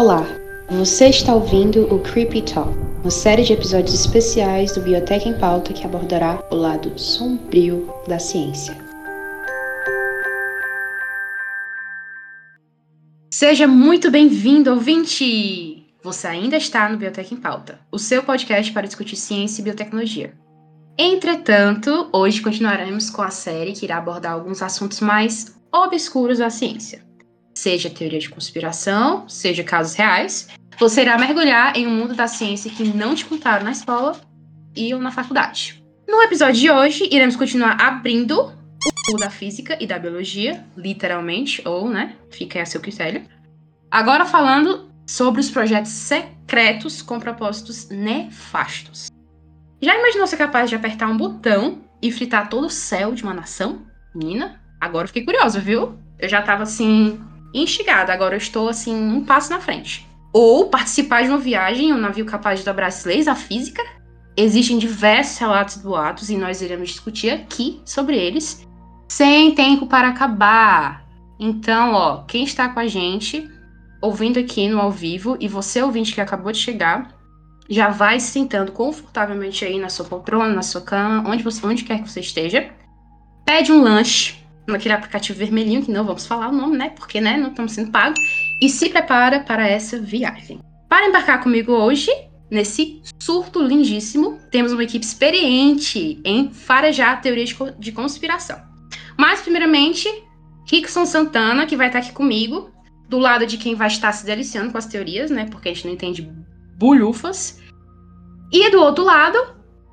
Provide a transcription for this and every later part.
Olá, você está ouvindo o Creepy Talk, uma série de episódios especiais do Biblioteca em Pauta que abordará o lado sombrio da ciência. Seja muito bem-vindo, ouvinte! Você ainda está no Biblioteca em Pauta, o seu podcast para discutir ciência e biotecnologia. Entretanto, hoje continuaremos com a série que irá abordar alguns assuntos mais obscuros da ciência seja teoria de conspiração, seja casos reais, você irá mergulhar em um mundo da ciência que não te contaram na escola e ou na faculdade. No episódio de hoje, iremos continuar abrindo o da física e da biologia, literalmente, ou, né, fica a seu critério. Agora falando sobre os projetos secretos com propósitos nefastos. Já imaginou ser capaz de apertar um botão e fritar todo o céu de uma nação? Menina, agora fiquei curiosa, viu? Eu já tava assim, instigada. Agora eu estou, assim, um passo na frente. Ou participar de uma viagem em um navio capaz de dobrar as leis da física. Existem diversos relatos e boatos e nós iremos discutir aqui sobre eles sem tempo para acabar. Então, ó, quem está com a gente, ouvindo aqui no ao vivo, e você ouvinte que acabou de chegar, já vai se sentando confortavelmente aí na sua poltrona, na sua cama, onde, você, onde quer que você esteja. Pede um lanche, naquele aplicativo vermelhinho, que não vamos falar o nome, né? Porque, né, não estamos sendo pagos. E se prepara para essa viagem. Para embarcar comigo hoje, nesse surto lindíssimo, temos uma equipe experiente em farejar teorias de conspiração. Mas, primeiramente, Rickson Santana, que vai estar aqui comigo, do lado de quem vai estar se deliciando com as teorias, né? Porque a gente não entende bulhufas. E do outro lado,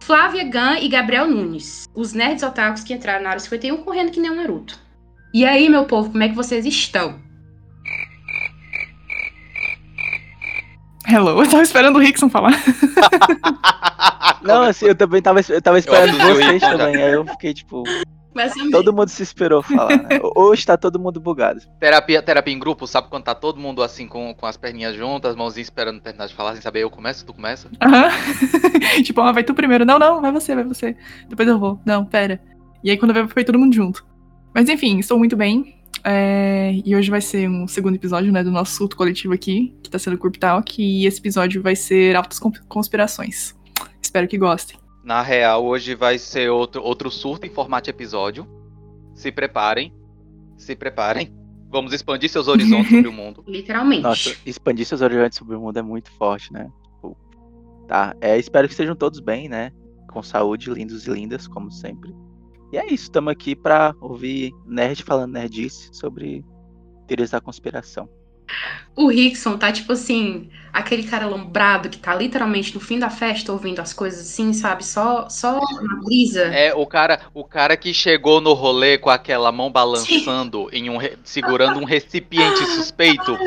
Flávia Gun e Gabriel Nunes, os nerds otakus que entraram na área 51 correndo que nem o Naruto. E aí, meu povo, como é que vocês estão? Hello, eu tava esperando o Rickson falar. Não, assim, eu também tava, eu tava esperando eu vocês também. Aí eu fiquei tipo. Todo mundo se esperou falar, né? Hoje tá todo mundo bugado. Terapia, terapia em grupo, sabe quando tá todo mundo assim com, com as perninhas juntas, as mãozinhas esperando terminar de falar, sem saber, eu começo, tu começa? Aham. tipo, ah, vai tu primeiro. Não, não, vai você, vai você. Depois eu vou. Não, pera. E aí quando vai, foi todo mundo junto. Mas enfim, estou muito bem. É... E hoje vai ser um segundo episódio, né, do nosso surto coletivo aqui, que tá sendo o Curp Talk. E esse episódio vai ser altas conspirações. Espero que gostem. Na real, hoje vai ser outro, outro surto em formato episódio. Se preparem. Se preparem. Vamos expandir seus horizontes sobre o mundo. Literalmente. Nossa, expandir seus horizontes sobre o mundo é muito forte, né? Tipo, tá. É, espero que estejam todos bem, né? Com saúde, lindos e lindas, como sempre. E é isso, estamos aqui para ouvir nerd falando nerdice sobre teorias da conspiração. O Rickson tá tipo assim, aquele cara lombrado que tá literalmente no fim da festa ouvindo as coisas assim, sabe? Só só na brisa. É, o cara, o cara que chegou no rolê com aquela mão balançando em um segurando um recipiente suspeito.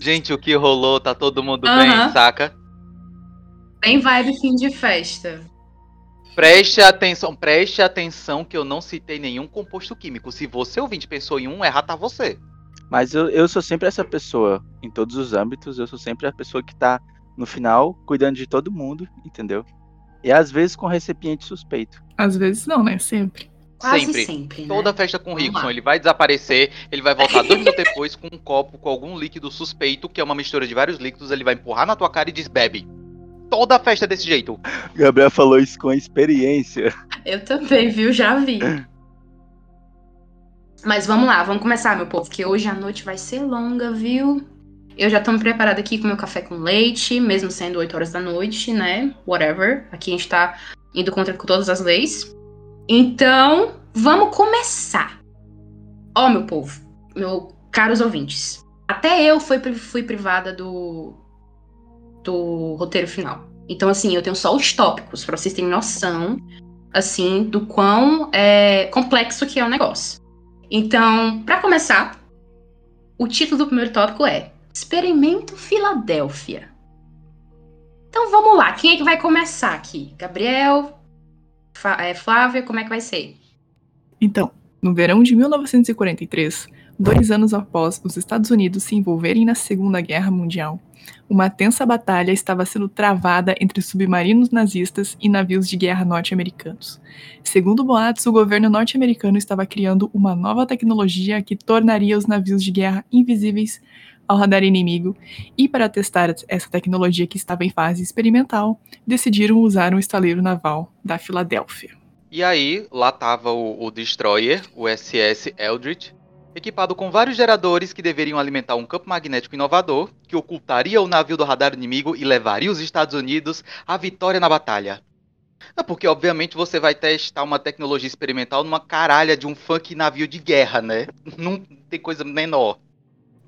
Gente, o que rolou? Tá todo mundo bem, saca? Bem vibe fim de festa. Preste atenção, preste atenção que eu não citei nenhum composto químico. Se você ouvinte pensou em um, errar tá você. Mas eu, eu sou sempre essa pessoa, em todos os âmbitos, eu sou sempre a pessoa que tá no final cuidando de todo mundo, entendeu? E às vezes com recipiente suspeito. Às vezes não, né? Sempre. Quase sempre. sempre né? Toda festa com o Rickson, ele vai desaparecer, ele vai voltar dois minutos depois com um copo com algum líquido suspeito, que é uma mistura de vários líquidos, ele vai empurrar na tua cara e diz bebe. Toda festa é desse jeito. Gabriel falou isso com experiência. Eu também, viu? Já vi. Mas vamos lá, vamos começar, meu povo, que hoje a noite vai ser longa, viu? Eu já tô me preparada aqui com meu café com leite, mesmo sendo 8 horas da noite, né? Whatever. Aqui a gente tá indo contra todas as leis. Então, vamos começar. Ó, oh, meu povo, meus caros ouvintes. Até eu fui, fui privada do, do roteiro final. Então, assim, eu tenho só os tópicos, para vocês terem noção, assim, do quão é, complexo que é o negócio. Então, para começar, o título do primeiro tópico é Experimento Filadélfia. Então vamos lá, quem é que vai começar aqui? Gabriel, é, Flávia, como é que vai ser? Então, no verão de 1943, dois anos após os Estados Unidos se envolverem na Segunda Guerra Mundial, uma tensa batalha estava sendo travada entre submarinos nazistas e navios de guerra norte-americanos. Segundo boatos, o governo norte-americano estava criando uma nova tecnologia que tornaria os navios de guerra invisíveis ao radar inimigo e, para testar essa tecnologia que estava em fase experimental, decidiram usar um estaleiro naval da Filadélfia. E aí, lá estava o, o Destroyer, o SS Eldridge, equipado com vários geradores que deveriam alimentar um campo magnético inovador que ocultaria o navio do radar inimigo e levaria os Estados Unidos à vitória na batalha. É porque, obviamente, você vai testar uma tecnologia experimental numa caralha de um funk navio de guerra, né? Não tem coisa menor.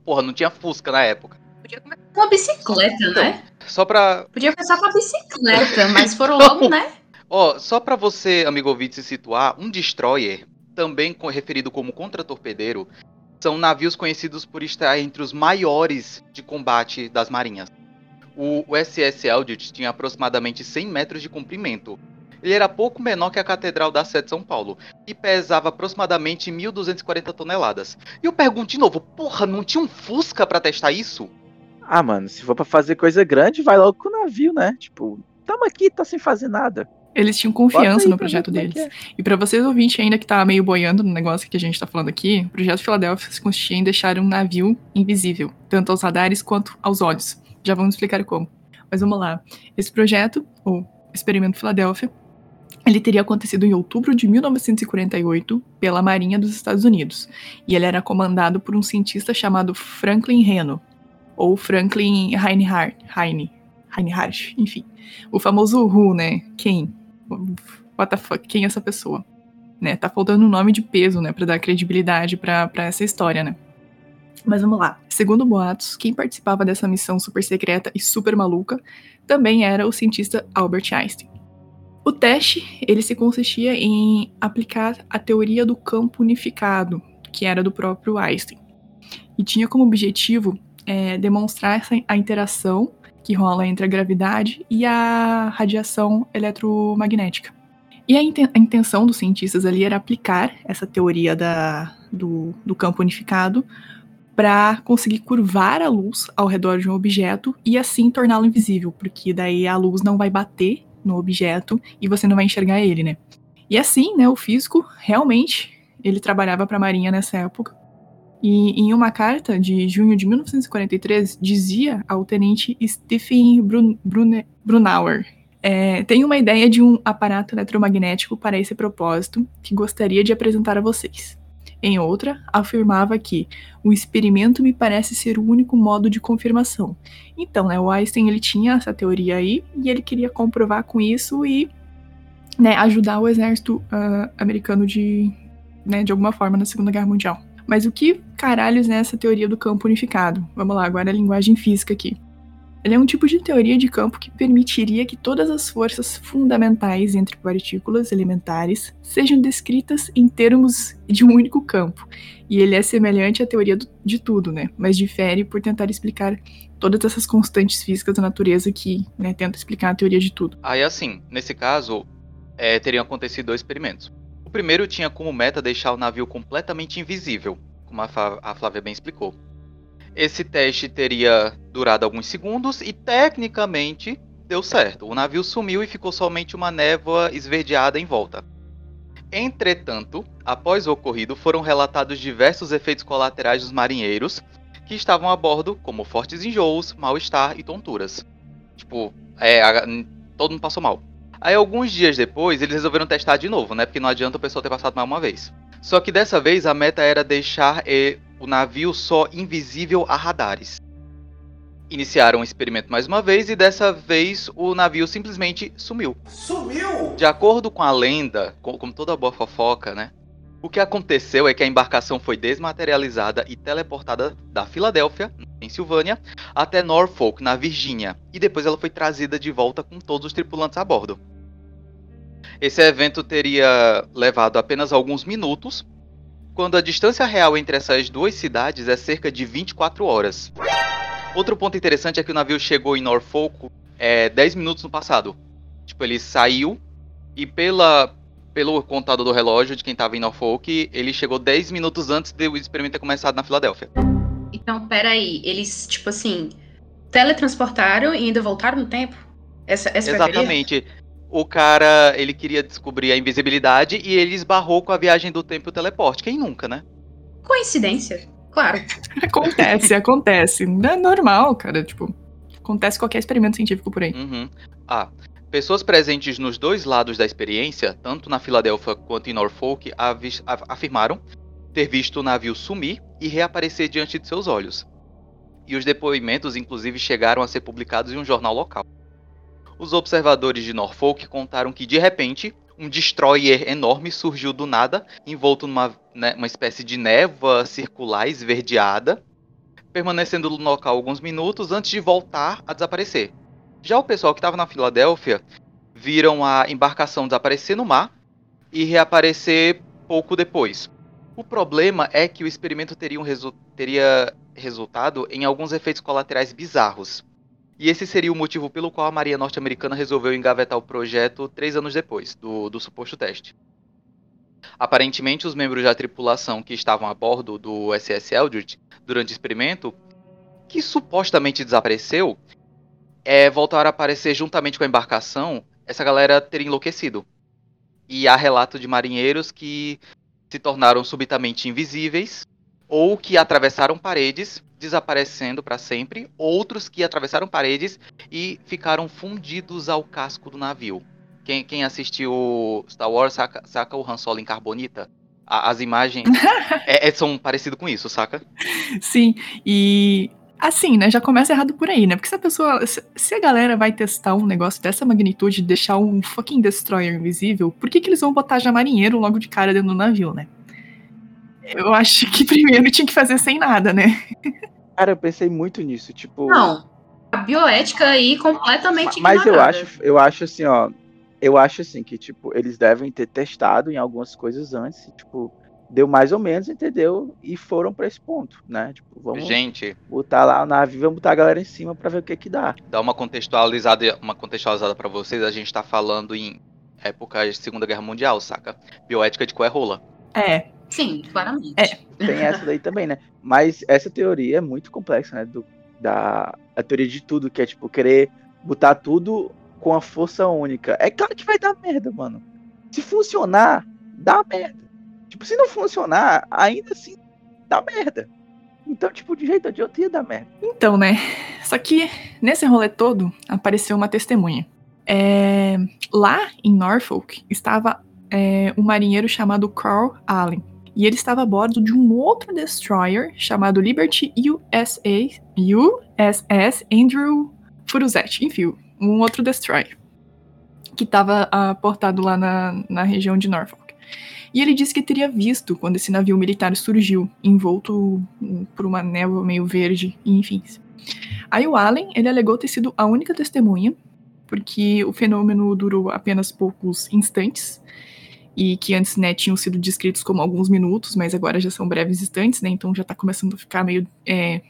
Porra, não tinha Fusca na época. Podia começar com uma bicicleta, então, né? Só pra. Podia começar com a bicicleta, mas foram logo, né? Ó, só pra você, amigo ouvinte, se situar, um destroyer, também referido como contratorpedeiro, são navios conhecidos por estar entre os maiores de combate das marinhas. O USS Eldridge tinha aproximadamente 100 metros de comprimento. Ele era pouco menor que a Catedral da Sé de São Paulo e pesava aproximadamente 1.240 toneladas. E eu pergunto de novo, porra, não tinha um Fusca para testar isso? Ah, mano, se for para fazer coisa grande, vai logo com o navio, né? Tipo, tamo aqui, tá sem fazer nada. Eles tinham confiança no projeto é deles. É. E para vocês ouvintes ainda que tá meio boiando no negócio que a gente tá falando aqui, o projeto Filadélfia se consistia em deixar um navio invisível, tanto aos radares quanto aos olhos. Já vamos explicar como. Mas vamos lá. Esse projeto, o Experimento Filadélfia, ele teria acontecido em outubro de 1948 pela Marinha dos Estados Unidos. E ele era comandado por um cientista chamado Franklin Reno, ou Franklin Reinhardt, Heine, Reinhardt, enfim. O famoso Who, né? Quem? What the fuck? Quem é essa pessoa? Né? Tá faltando um nome de peso, né? Pra dar credibilidade para essa história, né? Mas vamos lá. Segundo boatos, quem participava dessa missão super secreta e super maluca também era o cientista Albert Einstein. O teste, ele se consistia em aplicar a teoria do campo unificado, que era do próprio Einstein. E tinha como objetivo é, demonstrar essa, a interação que rola entre a gravidade e a radiação eletromagnética. E a, intenção dos cientistas ali era aplicar essa teoria da, do, do campo unificado para conseguir curvar a luz ao redor de um objeto e assim torná-lo invisível, porque daí a luz não vai bater no objeto e você não vai enxergar ele, né? E assim, né, o físico realmente ele trabalhava para a Marinha nessa época. E em uma carta de junho de 1943 dizia ao tenente Stephen Brun Brune Brunauer é, tenho uma ideia de um aparato eletromagnético para esse propósito que gostaria de apresentar a vocês. Em outra, afirmava que o experimento me parece ser o único modo de confirmação. Então, né, o Einstein ele tinha essa teoria aí e ele queria comprovar com isso e né, ajudar o exército uh, americano de, né, de alguma forma na Segunda Guerra Mundial. Mas o que caralhos é essa teoria do campo unificado? Vamos lá, agora a linguagem física aqui. Ele é um tipo de teoria de campo que permitiria que todas as forças fundamentais entre partículas elementares sejam descritas em termos de um único campo. E ele é semelhante à teoria do, de tudo, né? Mas difere por tentar explicar todas essas constantes físicas da natureza que né, tenta explicar a teoria de tudo. Aí, assim, nesse caso, é, teriam acontecido dois experimentos. Primeiro tinha como meta deixar o navio completamente invisível, como a Flávia bem explicou. Esse teste teria durado alguns segundos e tecnicamente deu certo. O navio sumiu e ficou somente uma névoa esverdeada em volta. Entretanto, após o ocorrido, foram relatados diversos efeitos colaterais dos marinheiros que estavam a bordo, como fortes enjoos, mal-estar e tonturas. Tipo, é, a, todo mundo passou mal. Aí, alguns dias depois, eles resolveram testar de novo, né? Porque não adianta o pessoal ter passado mal uma vez. Só que dessa vez a meta era deixar o navio só invisível a radares. Iniciaram o experimento mais uma vez e dessa vez o navio simplesmente sumiu. Sumiu? De acordo com a lenda, como toda boa fofoca, né? O que aconteceu é que a embarcação foi desmaterializada e teleportada da Filadélfia, Pensilvânia, até Norfolk, na Virgínia, e depois ela foi trazida de volta com todos os tripulantes a bordo. Esse evento teria levado apenas alguns minutos, quando a distância real entre essas duas cidades é cerca de 24 horas. Outro ponto interessante é que o navio chegou em Norfolk é, 10 minutos no passado. Tipo, ele saiu e pela, pelo contado do relógio de quem estava em Norfolk, ele chegou 10 minutos antes do experimento ter começado na Filadélfia. Então, peraí, eles, tipo assim, teletransportaram e ainda voltaram no tempo? Essa, essa Exatamente o cara ele queria descobrir a invisibilidade e ele esbarrou com a viagem do tempo e o teleporte. Quem nunca, né? Coincidência. Claro. acontece, acontece. É normal, cara. Tipo, acontece qualquer experimento científico por aí. Uhum. Ah, pessoas presentes nos dois lados da experiência, tanto na Filadélfia quanto em Norfolk, afirmaram ter visto o navio sumir e reaparecer diante de seus olhos. E os depoimentos, inclusive, chegaram a ser publicados em um jornal local. Os observadores de Norfolk contaram que, de repente, um destroyer enorme surgiu do nada, envolto numa né, uma espécie de névoa circular esverdeada, permanecendo no local alguns minutos antes de voltar a desaparecer. Já o pessoal que estava na Filadélfia viram a embarcação desaparecer no mar e reaparecer pouco depois. O problema é que o experimento teria, um resu teria resultado em alguns efeitos colaterais bizarros. E esse seria o motivo pelo qual a Marinha Norte-Americana resolveu engavetar o projeto três anos depois do, do suposto teste. Aparentemente, os membros da tripulação que estavam a bordo do SS Eldridge durante o experimento, que supostamente desapareceu, é, voltaram a aparecer juntamente com a embarcação, essa galera ter enlouquecido. E há relato de marinheiros que se tornaram subitamente invisíveis ou que atravessaram paredes, desaparecendo para sempre, outros que atravessaram paredes e ficaram fundidos ao casco do navio. Quem, quem assistiu Star Wars saca, saca o Han Solo em carbonita? A, as imagens é, é, são parecidas com isso, saca? Sim, e assim, né, já começa errado por aí, né? Porque se a pessoa, se, a galera vai testar um negócio dessa magnitude, deixar um fucking destroyer invisível, por que que eles vão botar já marinheiro logo de cara dentro do navio, né? Eu acho que primeiro tinha que fazer sem nada, né? Cara, eu pensei muito nisso, tipo. Não. A bioética aí completamente Mas ignorada. eu acho, eu acho assim, ó. Eu acho assim que, tipo, eles devem ter testado em algumas coisas antes, tipo, deu mais ou menos, entendeu? E foram para esse ponto, né? Tipo, vamos Gente, botar lá o navio, vamos botar a galera em cima para ver o que que dá. Dá uma contextualizada, uma contextualizada para vocês, a gente tá falando em época de Segunda Guerra Mundial, saca? Bioética de qual é rola. É, Sim, claramente. É. Tem essa daí também, né? Mas essa teoria é muito complexa, né? Do, da a teoria de tudo, que é tipo querer botar tudo com a força única. É claro que vai dar merda, mano. Se funcionar, dá merda. Tipo, se não funcionar, ainda assim dá merda. Então, tipo, de jeito de outro ia dar merda. Então, né? Só que nesse rolê todo apareceu uma testemunha. É... Lá em Norfolk estava é, um marinheiro chamado Carl Allen e ele estava a bordo de um outro destroyer chamado Liberty USA, USS Andrew Furuzetti, enfim, um outro destroyer que estava aportado lá na, na região de Norfolk. E ele disse que teria visto quando esse navio militar surgiu, envolto por uma névoa meio verde, enfim. Aí o Allen, ele alegou ter sido a única testemunha, porque o fenômeno durou apenas poucos instantes, e que antes, né, tinham sido descritos como alguns minutos, mas agora já são breves instantes, né, então já tá começando a ficar meio, é,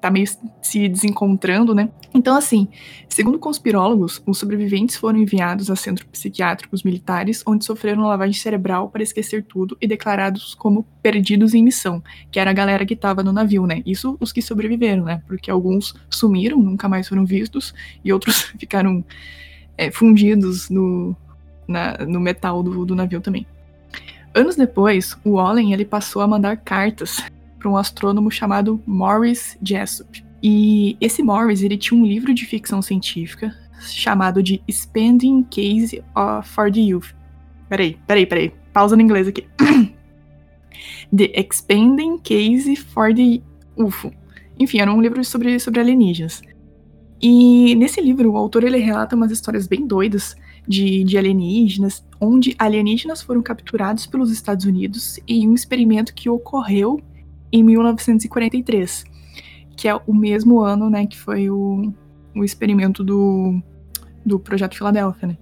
tá meio se desencontrando, né. Então, assim, segundo conspirólogos, os sobreviventes foram enviados a centros psiquiátricos militares, onde sofreram lavagem cerebral para esquecer tudo e declarados como perdidos em missão, que era a galera que tava no navio, né, isso os que sobreviveram, né, porque alguns sumiram, nunca mais foram vistos, e outros ficaram é, fundidos no, na, no metal do, do navio também. Anos depois, o Allen ele passou a mandar cartas para um astrônomo chamado Morris Jessup. E esse Morris ele tinha um livro de ficção científica chamado de Spending Case for the Youth. Peraí, peraí, peraí. Pausa no inglês aqui. the Expanding Case for the UFO. Enfim, era um livro sobre, sobre alienígenas. E nesse livro, o autor ele relata umas histórias bem doidas de, de alienígenas, onde alienígenas foram capturados pelos Estados Unidos em um experimento que ocorreu em 1943, que é o mesmo ano, né, que foi o, o experimento do, do Projeto Filadélfia, né?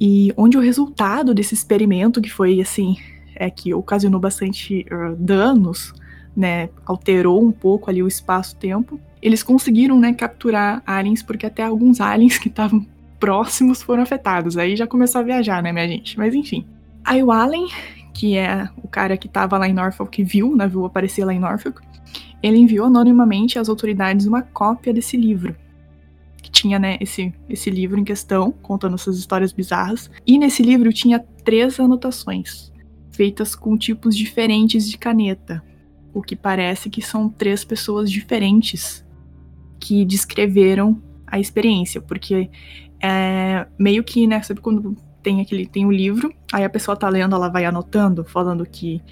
E onde o resultado desse experimento, que foi assim, é que ocasionou bastante uh, danos, né, alterou um pouco ali o espaço-tempo, eles conseguiram, né, capturar aliens, porque até alguns aliens que estavam próximos foram afetados. Aí já começou a viajar, né, minha gente? Mas enfim. Aí o Allen, que é o cara que tava lá em Norfolk, que viu o navio aparecer lá em Norfolk, ele enviou anonimamente às autoridades uma cópia desse livro. Que tinha, né, esse, esse livro em questão, contando essas histórias bizarras. E nesse livro tinha três anotações, feitas com tipos diferentes de caneta. o que parece que são três pessoas diferentes que descreveram a experiência, porque é meio que, né, sabe quando tem aquele tem o um livro, aí a pessoa tá lendo, ela vai anotando, falando que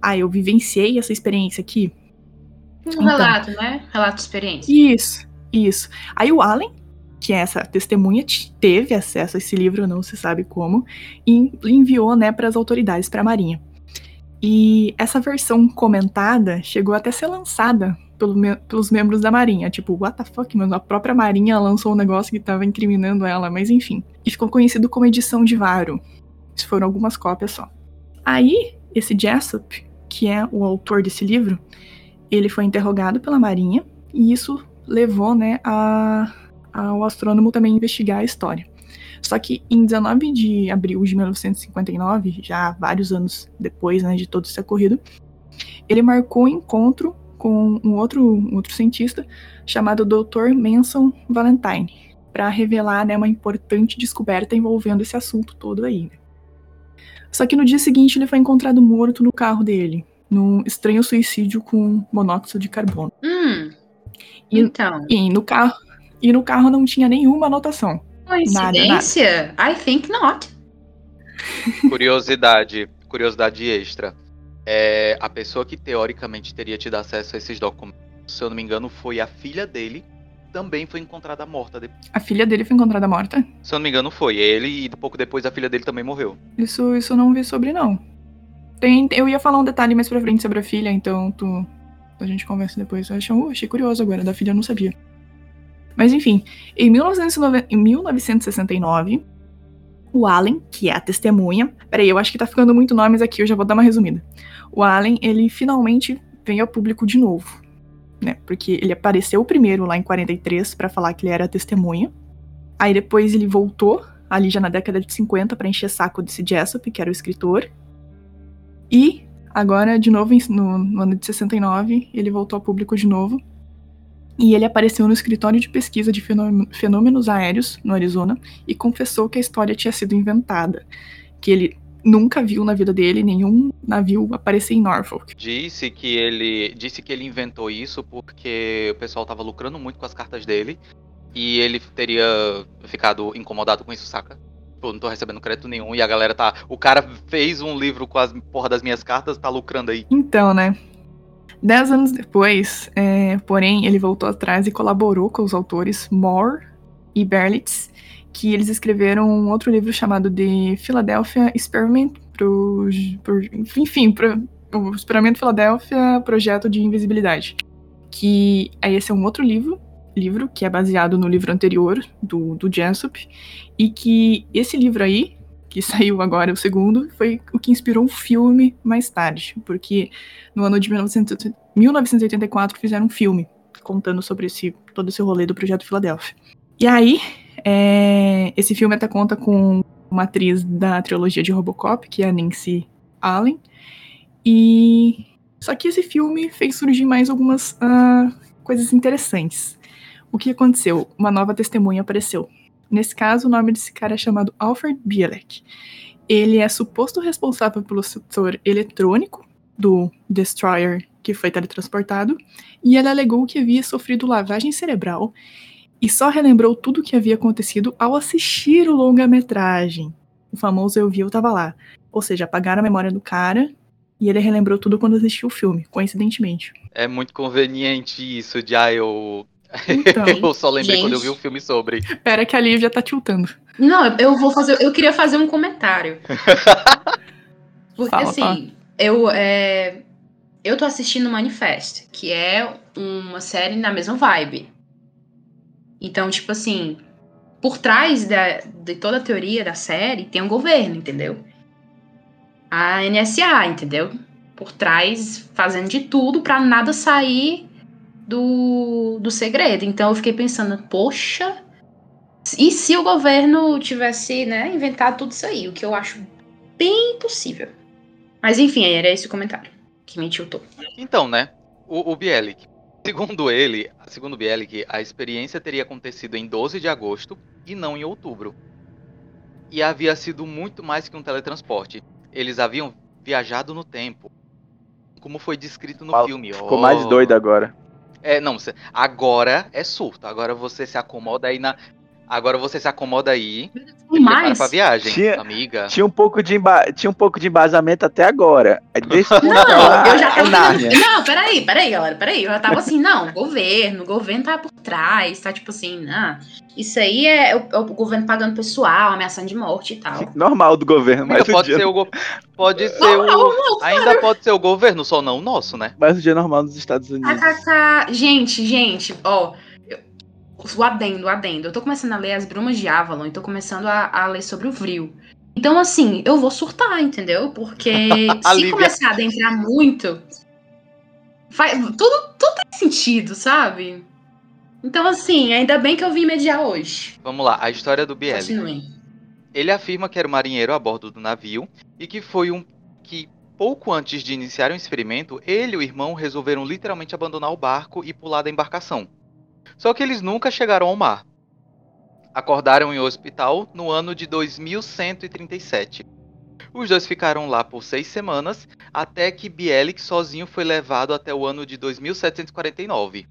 ah, eu vivenciei essa experiência aqui. Um então, relato, né? Relato de experiência. Isso, isso. Aí o Allen, que é essa testemunha, teve acesso a esse livro, não se sabe como, e enviou, né, para as autoridades, para a Marinha. E essa versão comentada chegou até a ser lançada pelo me pelos membros da Marinha. Tipo, what the fuck, mano? A própria Marinha lançou um negócio que estava incriminando ela, mas enfim. E ficou conhecido como edição de Varo. Isso foram algumas cópias só. Aí, esse Jessup, que é o autor desse livro, ele foi interrogado pela Marinha e isso levou, né, a, ao astrônomo também investigar a história. Só que em 19 de abril de 1959, já vários anos depois né, de todo esse ocorrido, ele marcou um encontro com um outro, um outro cientista chamado Dr. Manson Valentine, para revelar né, uma importante descoberta envolvendo esse assunto todo aí. Né. Só que no dia seguinte ele foi encontrado morto no carro dele, num estranho suicídio com monóxido de carbono. Hum, e, então. E no carro, e no carro não tinha nenhuma anotação. Coincidência? Nada, nada. I think not. Curiosidade, curiosidade extra. É, a pessoa que teoricamente teria tido acesso a esses documentos, se eu não me engano, foi a filha dele, também foi encontrada morta. A filha dele foi encontrada morta? Se eu não me engano, foi. Ele e pouco depois a filha dele também morreu. Isso, isso eu não vi sobre, não. Tem, eu ia falar um detalhe mais pra frente sobre a filha, então tu, a gente conversa depois. Eu achei, uh, achei curioso agora, da filha eu não sabia. Mas enfim, em, 1909, em 1969, o Allen, que é a testemunha. Peraí, eu acho que tá ficando muito nomes aqui, eu já vou dar uma resumida. O Allen, ele finalmente veio ao público de novo. Né? Porque ele apareceu primeiro lá em 43 para falar que ele era testemunha. Aí depois ele voltou, ali já na década de 50, para encher saco desse Jessup, que era o escritor. E agora, de novo, no, no ano de 69, ele voltou ao público de novo. E ele apareceu no escritório de pesquisa de fenômenos aéreos, no Arizona, e confessou que a história tinha sido inventada. Que ele nunca viu na vida dele nenhum navio aparecer em Norfolk. Disse que ele disse que ele inventou isso porque o pessoal estava lucrando muito com as cartas dele e ele teria ficado incomodado com isso, saca? Pô, não tô recebendo crédito nenhum e a galera tá. O cara fez um livro com as porra das minhas cartas, tá lucrando aí. Então, né? Dez anos depois, é, porém, ele voltou atrás e colaborou com os autores Moore e Berlitz, que eles escreveram um outro livro chamado de Philadelphia Experiment, pro, pro, enfim, pro, o Experimento Philadelphia Projeto de Invisibilidade. Que esse é um outro livro livro, que é baseado no livro anterior do, do e que esse livro aí, que saiu agora o segundo, foi o que inspirou um filme mais tarde, porque no ano de 1984 fizeram um filme contando sobre esse, todo esse rolê do Projeto Filadélfia. E aí, é, esse filme até conta com uma atriz da trilogia de Robocop, que é a Nancy Allen, e só que esse filme fez surgir mais algumas uh, coisas interessantes. O que aconteceu? Uma nova testemunha apareceu. Nesse caso, o nome desse cara é chamado Alfred Bielek. Ele é suposto responsável pelo setor eletrônico do Destroyer que foi teletransportado, e ele alegou que havia sofrido lavagem cerebral e só relembrou tudo o que havia acontecido ao assistir o longa-metragem. O famoso Eu Vi, Eu Tava Lá. Ou seja, apagaram a memória do cara e ele relembrou tudo quando assistiu o filme, coincidentemente. É muito conveniente isso de, ah, eu então, eu só lembrei gente... quando eu vi um filme sobre. Pera que a Lívia tá tiltando. Não, eu vou fazer. Eu queria fazer um comentário. Porque fala, assim, fala. eu. É, eu tô assistindo Manifest, que é uma série na mesma vibe. Então, tipo assim, por trás da, de toda a teoria da série tem um governo, entendeu? A NSA, entendeu? Por trás, fazendo de tudo para nada sair do, do segredo. Então eu fiquei pensando, poxa, e se o governo tivesse né, inventado tudo isso aí? O que eu acho bem possível. Mas enfim, era esse o comentário que me tiltou. Então, né? O, o Bielik, segundo ele, segundo Bielik, a experiência teria acontecido em 12 de agosto e não em outubro. E havia sido muito mais que um teletransporte. Eles haviam viajado no tempo como foi descrito no Fala- filme. Ficou ó. mais doido agora. É, não, agora é surto. Agora você se acomoda aí na. Agora você se acomoda aí e Mas. pra viagem, Tinha- amiga. Tinha um pouco de, emba... Tinha um pouco de embasamento até agora. Ponto Não, lá, eu já é tava. Nárnia. Não, peraí, peraí, galera, peraí. Eu já tava assim, não, governo, o governo tá por trás, tá tipo assim, ah, isso aí é o, é o governo pagando pessoal, ameaçando de morte e tal. Normal do governo, mas pode dia... ser o go- pode ser o não, ainda pode ser o governo, só não o nosso, né? mas o dia normal nos Estados Unidos. KKK. Gente, gente, ó. eu- O adendo, o adendo. Eu tô começando a ler As Brumas de Avalon e tô começando a, a ler sobre o Vril. Então, assim, eu vou surtar, entendeu? Porque se começar a adentrar muito, faz, tudo, tudo tem sentido, sabe? Então, assim, ainda bem que eu vim mediar hoje. Vamos lá, a história do Biel. Continuem. Ele afirma que era um marinheiro a bordo do navio e que foi um que pouco antes de iniciar o experimento, ele e o irmão resolveram literalmente abandonar o barco e pular da embarcação. Só que eles nunca chegaram ao mar. Acordaram em um hospital no ano de 2137. Os dois ficaram lá por seis semanas, até que Bielik sozinho foi levado até o ano de 2749,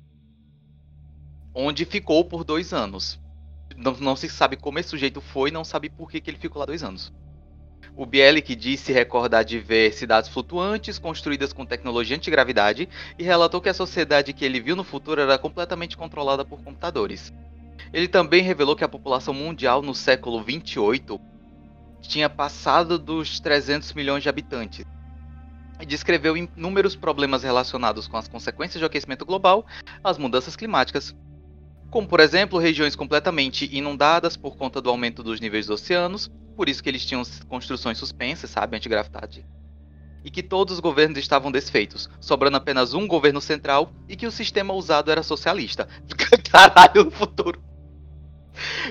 onde ficou por dois anos. Não, não se sabe como esse sujeito foi, não sabe por que, que ele ficou lá dois anos. O Bielik disse recordar de ver cidades flutuantes construídas com tecnologia antigravidade e relatou que a sociedade que ele viu no futuro era completamente controlada por computadores. Ele também revelou que a população mundial no século 28 tinha passado dos 300 milhões de habitantes. E descreveu inúmeros problemas relacionados com as consequências do aquecimento global, as mudanças climáticas, como por exemplo regiões completamente inundadas por conta do aumento dos níveis dos oceanos, por isso que eles tinham construções suspensas, sabe, antigravidade. E que todos os governos estavam desfeitos, sobrando apenas um governo central e que o sistema usado era socialista. Caralho, no futuro.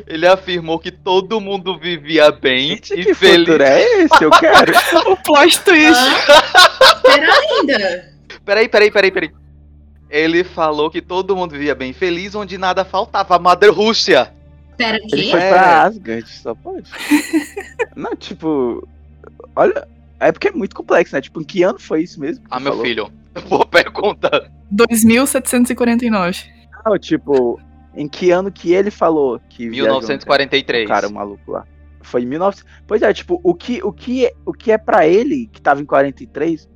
Ele afirmou que todo mundo vivia bem Gente, e que feliz. futuro é esse? Eu quero. O plot twist. Ah, Será ainda? Peraí, peraí, peraí, peraí. Ele falou que todo mundo vivia bem feliz, onde nada faltava. Mother Rússia. Pera Ele aqui. foi É. pra Asgard, só pode. Não, tipo. Olha. É porque é muito complexo, né? Tipo, em que ano foi isso mesmo? que Ah, meu falou? filho. Boa pergunta. 2749. Não, tipo, em que ano que ele falou que viajou, né? 1943. O cara, o maluco lá. Foi em 19... Pois é, tipo, o que, o que, é- o que é pra ele, que tava em 43,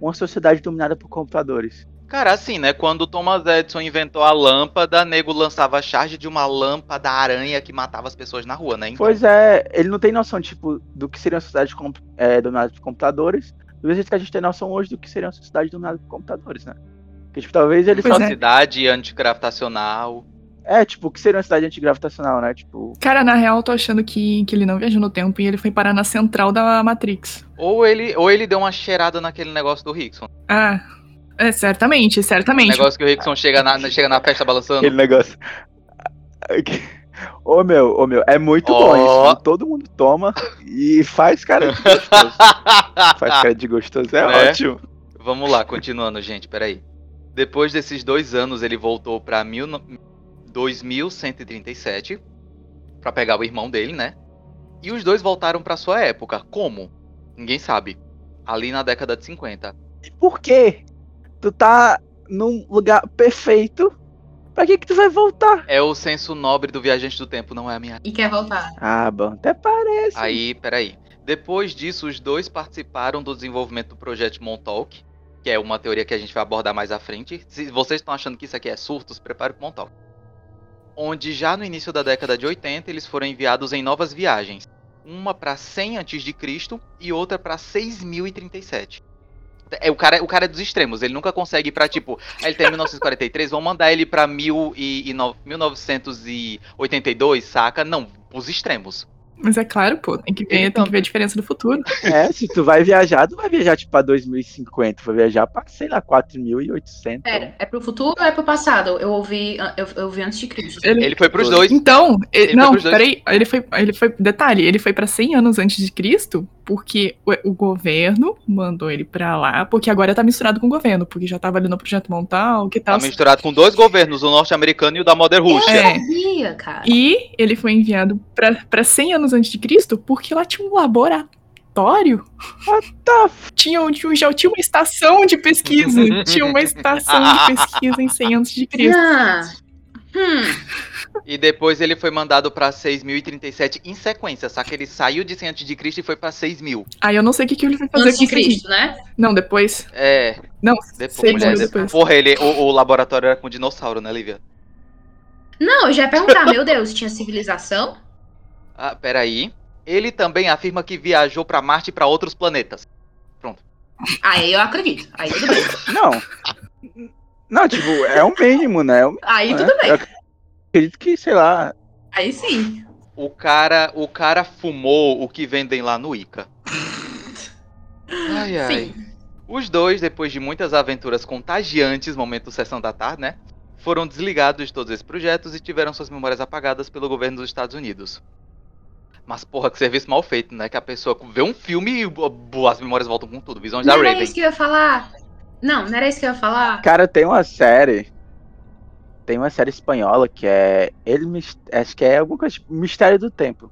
uma sociedade dominada por computadores? Cara, assim, né? Quando o Thomas Edison inventou a lâmpada, nego lançava a charge de uma lâmpada aranha que matava as pessoas na rua, né? Então, Pois é, ele não tem noção, tipo, do que seria uma sociedade com- é, dominada por computadores, do mesmo jeito que a gente tem noção hoje do que seria uma sociedade dominada por computadores, né? Porque, tipo, talvez ele Pois só... é. cidade antigravitacional. É, tipo, o que seria uma cidade antigravitacional, né? Tipo, Cara, na real, eu tô achando que, que ele não viajou no tempo e ele foi parar na central da Matrix. Ou ele, ou ele deu uma cheirada naquele negócio do Rickson. Ah, é, certamente, O certamente. negócio que o Rickson chega na, chega na festa balançando. aquele negócio... Ô meu, ô meu, é muito bom Ó. isso. Todo mundo toma e faz cara de gostoso. faz cara de gostoso, é Né? ótimo. Vamos lá, continuando, gente, peraí. Depois desses dois anos, ele voltou pra mil no- 2137 pra pegar o irmão dele, né? E os dois voltaram pra sua época. Como? Ninguém sabe. Ali na década de 50. E por quê? Tu tá num lugar perfeito. Pra que que tu vai voltar? É o senso nobre do viajante do tempo, não é a minha. E quer voltar. Ah, bom, até parece. Aí, peraí. Depois disso, os dois participaram do desenvolvimento do projeto Montauk, que é uma teoria que a gente vai abordar mais à frente. Se vocês estão achando que isso aqui é surto, se prepare para Montauk. Onde já no início da década de 80 eles foram enviados em novas viagens. Uma para 100 a.C. e outra para 6037. É, o, cara, o cara é dos extremos, ele nunca consegue ir pra tipo. Ele tem 1943, vamos mandar ele pra mil e, e no- 1982, saca? Não, os extremos. Mas é claro, pô, tem que ver, Então- tem que ver a diferença do futuro. É, se tu vai viajar, tu vai viajar tipo pra 2050. Vai viajar pra, sei lá, 4.800. Pera, é pro futuro ou é pro passado? Eu ouvi, eu, eu ouvi antes de Cristo. Ele- Ele foi pros dois. Então, ele- Ele foi não, peraí, ele foi, ele foi, detalhe, ele foi pra 100 anos antes de Cristo, porque o, o governo mandou ele pra lá, porque agora tá misturado com o governo, porque já tava ali no projeto Montal, que Tá tal. misturado com dois governos, o norte-americano e o da Mother Rússia. É. Sabia, cara. E ele foi enviado pra, pra 100 anos antes de Cristo, porque lá tinha um laboratório laboratório? What the f... tinha, tinha, já tinha uma estação de pesquisa. tinha uma estação de pesquisa em 100 antes de Cristo. Ah. Hum. E depois ele foi mandado pra 6.037 em sequência, só que ele saiu de 100 antes de Cristo e foi pra 6.000. Aí eu não sei o que, que ele foi fazer Antes de com isso. Cristo, né? Não, depois. É, Não, depois, seis mulher, anos depois. depois. Porra, ele, o, o laboratório era com dinossauro, né, Lívia? Não, eu já ia perguntar, meu Deus, tinha civilização? Ah, peraí. Ele também afirma que viajou pra Marte e pra outros planetas. Aí eu acredito. Aí tudo bem. Não. Não, tipo, é o mínimo, né? É o- Aí né? tudo bem. Eu acredito que, sei lá. Aí sim. O cara, o cara fumou o que vendem lá no Ica. Ai, ai. Sim. Os dois, depois de muitas aventuras contagiantes, momento sessão da tarde, né? Foram desligados de todos esses projetos e tiveram suas memórias apagadas pelo governo dos Estados Unidos. Mas, porra, que serviço mal feito, né? Que a pessoa vê um filme e as memórias voltam com tudo. Visões da Não era Raven. isso que eu ia falar. Não, não era isso que eu ia falar. Cara, tem uma série. Tem uma série espanhola que é. Ele acho que é alguma coisa tipo Mistério do Tempo.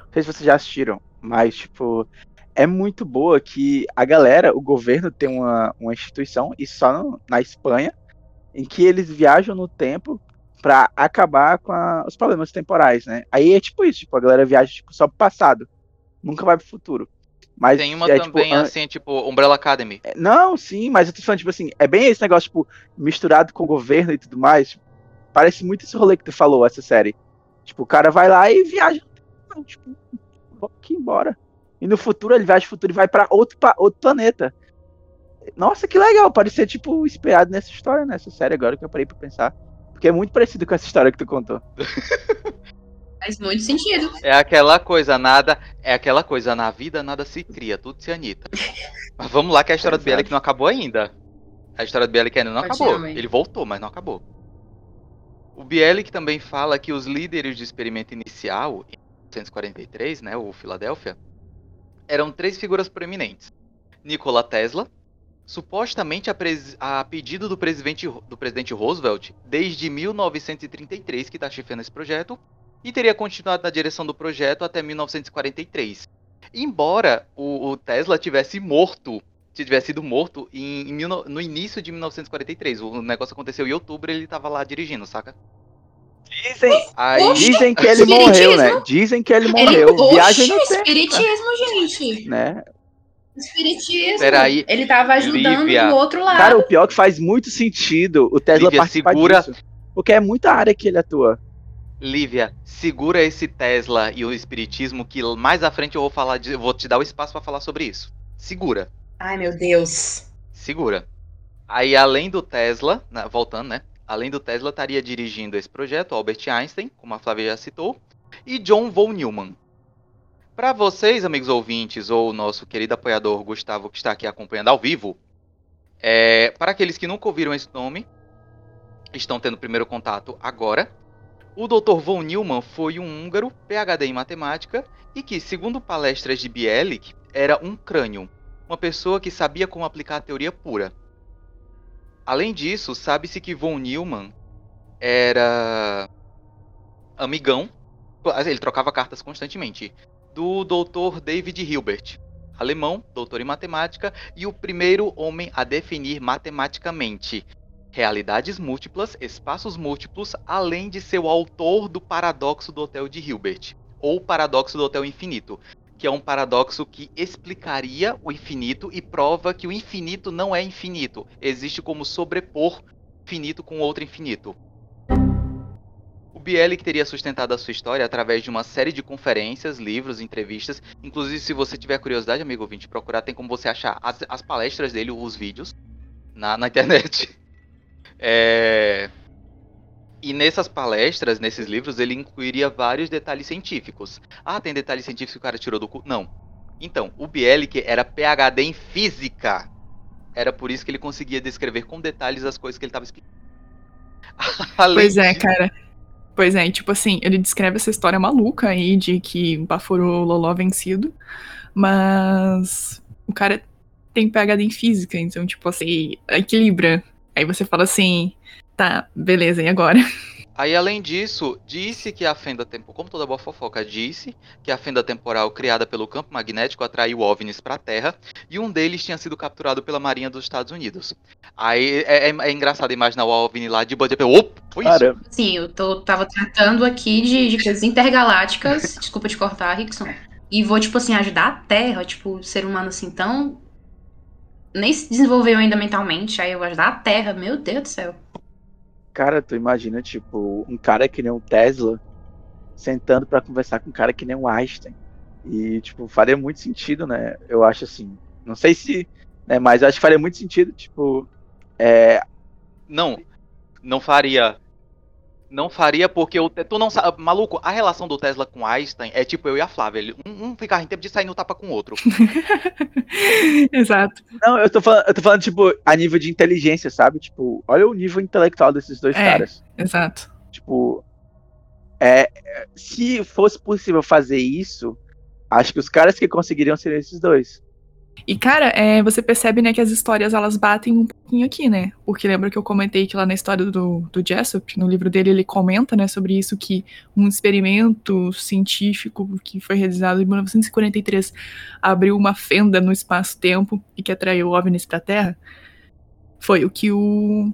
Não sei se vocês já assistiram, mas, tipo, é muito boa que a galera, o governo tem uma, uma instituição, e só no- na Espanha, em que eles viajam no tempo pra acabar com a- os problemas temporais, né? Aí é tipo isso, tipo, a galera viaja tipo, só pro passado. Nunca vai pro futuro. Mas Tem uma é, tipo, também, an- assim, tipo, Umbrella Academy. é, Não, sim, mas eu tô falando, tipo assim, é bem esse negócio, tipo, misturado com o governo e tudo mais. tipo, parece muito esse rolê que tu falou, essa série. Tipo, o cara vai lá e viaja. Não, Tipo, aqui embora. E no futuro ele viaja no futuro e vai pra outro, pa- outro planeta. Nossa, que legal, pode ser, tipo, inspirado nessa história, nessa série agora que eu parei pra pensar. Porque é muito parecido com essa história que tu contou. Faz muito sentido. É aquela coisa, nada. É aquela coisa, na vida nada se cria, tudo se anita. Mas vamos lá que a história do Exato. Bielek não acabou ainda. A história do Bielek ainda não Continua, acabou. Ele voltou, mas não acabou. O Bielek também fala que os líderes de experimento inicial, em 1943, né, o Filadélfia, eram três figuras proeminentes. Nikola Tesla, supostamente a, a pedido do presidente, do presidente Roosevelt, desde 1933 que está chefando esse projeto, e teria continuado na direção do projeto até 1943. Embora o, o Tesla tivesse morto, tivesse sido morto em, em mil no, início de 1943. O negócio aconteceu em outubro e ele tava lá dirigindo, saca? Dizem, Aí, dizem que ele morreu, né? Dizem que ele Ele, morreu. Viagem Oxi, no tempo. espiritismo, gente. Né? Espiritismo. Peraí, Ele tava ajudando Lívia. do outro lado. Cara, o pior é que faz muito sentido o Tesla Lívia, participar segura- disso. Porque é muita área que ele atua. Lívia, segura esse Tesla e o espiritismo que mais à frente eu vou falar, de, eu vou te dar o espaço pra falar sobre isso. Segura. Ai, meu Deus. Segura. Aí, além do Tesla, né, voltando, né? Além do Tesla, estaria dirigindo esse projeto Albert Einstein, como a Flávia já citou, e John von Neumann. Para vocês, amigos ouvintes, ou nosso querido apoiador Gustavo, que está aqui acompanhando ao vivo, é, para aqueles que nunca ouviram esse nome, estão tendo o primeiro contato agora. O Dr. von Neumann foi um húngaro, PhD em matemática, e que, segundo palestras de Bielik, era um crânio, uma pessoa que sabia como aplicar a teoria pura. Além disso, sabe-se que von Neumann era amigão, ele trocava cartas constantemente, do Dr. David Hilbert, alemão, doutor em matemática e o primeiro homem a definir matematicamente realidades múltiplas, espaços múltiplos, além de ser o autor do paradoxo do Hotel de Hilbert, ou paradoxo do Hotel Infinito, que é um paradoxo que explicaria o infinito e prova que o infinito não é infinito. Existe como sobrepor infinito com outro infinito. O Bielik teria sustentado a sua história através de uma série de conferências, livros, entrevistas. Inclusive, se você tiver curiosidade, amigo ouvinte, procurar, tem como você achar as, as palestras dele, os vídeos, na, na internet. É... E nessas palestras, nesses livros, ele incluiria vários detalhes científicos. Ah, tem detalhes científicos que o cara tirou do cu? Não. Então, o Bielik era PhD em física. Era por isso que ele conseguia descrever com detalhes as coisas que ele estava explicando. Pois é, cara. Pois é, e, tipo assim, ele descreve essa história maluca aí de que baforou o Loló vencido, mas o cara tem PhD em física, então, tipo assim, equilibra. Aí você fala assim, tá, beleza, e agora? Aí, além disso, disse que a fenda temporal, como toda boa fofoca, disse que a fenda temporal criada pelo campo magnético atraiu OVNIs para a Terra e um deles tinha sido capturado pela Marinha dos Estados Unidos. Aí é, é, é engraçado imaginar o OVNI lá de bandeira. Opa, foi isso? Sim, eu tô, tava tratando aqui de, de coisas intergalácticas. desculpa te cortar, Rickson. E vou, tipo assim, ajudar a Terra, tipo, ser humano assim tão. Nem se desenvolveu ainda mentalmente. Aí eu vou ajudar a Terra, meu Deus do céu. Cara, tu imagina, tipo, um cara que nem um Tesla sentando para conversar com um cara que nem um Einstein. E, tipo, faria muito sentido, né? Eu acho assim. Não sei se. Né, mas acho que faria muito sentido, tipo. É... Não, não faria. Não faria porque o. Tu não sabe. Maluco, a relação do Tesla com Einstein é tipo eu e a Flávia. Um, um ficava em tempo de sair no tapa com o outro. Exato. Não, eu tô, falando, eu tô falando, tipo, a nível de inteligência, sabe? Tipo, olha o nível intelectual desses dois é, caras. Exato. Tipo. É, se fosse possível fazer isso, acho que os caras que conseguiriam seriam esses dois. E, cara, é, você percebe, né, que as histórias, elas batem um pouquinho aqui, né? Porque lembra que eu comentei que lá na história do, do Jessup, no livro dele, ele comenta, né, sobre isso, que um experimento científico que foi realizado em 1943 abriu uma fenda no espaço-tempo e que atraiu OVNIs pra Terra. Foi o que o,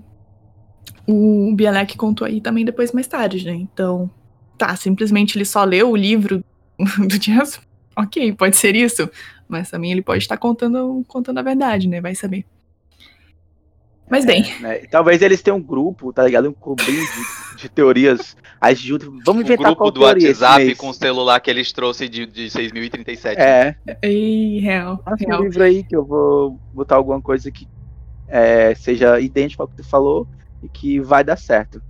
o Bielek contou aí também depois, mais tarde, né? Então, tá, simplesmente ele só leu o livro do Jessup. Ok, pode ser isso mas também ele pode estar contando, contando a verdade, né? Vai saber. Mas bem. É, né? Talvez eles tenham um grupo, tá ligado? Um clubinho de, de teorias. Aí junto, vamos inventar um grupo do WhatsApp com o celular que eles trouxeram de, de 6037. É. E, real. Real. um livro aí que eu vou botar alguma coisa que é, seja idêntico ao que tu falou e que vai dar certo.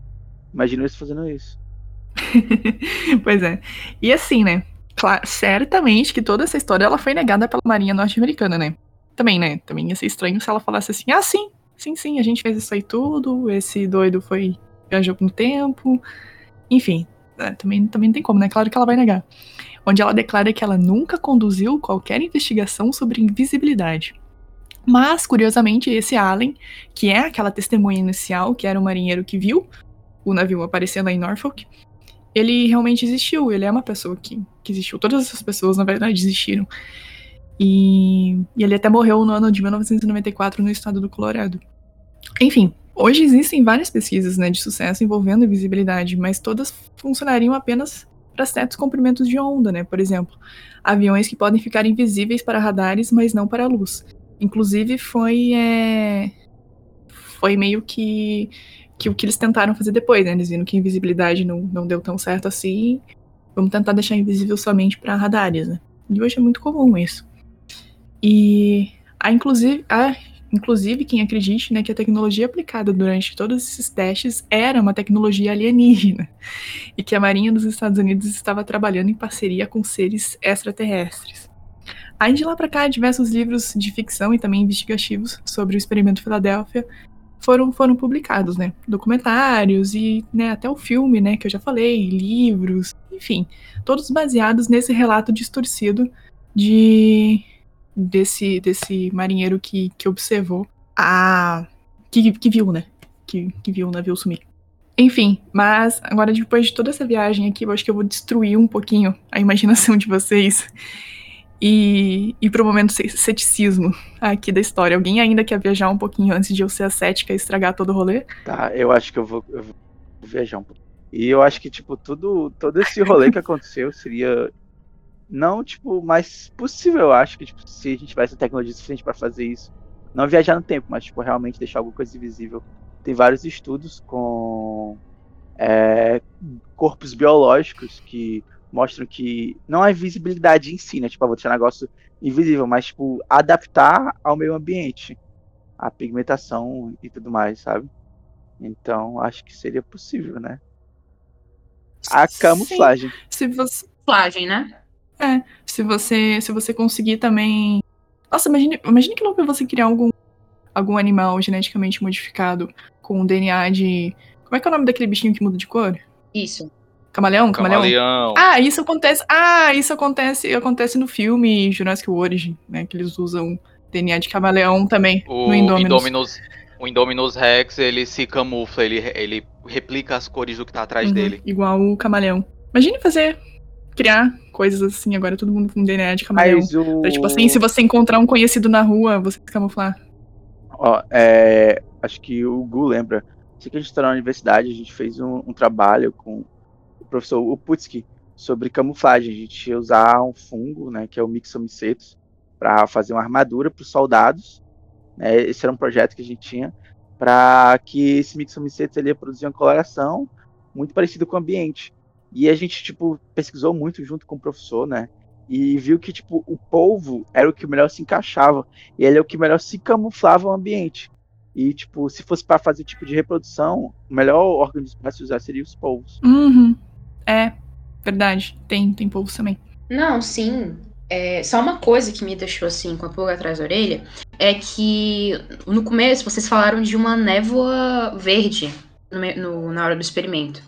Imagina eles fazendo isso. pois é. E assim, né? Claro, certamente que toda essa história ela foi negada pela Marinha norte-americana, né? Também, né? Também ia ser estranho se ela falasse assim: ah, sim, sim, sim, a gente fez isso aí tudo, esse doido foi. viajou no tempo. Enfim, é, também, também não tem como, né? Claro que ela vai negar. Onde ela declara que ela nunca conduziu qualquer investigação sobre invisibilidade. Mas, curiosamente, esse Allen, que é aquela testemunha inicial, que era o marinheiro que viu o navio aparecendo em Norfolk, ele realmente existiu, ele é uma pessoa que, que existiu. Todas essas pessoas, na verdade, existiram. E, e ele até morreu no ano de 1994 no estado do Colorado. Enfim, hoje existem várias pesquisas né, de sucesso envolvendo visibilidade, mas todas funcionariam apenas para certos comprimentos de onda, né? Por exemplo, aviões que podem ficar invisíveis para radares, mas não para a luz. Inclusive, foi, é, foi meio que que o que eles tentaram fazer depois, né? Eles viram que a invisibilidade não, não deu tão certo assim. Vamos tentar deixar invisível somente para radares, né? E hoje é muito comum isso. E há inclusive, há, inclusive quem acredite né, que a tecnologia aplicada durante todos esses testes era uma tecnologia alienígena e que a Marinha dos Estados Unidos estava trabalhando em parceria com seres extraterrestres. Aí de lá para cá, diversos livros de ficção e também investigativos sobre o experimento Filadélfia foram, foram publicados, né? Documentários e né, até o filme, né, que eu já falei, livros, enfim, todos baseados nesse relato distorcido de desse, desse marinheiro que, que observou a. Que, que viu, né? Que, que viu o navio sumir. Enfim, mas agora depois de toda essa viagem aqui, eu acho que eu vou destruir um pouquinho a imaginação de vocês e, e pro momento ceticismo aqui da história. Alguém ainda quer viajar um pouquinho antes de eu ser a cética e estragar todo o rolê? Tá, eu acho que eu vou, eu vou viajar um pouco. E eu acho que, tipo, tudo, todo esse rolê que aconteceu seria não, tipo, mais possível, eu acho que, tipo, se a gente tivesse tecnologia suficiente para fazer isso. Não viajar no tempo, mas, tipo, realmente deixar alguma coisa invisível. Tem vários estudos com é, corpos biológicos que mostram que não é visibilidade em si, né? Tipo, vou deixar um negócio invisível, mas, tipo, adaptar ao meio ambiente, a pigmentação e tudo mais, sabe? Então, acho que seria possível, né? A camuflagem. Sim. Se você. Camuflagem, né? É, se você, se você conseguir também. Nossa, imagine, imagine que louco você criar algum, algum animal geneticamente modificado com DNA de. Como é que é o nome daquele bichinho que muda de cor? Isso. Camaleão? Camaleão? Camaleão. Ah, isso acontece. Ah, isso acontece, acontece no filme Jurassic World, né? Que eles usam DNA de camaleão também o no Indominus. Indominus O Indominus Rex, ele se camufla, ele, ele replica as cores do que tá atrás Uhum, dele. Igual o camaleão. Imagine fazer, criar coisas assim, agora todo mundo com DNA de camaleão. Mas o... Pra, tipo assim, se você encontrar um conhecido na rua, você se camuflar. Ó, é, acho que o Gu lembra. Assim que a gente tá na universidade, a gente fez um, um trabalho com professor Uputsky sobre camuflagem. A gente ia usar um fungo, né, que é o Myxomicetus, para fazer uma armadura para os soldados. Né, esse era um projeto que a gente tinha para que esse Myxomicetus ele ia produzir uma coloração muito parecida com o ambiente. E a gente tipo pesquisou muito junto com o professor, né? E viu que tipo o polvo era o que melhor se encaixava e ele é o que melhor se camuflava o ambiente. E, tipo, se fosse para fazer tipo de reprodução, o melhor organismo para se usar seria os polvos. Uhum. É, verdade. Tem, tem polvos também. Não, sim. É, só uma coisa que me deixou assim com a pulga atrás da orelha é que no começo vocês falaram de uma névoa verde no, no, na hora do experimento.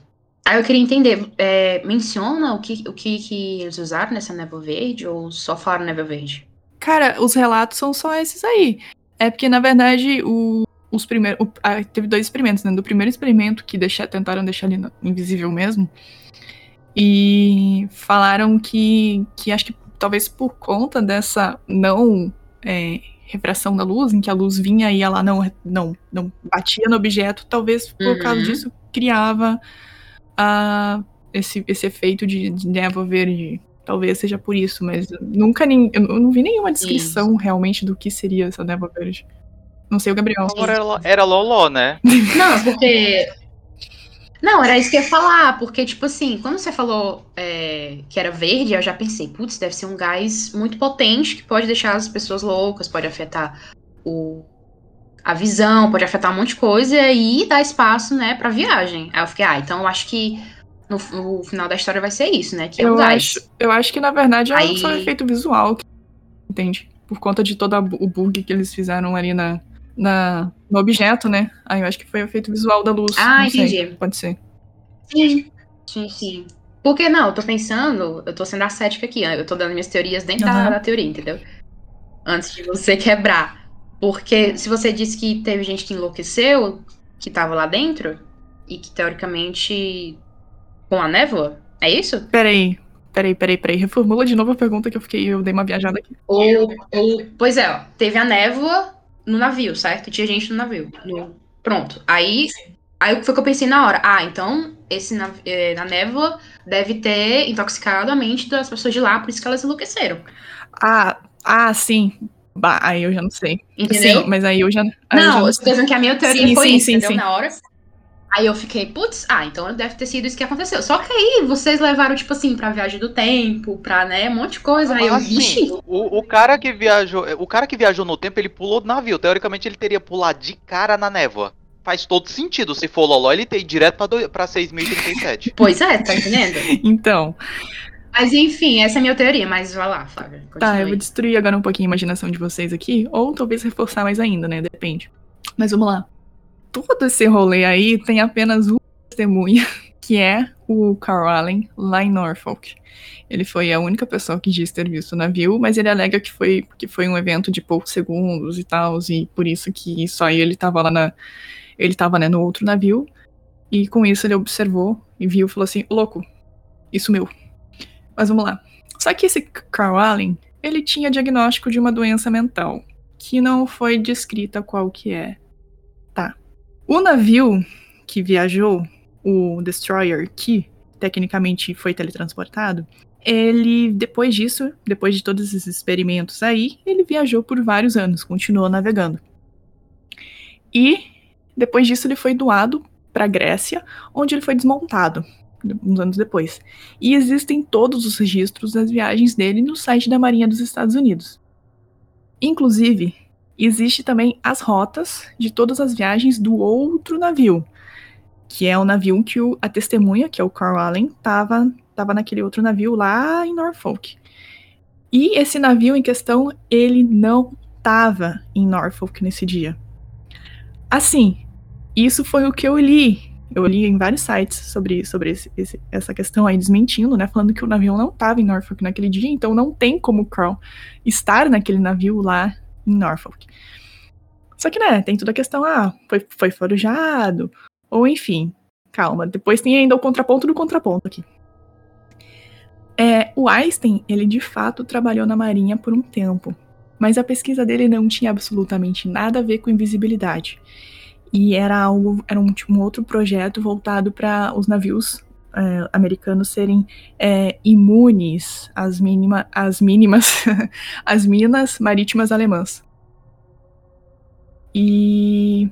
Aí eu queria entender, é, menciona o, que, o que, que eles usaram nessa névoa verde ou só falaram névoa verde? Cara, os relatos são só esses aí. É porque, na verdade, o, os primeiros. o- ah, teve dois experimentos, né? Do primeiro experimento, que deixa, tentaram deixar ele invisível mesmo. E falaram que, que acho que talvez por conta dessa não é, refração da luz, em que a luz vinha e ela não, não, não batia no objeto, talvez por Uhum. causa disso criava ah, esse, esse efeito de, de névoa verde. Talvez seja por isso, mas nunca nem, eu não vi nenhuma descrição realmente do que seria essa névoa verde. Não sei o Gabriel. Era, era Loló, né? Não, porque. Não, era isso que eu ia falar, porque, tipo assim, quando você falou é, que era verde, eu já pensei, putz, deve ser um gás muito potente que pode deixar as pessoas loucas, pode afetar o, a visão, pode afetar um monte de coisa e dar espaço, né, pra viagem. Aí eu fiquei, ah, então eu acho que no, no final da história vai ser isso, né, que é um Eu gás. acho, eu acho que, na verdade, é Aí- só um efeito visual, entende? Por conta de todo a o bug que eles fizeram ali na, na, no objeto, né? Aí eu acho que foi o efeito visual da luz. Ah, não sei, entendi. Pode ser. Sim, sim, sim. Porque não, eu tô pensando, eu tô sendo ascética aqui, eu tô dando minhas teorias dentro da, Aham. da teoria, entendeu? Antes de você quebrar. Porque se você disse que teve gente que enlouqueceu, que tava lá dentro, e que teoricamente com a névoa, é isso? Peraí, peraí, peraí, peraí. Reformula de novo a pergunta que eu fiquei, eu dei uma viajada aqui. Ou, ou pois é, ó, teve a névoa no navio, certo? Tinha gente no navio. no- Pronto. Aí, aí foi o que eu pensei na hora. Ah, então esse nav- eh, na névoa deve ter intoxicado a mente das pessoas de lá, por isso que elas enlouqueceram. Ah, ah, sim. Bah, aí eu já não sei. Entendeu? Sim, mas aí eu já. aí eu já não, eu não estou dizendo que a minha teoria Sim, foi sim, isso, sim, entendeu? sim. Na hora. Aí eu fiquei, putz, ah, então deve ter sido isso que aconteceu. Só que aí vocês levaram, tipo assim, pra viagem do tempo, pra, né, um monte de coisa. Aí eu, Assim, vixe. o, o cara que viajou, o cara que viajou no tempo, ele pulou do navio. Teoricamente, ele teria pulado de cara na névoa. Faz todo sentido. Se for o Loló, ele tem direto pra, do- pra 6037. Pois é, tá entendendo? Então, Mas enfim, essa é a minha teoria, mas vai lá, Flávia. Tá, eu vou destruir agora um pouquinho a imaginação de vocês aqui, ou talvez reforçar mais ainda, né? Depende. Mas vamos lá. Todo esse rolê aí tem apenas uma testemunha, que é o Carl Allen, lá em Norfolk. Ele foi a única pessoa que disse ter visto o navio, mas ele alega que foi, que foi um evento de poucos segundos e tal, e por isso que só ele tava lá na. Ele tava, né, no outro navio, e com isso ele observou e viu e falou assim: louco, isso meu. Mas vamos lá. Só que esse Carl Allen, ele tinha diagnóstico de uma doença mental, que não foi descrita qual que é. O navio que viajou, o Destroyer, que tecnicamente foi teletransportado, ele, depois disso, depois de todos esses experimentos aí, ele viajou por vários anos, continuou navegando. E, depois disso, ele foi doado para Grécia, onde ele foi desmontado, uns anos depois. E existem todos os registros das viagens dele no site da Marinha dos Estados Unidos. Inclusive, existe também as rotas de todas as viagens do outro navio, que é o navio que o- a testemunha, que é o Carl Allen, estava tava naquele outro navio lá em Norfolk. E esse navio em questão, ele não estava em Norfolk nesse dia. Assim, isso foi o que eu li eu li em vários sites sobre, sobre esse- esse- essa questão aí, desmentindo, né? Falando que o navio não estava em Norfolk naquele dia, então não tem como o Crow estar naquele navio lá em Norfolk. Só que, né, tem toda a questão, ah, foi, foi forjado, ou enfim, calma. Depois tem ainda o contraponto do contraponto aqui. É, o Einstein, ele de fato trabalhou na Marinha por um tempo, mas a pesquisa dele não tinha absolutamente nada a ver com invisibilidade. E era algo, era um, um outro projeto voltado para os navios é, americanos serem é, imunes às, mínima, às mínimas, às minas marítimas alemãs. E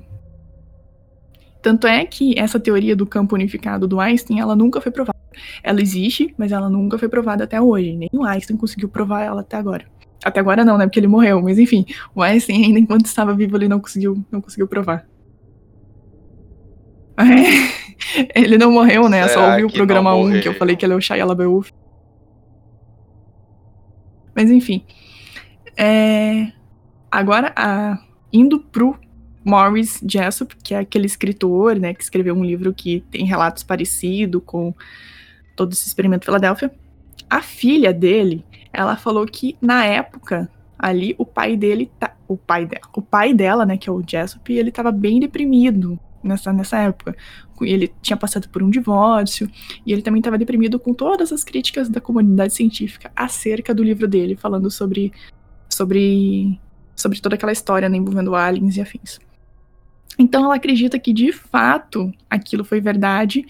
tanto é que essa teoria do campo unificado do Einstein, ela nunca foi provada. Ela existe, mas ela nunca foi provada até hoje. Nem o Einstein conseguiu provar ela até agora. Até agora não, né? Porque ele morreu. Mas enfim, o Einstein ainda enquanto estava vivo ele não conseguiu, não conseguiu provar. ele não morreu, né? Será Só ouviu o programa 1 que eu falei que ele é o Shia LaBeouf. Mas enfim. É... Agora, a... indo pro Morris Jessup, que é aquele escritor, né, que escreveu um livro que tem relatos parecidos com todo esse experimento Filadélfia. A filha dele, ela falou que na época ali o pai dele, tá, o pai dela, o pai dela, né, que é o Jessup, ele estava bem deprimido nessa, nessa época. Ele tinha passado por um divórcio e ele também estava deprimido com todas as críticas da comunidade científica acerca do livro dele, falando sobre sobre sobre toda aquela história né, envolvendo aliens e afins. Então ela acredita que de fato aquilo foi verdade,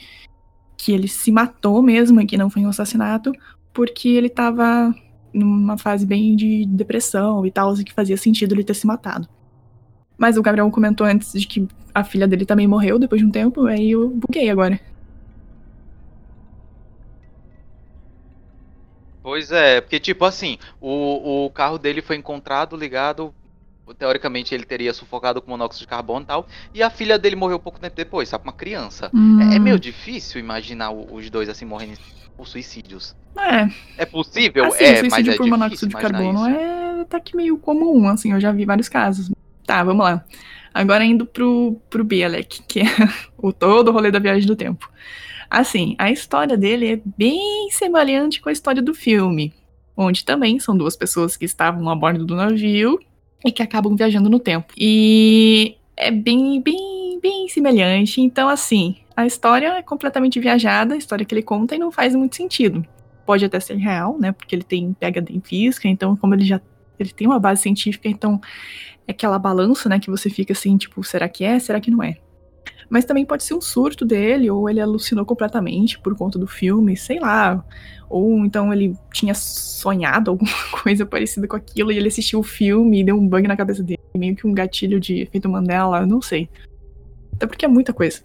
que ele se matou mesmo e que não foi um assassinato, porque ele estava numa fase bem de depressão e tal, e que fazia sentido ele ter se matado. Mas o Gabriel comentou antes de que a filha dele também morreu depois de um tempo, aí eu buguei agora. Pois é, porque tipo assim, o, o carro dele foi encontrado ligado teoricamente ele teria sufocado com monóxido de carbono e tal. E a filha dele morreu pouco tempo depois, sabe? Uma criança. Hum. É, é, meio difícil imaginar os dois assim morrendo por suicídios. É. É possível? Assim, é, mas é por monóxido de carbono isso. é tá que meio comum, assim, eu já vi vários casos. Tá, vamos lá. Agora indo pro, pro Bielek, que é o todo o rolê da viagem do tempo. Assim, a história dele é bem semelhante com a história do filme, onde também são duas pessoas que estavam a bordo do navio e que acabam viajando no tempo. E é bem, bem, bem semelhante. Então, assim, a história é completamente viajada, a história que ele conta, e não faz muito sentido. Pode até ser real, né? Porque ele tem PhD em física, então, como ele já ele tem uma base científica, então é aquela balança, né? Que você fica assim, tipo, será que é? Será que não é? Mas também pode ser um surto dele, ou ele alucinou completamente por conta do filme, sei lá. Ou então ele tinha sonhado alguma coisa parecida com aquilo e ele assistiu o filme e deu um bug na cabeça dele, meio que um gatilho de efeito Mandela, não sei. Até porque é muita coisa.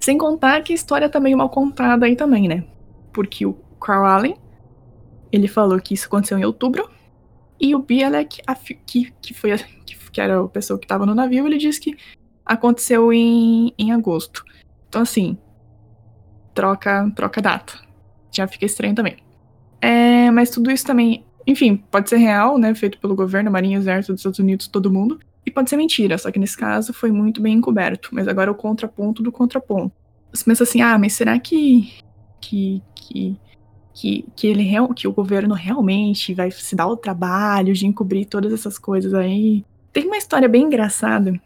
Sem contar que a história tá meio mal contada aí também, né? Porque o Carl Allen, ele falou que isso aconteceu em outubro, e o Bielek, que, que, foi que, que era a pessoa que estava no navio, ele disse que aconteceu em, em agosto. Então, assim, troca, troca data. Já fica estranho também. É, mas tudo isso também, enfim, pode ser real, né? Feito pelo governo, Marinha, Exército dos Estados Unidos, todo mundo. E pode ser mentira, só que nesse caso foi muito bem encoberto. Mas agora é o contraponto do contraponto. Você pensa assim, ah, mas será que. que. que. que, que ele que o governo realmente vai se dar o trabalho de encobrir todas essas coisas aí? Tem uma história bem engraçada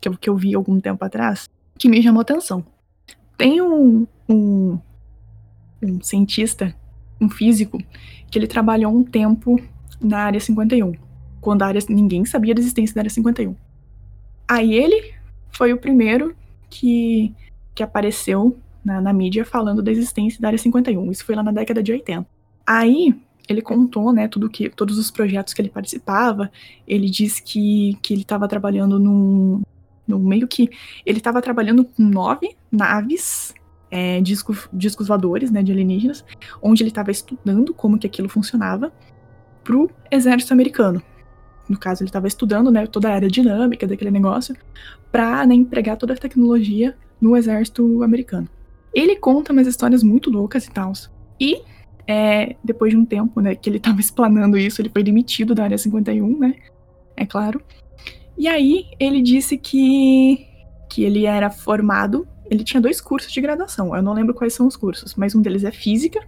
que eu, que eu vi algum tempo atrás, que me chamou atenção. Tem um, um, um cientista, um físico, que ele trabalhou um tempo na área 51, quando a área, ninguém sabia da existência da área 51. Aí ele foi o primeiro que, que apareceu na, na, mídia falando da existência da área 51. Isso foi lá na década de 80. Aí ele contou, né, tudo que, todos os projetos que ele participava. Ele disse que, que ele estava trabalhando num, no meio que ele estava trabalhando com nove naves, é, discos, voadores, né, de alienígenas, onde ele estava estudando como que aquilo funcionava para o exército americano. No caso, ele estava estudando, né, toda a área dinâmica daquele negócio para né, empregar toda a tecnologia no exército americano. Ele conta umas histórias muito loucas e tal. E é, depois de um tempo, né, que ele estava explanando isso, ele foi demitido da área 51, né? É claro. E aí ele disse que, que ele era formado, ele tinha dois cursos de graduação, eu não lembro quais são os cursos, mas um deles é física,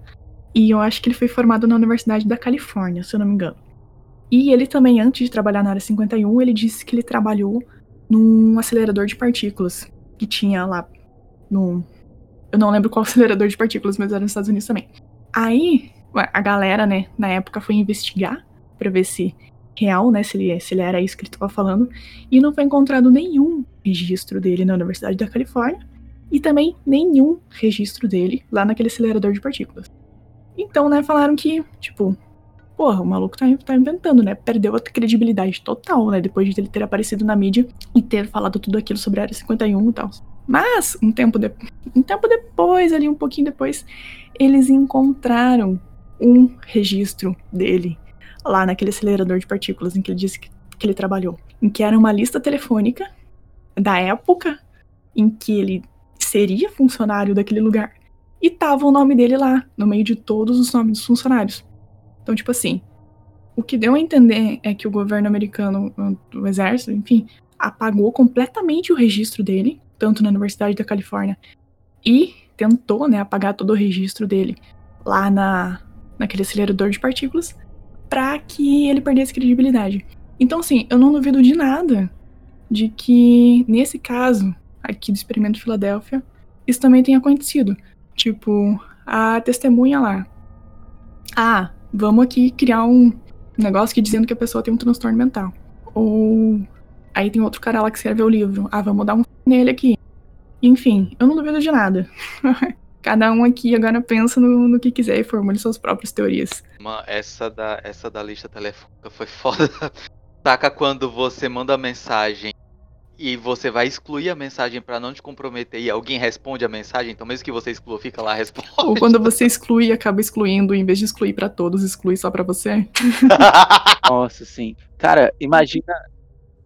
e eu acho que ele foi formado na Universidade da Califórnia, se eu não me engano. E ele também, antes de trabalhar na área 51, ele disse que ele trabalhou num acelerador de partículas que tinha lá no. Eu não lembro qual acelerador de partículas, mas era nos Estados Unidos também. Aí, a galera, né, na época foi investigar para ver se real, né, se ele, se ele era isso que ele estava falando, e não foi encontrado nenhum registro dele na Universidade da Califórnia e também nenhum registro dele lá naquele acelerador de partículas. Então, né, falaram que, tipo, porra, o maluco tá, tá inventando, né? Perdeu a credibilidade total, né? Depois de ele ter aparecido na mídia e ter falado tudo aquilo sobre a Área 51 e tal. Mas, um tempo, de, um tempo depois, ali um pouquinho depois, eles encontraram um registro dele lá naquele acelerador de partículas em que ele disse que, que ele trabalhou. Em que era uma lista telefônica da época em que ele seria funcionário daquele lugar. E tava o nome dele lá, no meio de todos os nomes dos funcionários. Então, tipo assim, o que deu a entender é que o governo americano, o exército, enfim, apagou completamente o registro dele, tanto na Universidade da Califórnia, e tentou, né, apagar todo o registro dele lá na, naquele acelerador de partículas, para que ele perdesse credibilidade. Então, assim, eu não duvido de nada de que, nesse caso, aqui do experimento Filadélfia, isso também tenha acontecido. Tipo, a testemunha lá. Ah, vamos aqui criar um negócio que dizendo que a pessoa tem um transtorno mental. Ou aí tem outro cara lá que escreveu o livro. Ah, vamos dar um nele aqui. Enfim, eu não duvido de nada. Cada um aqui agora pensa no, no que quiser e formule suas próprias teorias. essa da, essa da lista telefônica foi foda. Saca quando você manda mensagem e você vai excluir a mensagem para não te comprometer e alguém responde a mensagem, então mesmo que você exclua, fica lá a resposta. Ou quando você exclui, acaba excluindo, em vez de excluir para todos, exclui só para você. Nossa, sim. Cara, imagina,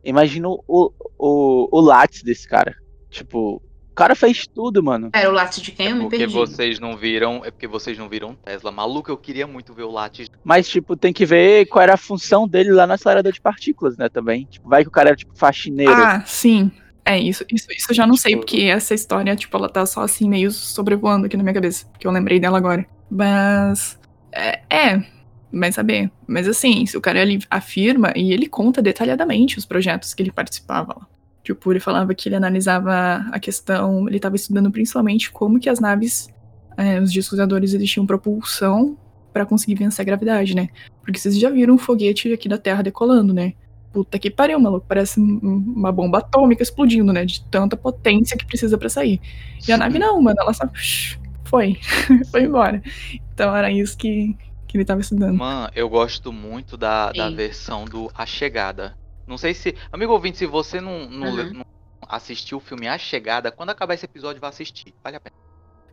imagina o, o, o látis desse cara. Tipo, o cara fez tudo, mano. Era o Lattes de quem? Eu me porque perdi. vocês não viram, é porque vocês não viram Tesla. Maluco, eu queria muito ver o Lattes. Mas, tipo, tem que ver qual era a função dele lá no acelerador de partículas, né, também. Tipo, vai que o cara era, tipo, faxineiro. Ah, sim. É, isso, isso, isso eu já não sei, porque essa história, tipo, ela tá só assim, meio sobrevoando aqui na minha cabeça. Porque eu lembrei dela agora. Mas. É. é vai saber. Mas assim, o cara ele afirma e ele conta detalhadamente os projetos que ele participava lá. Tipo, ele falava que ele analisava a questão, ele estava estudando principalmente como que as naves, é, os discos eles tinham propulsão para conseguir vencer a gravidade, né? Porque vocês já viram um foguete aqui da Terra decolando, né? Puta que pariu, maluco. Parece uma bomba atômica explodindo, né? De tanta potência que precisa para sair. E a nave não, mano. Ela só foi. foi embora. Então era isso que, que ele tava estudando. Mano, eu gosto muito da, da versão do A Chegada. Não sei se. Amigo ouvinte, se você não, não, uhum. não assistiu o filme A Chegada, quando acabar esse episódio, vá assistir. Vale a pena.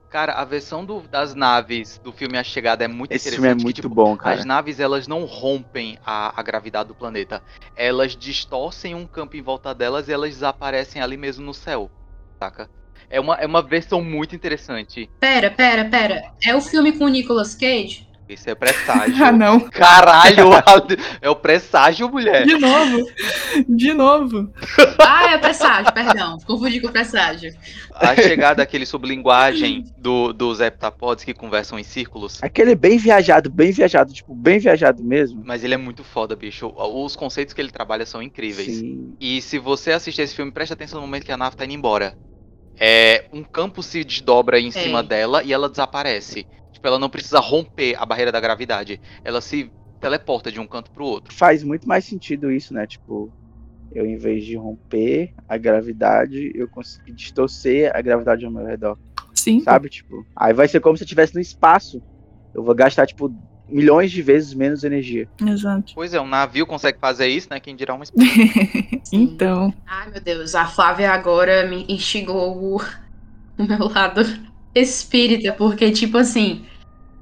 Cara, a versão do, das naves do filme A Chegada é muito Esse interessante. Esse filme é muito que, tipo, bom, cara. As naves, elas não rompem a, a gravidade do planeta. Elas distorcem um campo em volta delas e elas desaparecem ali mesmo no céu, saca? É uma, é uma versão muito interessante. Pera, pera, pera. É o filme com o Nicolas Cage? Isso é presságio. ah, não. Caralho, é o presságio, mulher. De novo. De novo. Ah, é presságio, perdão. Confundi com o presságio. A chegada daquele sublinguagem do, dos heptapods que conversam em círculos. Aquele bem viajado, bem viajado, tipo, bem viajado mesmo. Mas ele é muito foda, bicho. Os conceitos que ele trabalha são incríveis. Sim. E se você assistir esse filme, preste atenção no momento que a nave tá indo embora. É, um campo se desdobra em é. cima dela e ela desaparece. Tipo, ela não precisa romper a barreira da gravidade. Ela se teleporta de um canto pro outro. Faz muito mais sentido isso, né? Tipo, eu em vez de romper a gravidade, eu consegui distorcer a gravidade ao meu redor. Sim. Sabe? Tipo, aí vai ser como se eu estivesse no espaço. Eu vou gastar, tipo, milhões de vezes menos energia. Exato. Pois é, um navio consegue fazer isso, né? Quem dirá uma Então. Ai, meu Deus, a Flávia agora me instigou o, o meu lado espírita, porque, tipo assim,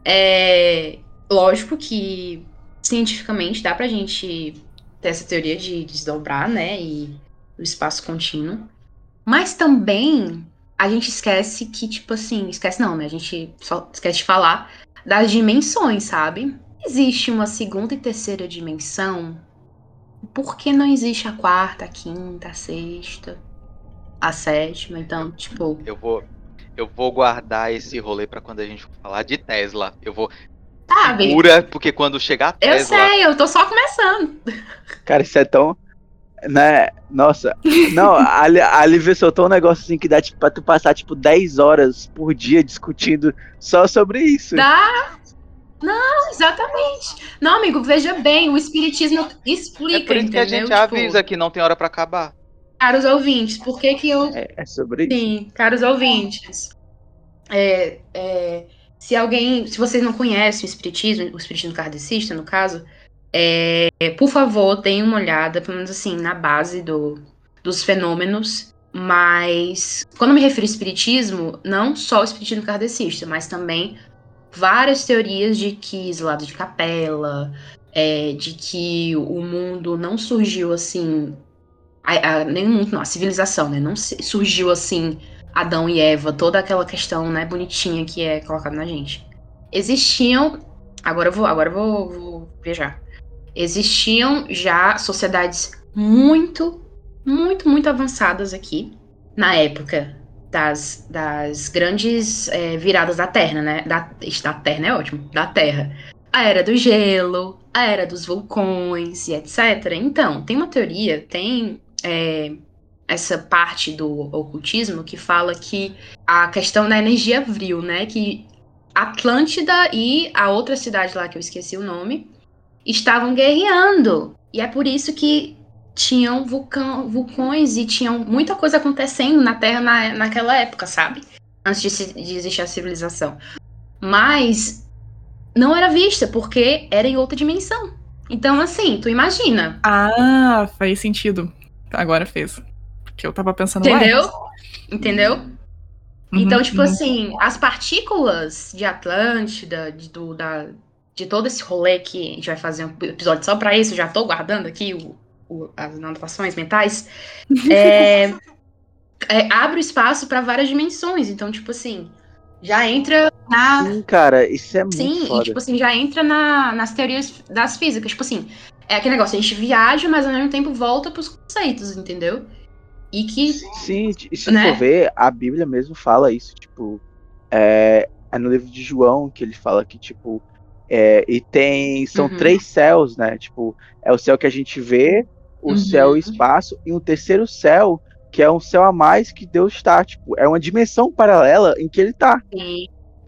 é lógico que cientificamente dá pra gente ter essa teoria de desdobrar, né, e o espaço contínuo. Mas também a gente esquece que, tipo assim, esquece não, né? A gente só esquece de falar das dimensões, sabe? Existe uma segunda e terceira dimensão. Por que não existe a quarta, a quinta, a sexta, a sétima? Então, tipo. Eu vou, eu vou guardar esse rolê para quando a gente falar de Tesla. Eu vou. Sabe? Segura, porque quando chegar a Tesla. Eu sei, eu tô só começando. Cara, isso é tão. Né? Nossa. Não, a, a Lívia soltou um negócio assim que dá tipo, pra tu passar tipo 10 horas por dia discutindo só sobre isso. Dá! Não, exatamente. Não, amigo, veja bem, o espiritismo explica, é por isso entendeu? que a gente tipo, avisa que não tem hora para acabar. Caros ouvintes, por que que eu... É, é sobre isso. Sim, caros ouvintes. É, é, se alguém, se vocês não conhecem o espiritismo, o espiritismo kardecista, no caso, é, por favor, deem uma olhada, pelo menos assim, na base do, dos fenômenos. Mas, quando eu me refiro ao espiritismo, não só o espiritismo kardecista, mas também várias teorias de que isolado de capela, é, de que o mundo não surgiu assim. A, a, nem não, a civilização, né? Não surgiu assim, Adão e Eva, toda aquela questão, né, bonitinha que é colocada na gente. Existiam. Agora eu vou, agora eu vou, vou viajar. Existiam já sociedades muito, muito, muito avançadas aqui na época das, das grandes é, viradas da Terra, né? Da, da Terra é ótimo, da Terra. A era do gelo, a era dos vulcões e etc. Então, tem uma teoria, tem é, essa parte do ocultismo que fala que a questão da energia vril, né? Que Atlântida e a outra cidade lá que eu esqueci o nome estavam guerreando. E é por isso que tinham vulcão, vulcões e tinham muita coisa acontecendo na Terra na, naquela época, sabe? Antes de, de existir a civilização. Mas não era vista, porque era em outra dimensão. Então, assim, tu imagina. Ah, faz sentido. Agora fez. Porque eu tava pensando Entendeu? Entendeu? Uhum, então, tipo uhum. assim, as partículas de Atlântida, de, do, da, de todo esse rolê que a gente vai fazer um episódio só pra isso, já tô guardando aqui o, o, as anotações mentais, é, é, abre o espaço para várias dimensões. Então, tipo assim, já entra na. Sim, cara, isso é muito Sim, foda. e tipo assim, já entra na, nas teorias das físicas. Tipo assim, é aquele negócio, a gente viaja, mas ao mesmo tempo volta pros conceitos, entendeu? E que. Sim, e se né? for ver, a Bíblia mesmo fala isso, tipo. É, é no livro de João que ele fala que, tipo. É, e tem. São uhum. três céus, né? Tipo, é o céu que a gente vê, o uhum. céu e o espaço, e um terceiro céu, que é um céu a mais que Deus está, tipo, é uma dimensão paralela em que ele está.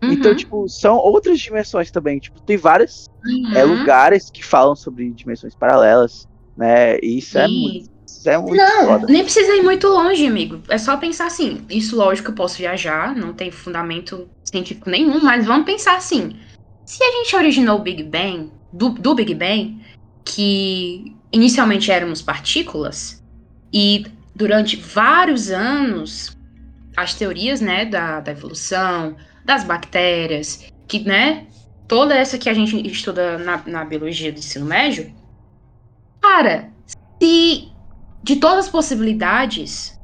Uhum. Então, tipo, são outras dimensões também, tipo, tem vários uhum. é, lugares que falam sobre dimensões paralelas, né, e isso é muito, isso é muito Não, foda. nem precisa ir muito longe, amigo, é só pensar assim, isso lógico eu posso viajar, não tem fundamento científico nenhum, mas vamos pensar assim, se a gente originou o Big Bang, do, do Big Bang, que inicialmente éramos partículas, e durante vários anos, as teorias né, da, da evolução, das bactérias, que, né, toda essa que a gente estuda na, na biologia do ensino médio, cara, se de todas as possibilidades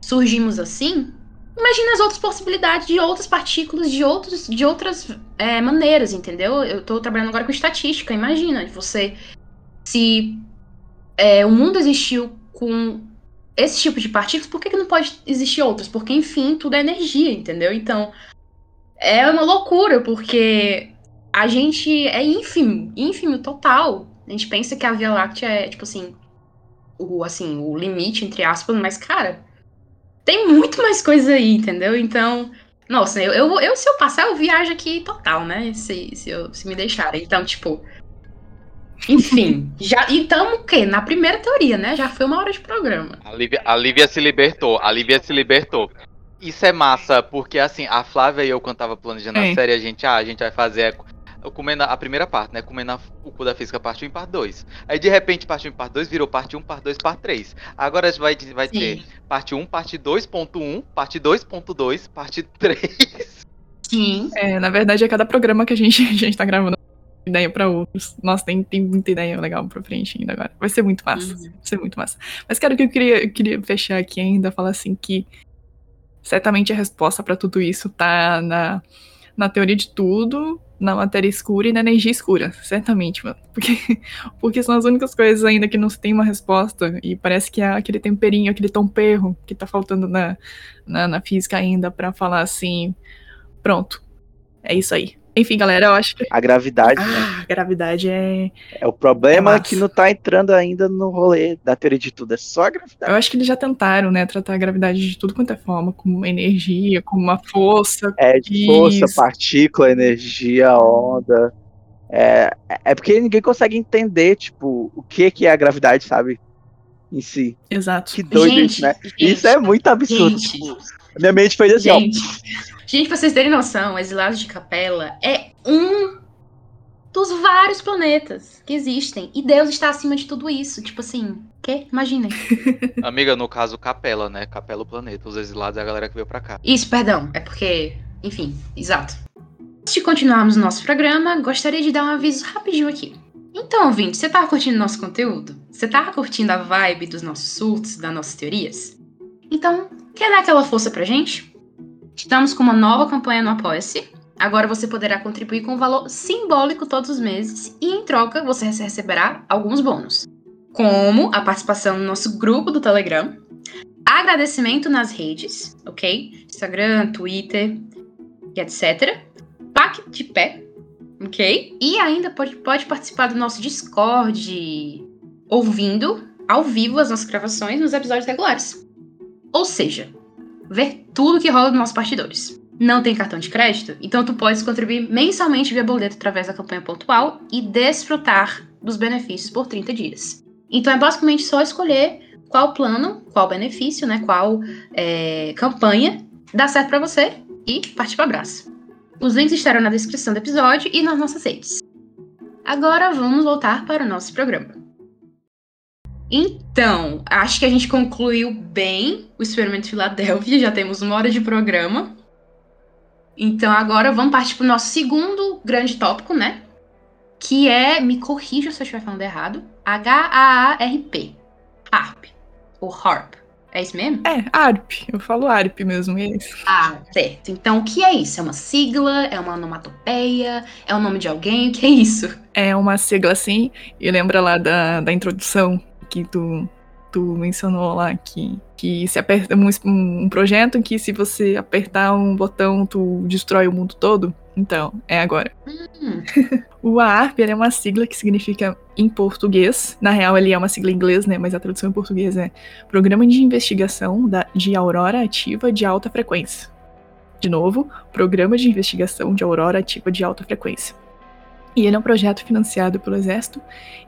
surgimos assim, imagina as outras possibilidades de outras partículas, de, outros, de outras é, maneiras, entendeu? Eu tô trabalhando agora com estatística, imagina, você se é, o mundo existiu com esse tipo de partículas, por que, que não pode existir outras? Porque, enfim, tudo é energia, entendeu? Então, é uma loucura, porque a gente é ínfimo, ínfimo total. A gente pensa que a Via Láctea é, tipo assim, o, assim, o limite, entre aspas, mas, cara, tem muito mais coisa aí, entendeu? Então, nossa, eu, eu, eu se eu passar, eu viajo aqui total, né? Se, se, eu, se me deixarem. Então, tipo, enfim, já então o quê? Na primeira teoria, né? Já foi uma hora de programa. A Lívia, a Lívia se libertou, a Lívia se libertou. Isso é massa, porque assim, a Flávia e eu, quando tava planejando a série, a gente, ah, a gente vai fazer a, comendo a primeira parte, né? Comendo o cu da física, parte 1 e parte 2. Aí de repente, parte 1 e parte 2 virou parte 1, parte 2, parte 3. Agora a gente vai, vai ter parte 1, parte 2.1, parte 2.2, parte 3. Sim. É, na verdade, é cada programa que a gente, a gente tá gravando ideia para outros. Nossa, tem, tem muita ideia legal pra frente ainda agora. Vai ser muito massa. Uhum. Vai ser muito massa. Mas, cara, o que eu queria, eu queria fechar aqui ainda, falar assim que certamente a resposta para tudo isso tá na, na teoria de tudo, na matéria escura e na energia escura. Certamente, mano. Porque, porque são as únicas coisas ainda que não se tem uma resposta. E parece que é aquele temperinho, aquele tom perro que tá faltando na, na, na física ainda para falar assim: pronto, é isso aí Enfim, galera, eu acho que. A gravidade. Ah, né? a gravidade é. É o problema É que não tá entrando ainda no rolê da teoria de tudo. É só a gravidade. Eu acho que eles já tentaram, né, tratar a gravidade de tudo quanto é forma, como uma energia, como uma força. É de força, partícula, energia, onda. É, é porque ninguém consegue entender, tipo, o que, que é a gravidade, sabe? Em si. Exato. Que doido Gente, isso, né? gente, isso é muito absurdo. gente. Minha mente fez assim, ó. Gente, gente, pra vocês terem noção, Exilados de Capela é um dos vários planetas que existem. E Deus está acima de tudo isso. Tipo assim, que? Imaginem. Amiga, no caso, Capela, né? Capela o planeta. Os exilados é a galera que veio pra cá. Isso, perdão. É porque, enfim, exato. Antes de continuarmos o nosso programa, gostaria de dar um aviso rapidinho aqui. Então, ouvinte, você tá curtindo nosso conteúdo? Você tá curtindo a vibe dos nossos surtos, das nossas teorias? Então, quer dar aquela força pra gente? Estamos com uma nova campanha no Apoia-se. Agora você poderá contribuir com um valor simbólico todos os meses e, em troca, você receberá alguns bônus. Como a participação no nosso grupo do Telegram, agradecimento nas redes, ok? Instagram, Twitter, e etc. Pack de pé, ok? E ainda pode, pode participar do nosso Discord, ouvindo ao vivo as nossas gravações nos episódios regulares. Ou seja, ver tudo que rola nos nossos partidores. Não tem cartão de crédito? Então tu pode contribuir mensalmente via boleto através da campanha pontual e desfrutar dos benefícios por 30 dias. Então é basicamente só escolher qual plano, qual benefício, né? Qual é, campanha dá certo pra você e partir pro abraço. Os links estarão na descrição do episódio e nas nossas redes. Agora vamos voltar para o nosso programa. Então, acho que a gente concluiu bem o experimento Filadélfia, já temos uma hora de programa. Então agora vamos partir para o nosso segundo grande tópico, né? Que é, me corrija se eu estiver falando errado, H-A-A-R-P. ARP. Ou HARP. É isso mesmo? É, ARP. Eu falo ARP mesmo, é isso. Ah, certo. Então o que é isso? É uma sigla? É uma onomatopeia? É o nome de alguém? O que é isso? É uma sigla assim, e lembra lá da, da introdução que tu, tu mencionou lá, que, que se aperta um, um projeto que se você apertar um botão, tu destrói o mundo todo. Então, é agora. Hum, O ARP ele é uma sigla que significa em português, na real ele é uma sigla em inglês, né, mas a tradução em português é Programa de Investigação da, de Aurora Ativa de Alta Frequência. De novo, Programa de Investigação de Aurora Ativa de Alta Frequência. E ele é um projeto financiado pelo Exército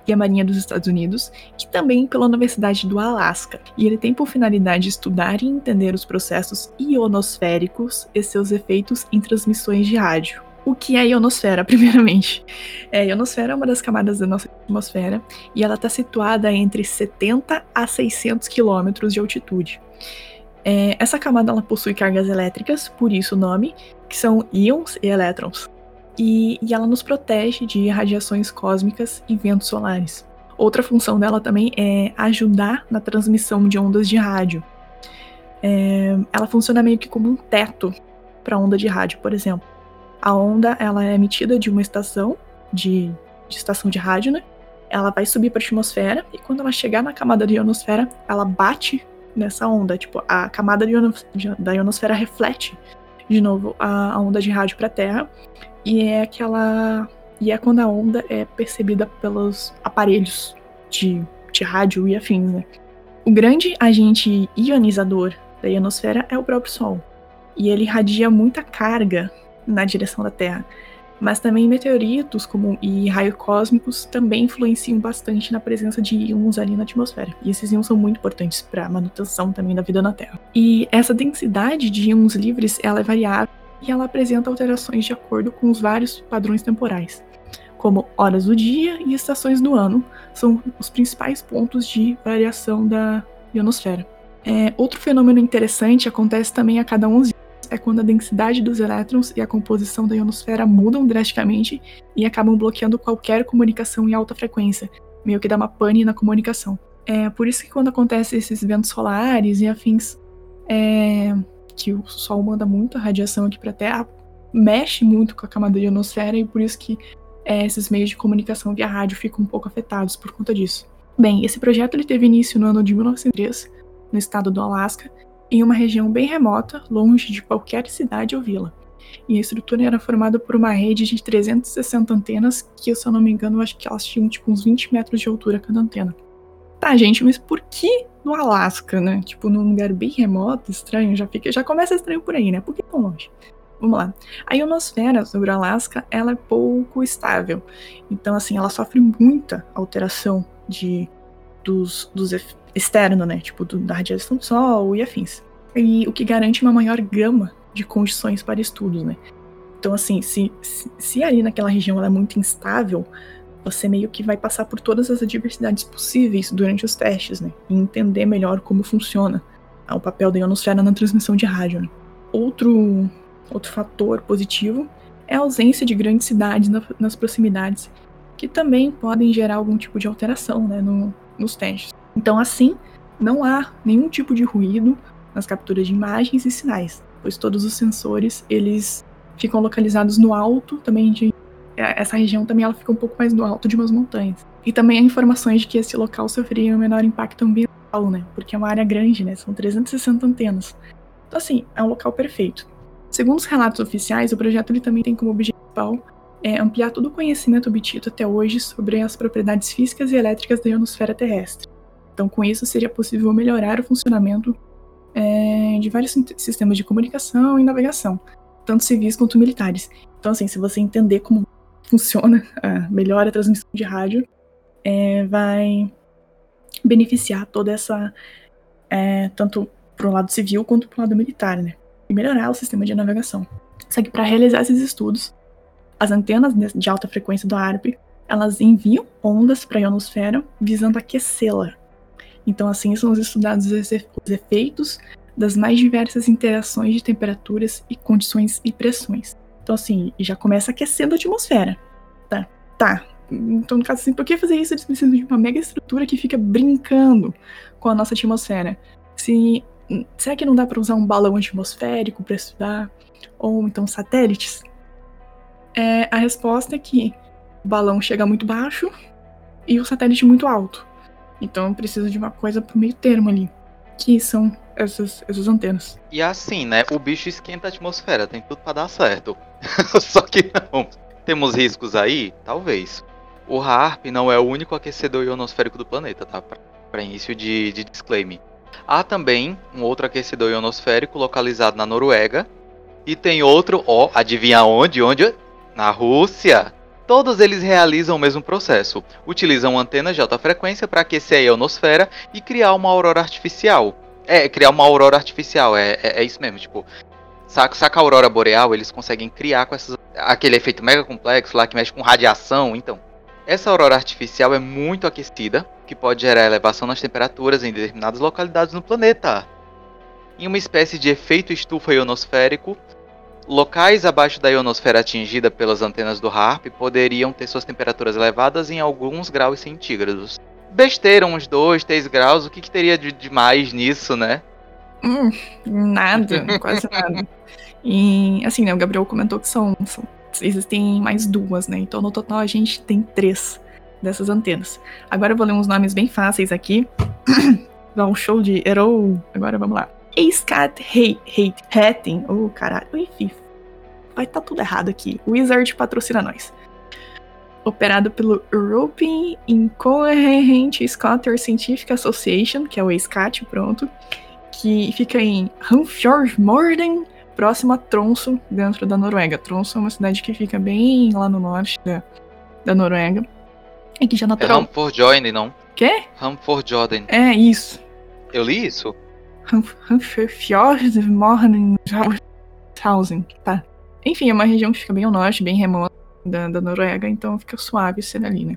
e a Marinha dos Estados Unidos e também pela Universidade do Alasca. E ele tem por finalidade estudar e entender os processos ionosféricos e seus efeitos em transmissões de rádio. O que é a ionosfera, primeiramente? É, a ionosfera é uma das camadas da nossa atmosfera e ela está situada entre 70 a 600 quilômetros de altitude. É, essa camada ela possui cargas elétricas, por isso o nome, que são íons e elétrons. E, e ela nos protege de radiações cósmicas e ventos solares. Outra função dela também é ajudar na transmissão de ondas de rádio. É, ela funciona meio que como um teto para onda de rádio, por exemplo. A onda ela é emitida de uma estação de, de estação de rádio, né? Ela vai subir para a atmosfera e quando ela chegar na camada da ionosfera, ela bate nessa onda. Tipo, a camada da ionosfera reflete de novo a, a onda de rádio para a Terra e é aquela e é quando a onda é percebida pelos aparelhos de, de rádio e afins, né? O grande agente ionizador da ionosfera é o próprio Sol. E ele irradia muita carga na direção da Terra. Mas também meteoritos como, e raios cósmicos também influenciam bastante na presença de íons ali na atmosfera. E esses íons são muito importantes para a manutenção também da vida na Terra. E essa densidade de íons livres ela é variável e ela apresenta alterações de acordo com os vários padrões temporais, como horas do dia e estações do ano, são os principais pontos de variação da ionosfera. É, outro fenômeno interessante acontece também a cada 11 anos, é quando a densidade dos elétrons e a composição da ionosfera mudam drasticamente e acabam bloqueando qualquer comunicação em alta frequência, meio que dá uma pane na comunicação. É por isso que quando acontecem esses ventos solares e afins, é, que o Sol manda muita radiação aqui para a Terra, mexe muito com a camada da ionosfera e por isso que é, esses meios de comunicação via rádio ficam um pouco afetados por conta disso. Bem, esse projeto ele teve início no ano de 1903, no estado do Alasca, em uma região bem remota, longe de qualquer cidade ou vila. E a estrutura era formada por uma rede de 360 antenas, que, se eu não me engano, acho que elas tinham tipo uns 20 metros de altura cada antena. Tá, gente, mas por que no Alasca, né? Tipo, num lugar bem remoto, estranho, já fica, já começa estranho por aí, né? Por que tão longe? Vamos lá. A ionosfera sobre o Alasca, ela é pouco estável. Então, assim, ela sofre muita alteração de dos, dos externo, né? Tipo, do, da radiação do Sol e afins. E o que garante uma maior gama de condições para estudos, né? Então, assim, se, se, se ali naquela região ela é muito instável, você meio que vai passar por todas as adversidades possíveis durante os testes, né? E entender melhor como funciona o papel da ionosfera na transmissão de rádio. Né? Outro, outro fator positivo é a ausência de grandes cidades na, nas proximidades, que também podem gerar algum tipo de alteração né, no, nos testes. Então, assim, não há nenhum tipo de ruído nas capturas de imagens e sinais, pois todos os sensores eles ficam localizados no alto também de essa região também ela fica um pouco mais no alto de umas montanhas. E também há informações de que esse local sofreria um menor impacto ambiental, né? Porque é uma área grande, né? São 360 antenas. Então, assim, é um local perfeito. Segundo os relatos oficiais, o projeto ele também tem como objetivo é, ampliar todo o conhecimento obtido até hoje sobre as propriedades físicas e elétricas da ionosfera terrestre. Então, com isso, seria possível melhorar o funcionamento é, de vários sistemas de comunicação e navegação, tanto civis quanto militares. Então, assim, se você entender como funciona, a, melhora a transmissão de rádio, é, vai beneficiar toda essa, é, tanto para o lado civil quanto para o lado militar, né? E melhorar o sistema de navegação. Só que para realizar esses estudos, as antenas de alta frequência do ARP, elas enviam ondas para a ionosfera visando aquecê-la. Então, assim, são estudados os efeitos das mais diversas interações de temperaturas e condições e pressões. Então, assim, já começa aquecendo a atmosfera. Tá? Tá. Então, no caso assim, por que fazer isso? Eles precisam de uma mega estrutura que fica brincando com a nossa atmosfera. Se, será que não dá para usar um balão atmosférico para estudar? Ou então satélites? É, a resposta é que o balão chega muito baixo e o satélite muito alto. Então precisa de uma coisa pro meio termo ali, que são essas, essas antenas. E assim, né? O bicho esquenta a atmosfera, tem tudo para dar certo. Só que não. Temos riscos aí? Talvez. O HARP não é o único aquecedor ionosférico do planeta, tá? Para início de, de disclaimer. Há também um outro aquecedor ionosférico localizado na Noruega. E tem outro, ó, adivinha onde? Onde? Na Rússia. Todos eles realizam o mesmo processo. Utilizam antenas de alta frequência para aquecer a ionosfera e criar uma aurora artificial. É, criar uma aurora artificial, é, é, é isso mesmo, tipo, saca, saca a aurora boreal, eles conseguem criar com essas, aquele efeito mega complexo lá que mexe com radiação, então. Essa aurora artificial é muito aquecida, que pode gerar elevação nas temperaturas em determinadas localidades no planeta. Em uma espécie de efeito estufa ionosférico, locais abaixo da ionosfera atingida pelas antenas do HARP poderiam ter suas temperaturas elevadas em alguns graus centígrados besteira, uns 2, 3 graus. O que, que teria de demais nisso, né? Hum, nada, quase nada. E assim, né, o Gabriel comentou que são, são, existem mais duas, né? Então no total a gente tem três dessas antenas. Agora eu vou ler uns nomes bem fáceis aqui. Dá um show de Hero. Agora vamos lá. Hate Hatting. Oh, caralho. Enfim. Vai estar tá tudo errado aqui. Wizard patrocina nós operado pelo European Incoherent Scatter Scientific Association, que é o ESCAT, pronto, que fica em Hanfjordmorden, próximo a Tromsø, dentro da Noruega. Tromsø é uma cidade que fica bem lá no norte da, da Noruega. E que já natural... É Hamfjorden, não? Quê? Hamfjorden. É, isso. Eu li isso? Hanfjordmorden... Tá. Enfim, é uma região que fica bem ao norte, bem remota da, da, Noruega, então fica suave ser ali, né?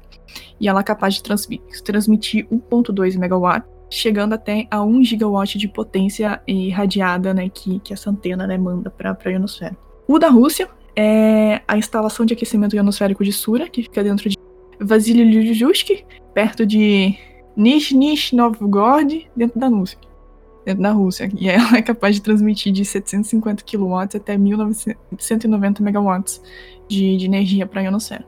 E ela é capaz de transmitir, transmitir 1.2 MW, chegando até a 1 GW de potência irradiada, né, que, que essa antena né, manda para a ionosfera. O da Rússia é a instalação de aquecimento ionosférico de Sura, que fica dentro de Vasily perto de Nizhny Novgorod, dentro da Rússia. Da Rússia. E ela é capaz de transmitir de 750 kW até 1990 MW de, de energia para a ionosfera.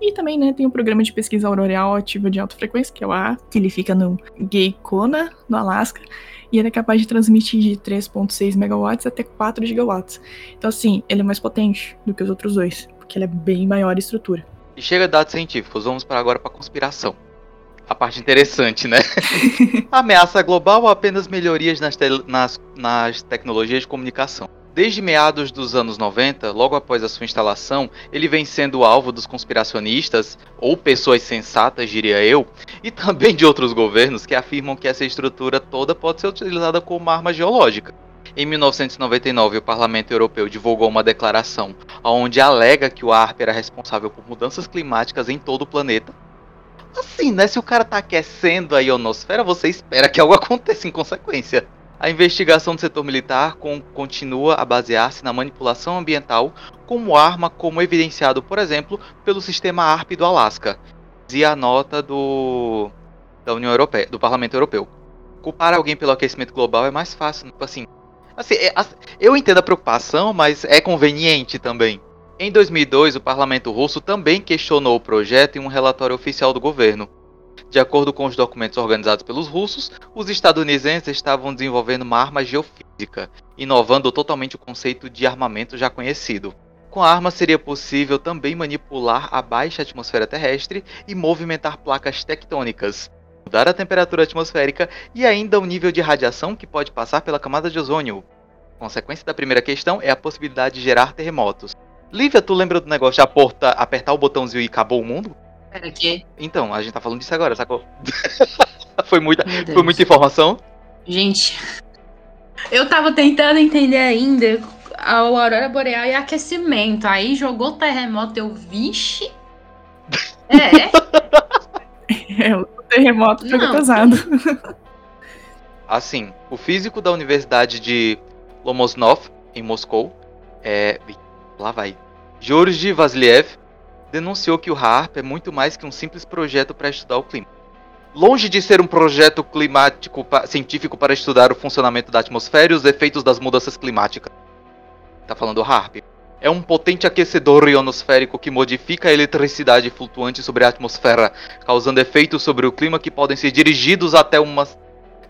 E também, né, tem o programa de pesquisa auroral ativa de alta frequência, que é o A, que ele fica no Gay-Kona, no Alasca, e ele é capaz de transmitir de 3.6 megawatts até 4 gigawatts. Então, assim, ele é mais potente do que os outros dois, porque ele é bem maior estrutura. E chega dados científicos, vamos para agora para conspiração. A parte interessante, né? Ameaça global ou apenas melhorias nas, nas, nas tecnologias de comunicação? Desde meados dos anos 90, logo após a sua instalação, ele vem sendo alvo dos conspiracionistas, ou pessoas sensatas, diria eu, e também de outros governos que afirmam que essa estrutura toda pode ser utilizada como arma geológica. Em 1999, o Parlamento Europeu divulgou uma declaração onde alega que o ARP era responsável por mudanças climáticas em todo o planeta. Assim, né? Se o cara tá aquecendo a ionosfera, você espera que algo aconteça em consequência. A investigação do setor militar com, continua a basear-se na manipulação ambiental como arma, como evidenciado, por exemplo, pelo sistema ARP do Alasca. E a nota do da União Europeia, do Parlamento Europeu. Culpar alguém pelo aquecimento global é mais fácil, tipo assim. Assim, é, eu entendo a preocupação, mas é conveniente também. Em 2002, o parlamento russo também questionou o projeto em um relatório oficial do governo. De acordo com os documentos organizados pelos russos, os estadunidenses estavam desenvolvendo uma arma geofísica, inovando totalmente o conceito de armamento já conhecido. Com a arma seria possível também manipular a baixa atmosfera terrestre e movimentar placas tectônicas, mudar a temperatura atmosférica e ainda o nível de radiação que pode passar pela camada de ozônio. Consequência da primeira questão é a possibilidade de gerar terremotos. Lívia, tu lembra do negócio de aporta, apertar o botãozinho e acabou o mundo? Pera, quê? Então, a gente tá falando disso agora, sacou? foi, muita, foi muita informação? Gente, eu tava tentando entender ainda a aurora boreal e aquecimento. Aí jogou terremoto, eu, vixe. É. é, o terremoto foi pesado. Assim, o físico da Universidade de Lomosnov, em Moscou, é. Lá vai. Georgi Vasiliev denunciou que o HARP é muito mais que um simples projeto para estudar o clima. Longe de ser um projeto climático científico para estudar o funcionamento da atmosfera e os efeitos das mudanças climáticas. Tá falando o HARP. É um potente aquecedor ionosférico que modifica a eletricidade flutuante sobre a atmosfera, causando efeitos sobre o clima que podem ser dirigidos até uma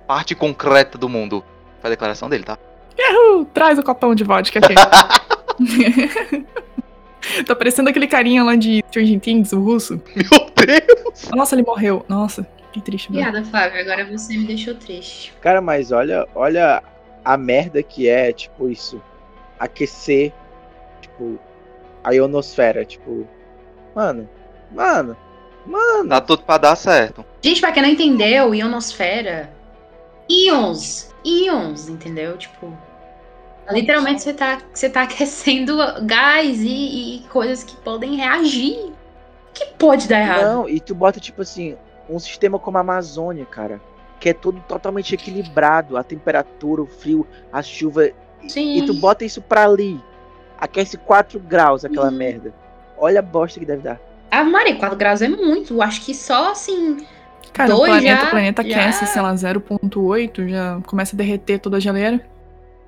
parte concreta do mundo. Foi a declaração dele, tá? Yahoo! Traz o copão de vodka aqui. tá parecendo aquele carinha lá de Stranger Things, o russo. Meu Deus! Nossa, ele morreu. Nossa, que triste. Obrigada, Flávio. Agora você me deixou triste. Cara, mas olha, olha a merda que é, tipo, isso. Aquecer, tipo, a ionosfera, tipo. Mano, mano, mano. Dá tudo pra dar certo. Gente, pra quem não entendeu, ionosfera. Íons. Íons, entendeu? Tipo, Literalmente você tá, você tá aquecendo gás e, e coisas que podem reagir. Que pode dar errado. Não, e tu bota, tipo assim, um sistema como a Amazônia, cara. Que é todo totalmente equilibrado. A temperatura, o frio, a chuva. Sim. E tu bota isso pra ali. Aquece 4 graus aquela hum. merda. Olha a bosta que deve dar. Ah, Maria, 4 graus é muito. Acho que só assim. Cara, o planeta, já, o planeta já... aquece, sei lá, 0.8, já começa a derreter toda a geleira.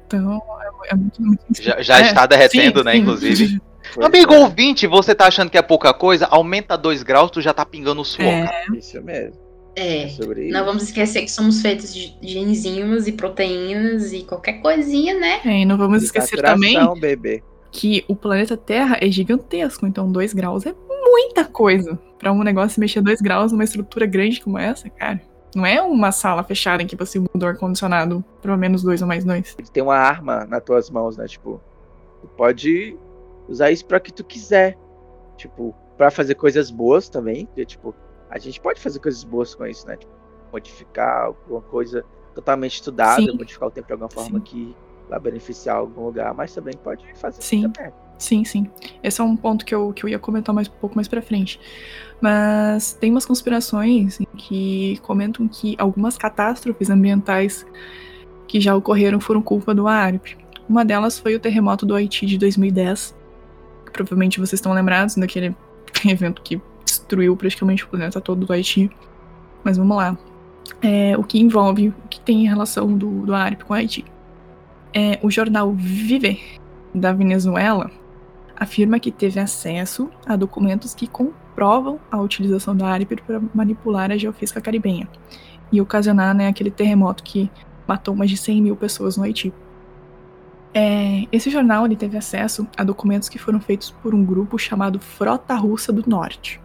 Então, é, muito, muito Já, já é, está derretendo, sim, né, sim. inclusive. Amigo é. ouvinte, você tá achando que é pouca coisa? Aumenta 2 graus, tu já tá pingando o suor. É. Isso mesmo. É, é não vamos esquecer que somos feitos de, de enzimas e proteínas e qualquer coisinha, né? É, e não vamos esquecer também bebê. que o planeta Terra é gigantesco, então 2 graus é muita coisa. Para um negócio mexer 2 graus numa estrutura grande como essa, cara. Não é uma sala fechada em que você muda o ar-condicionado pelo menos dois ou mais dois. Ele tem uma arma nas tuas mãos, né? Tipo, tu pode usar isso para que tu quiser. Tipo, para fazer coisas boas também. Que, tipo, a gente pode fazer coisas boas com isso, né? Tipo, modificar alguma coisa totalmente estudada, Sim. modificar o tempo de alguma forma Sim. que vai beneficiar algum lugar, mas também pode fazer Sim. Sim, sim. Esse é um ponto que eu, que eu ia comentar mais um pouco mais pra frente. Mas tem umas conspirações que comentam que algumas catástrofes ambientais que já ocorreram foram culpa do ARP. Uma delas foi o terremoto do Haiti de 2010. Que provavelmente vocês estão lembrados daquele evento que destruiu praticamente o planeta todo do Haiti. Mas vamos lá. É, o que envolve, o que tem em relação do, do ARP com o Haiti. É, o jornal Viver, da Venezuela, afirma que teve acesso a documentos que comprovam a utilização da ARIP para manipular a geofísica caribenha e ocasionar né, aquele terremoto que matou mais de 100 mil pessoas no Haiti. É, esse jornal ele teve acesso a documentos que foram feitos por um grupo chamado Frota Russa do Norte.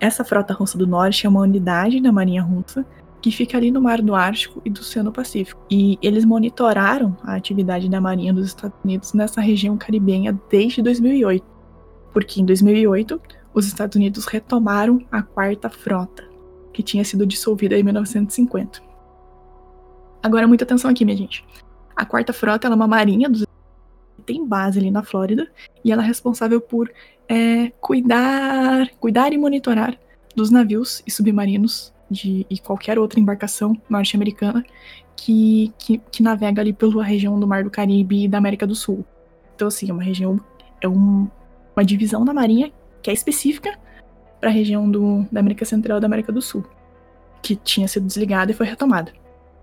Essa Frota Russa do Norte é uma unidade da Marinha Russa que fica ali no Mar do Ártico e do Oceano Pacífico. E eles monitoraram a atividade da Marinha dos Estados Unidos nessa região caribenha desde 2008, porque em 2008 os Estados Unidos retomaram a Quarta Frota, que tinha sido dissolvida em 1950. Agora, muita atenção aqui, minha gente. A Quarta Frota é uma marinha dos tem base ali na Flórida e ela é responsável por é, cuidar, cuidar e monitorar dos navios e submarinos de e qualquer outra embarcação norte-americana que, que, que, navega ali pela região do Mar do Caribe e da América do Sul. Então, assim, é uma região, é um, uma divisão da Marinha que é específica para a região do, da América Central e da América do Sul, que tinha sido desligada e foi retomada.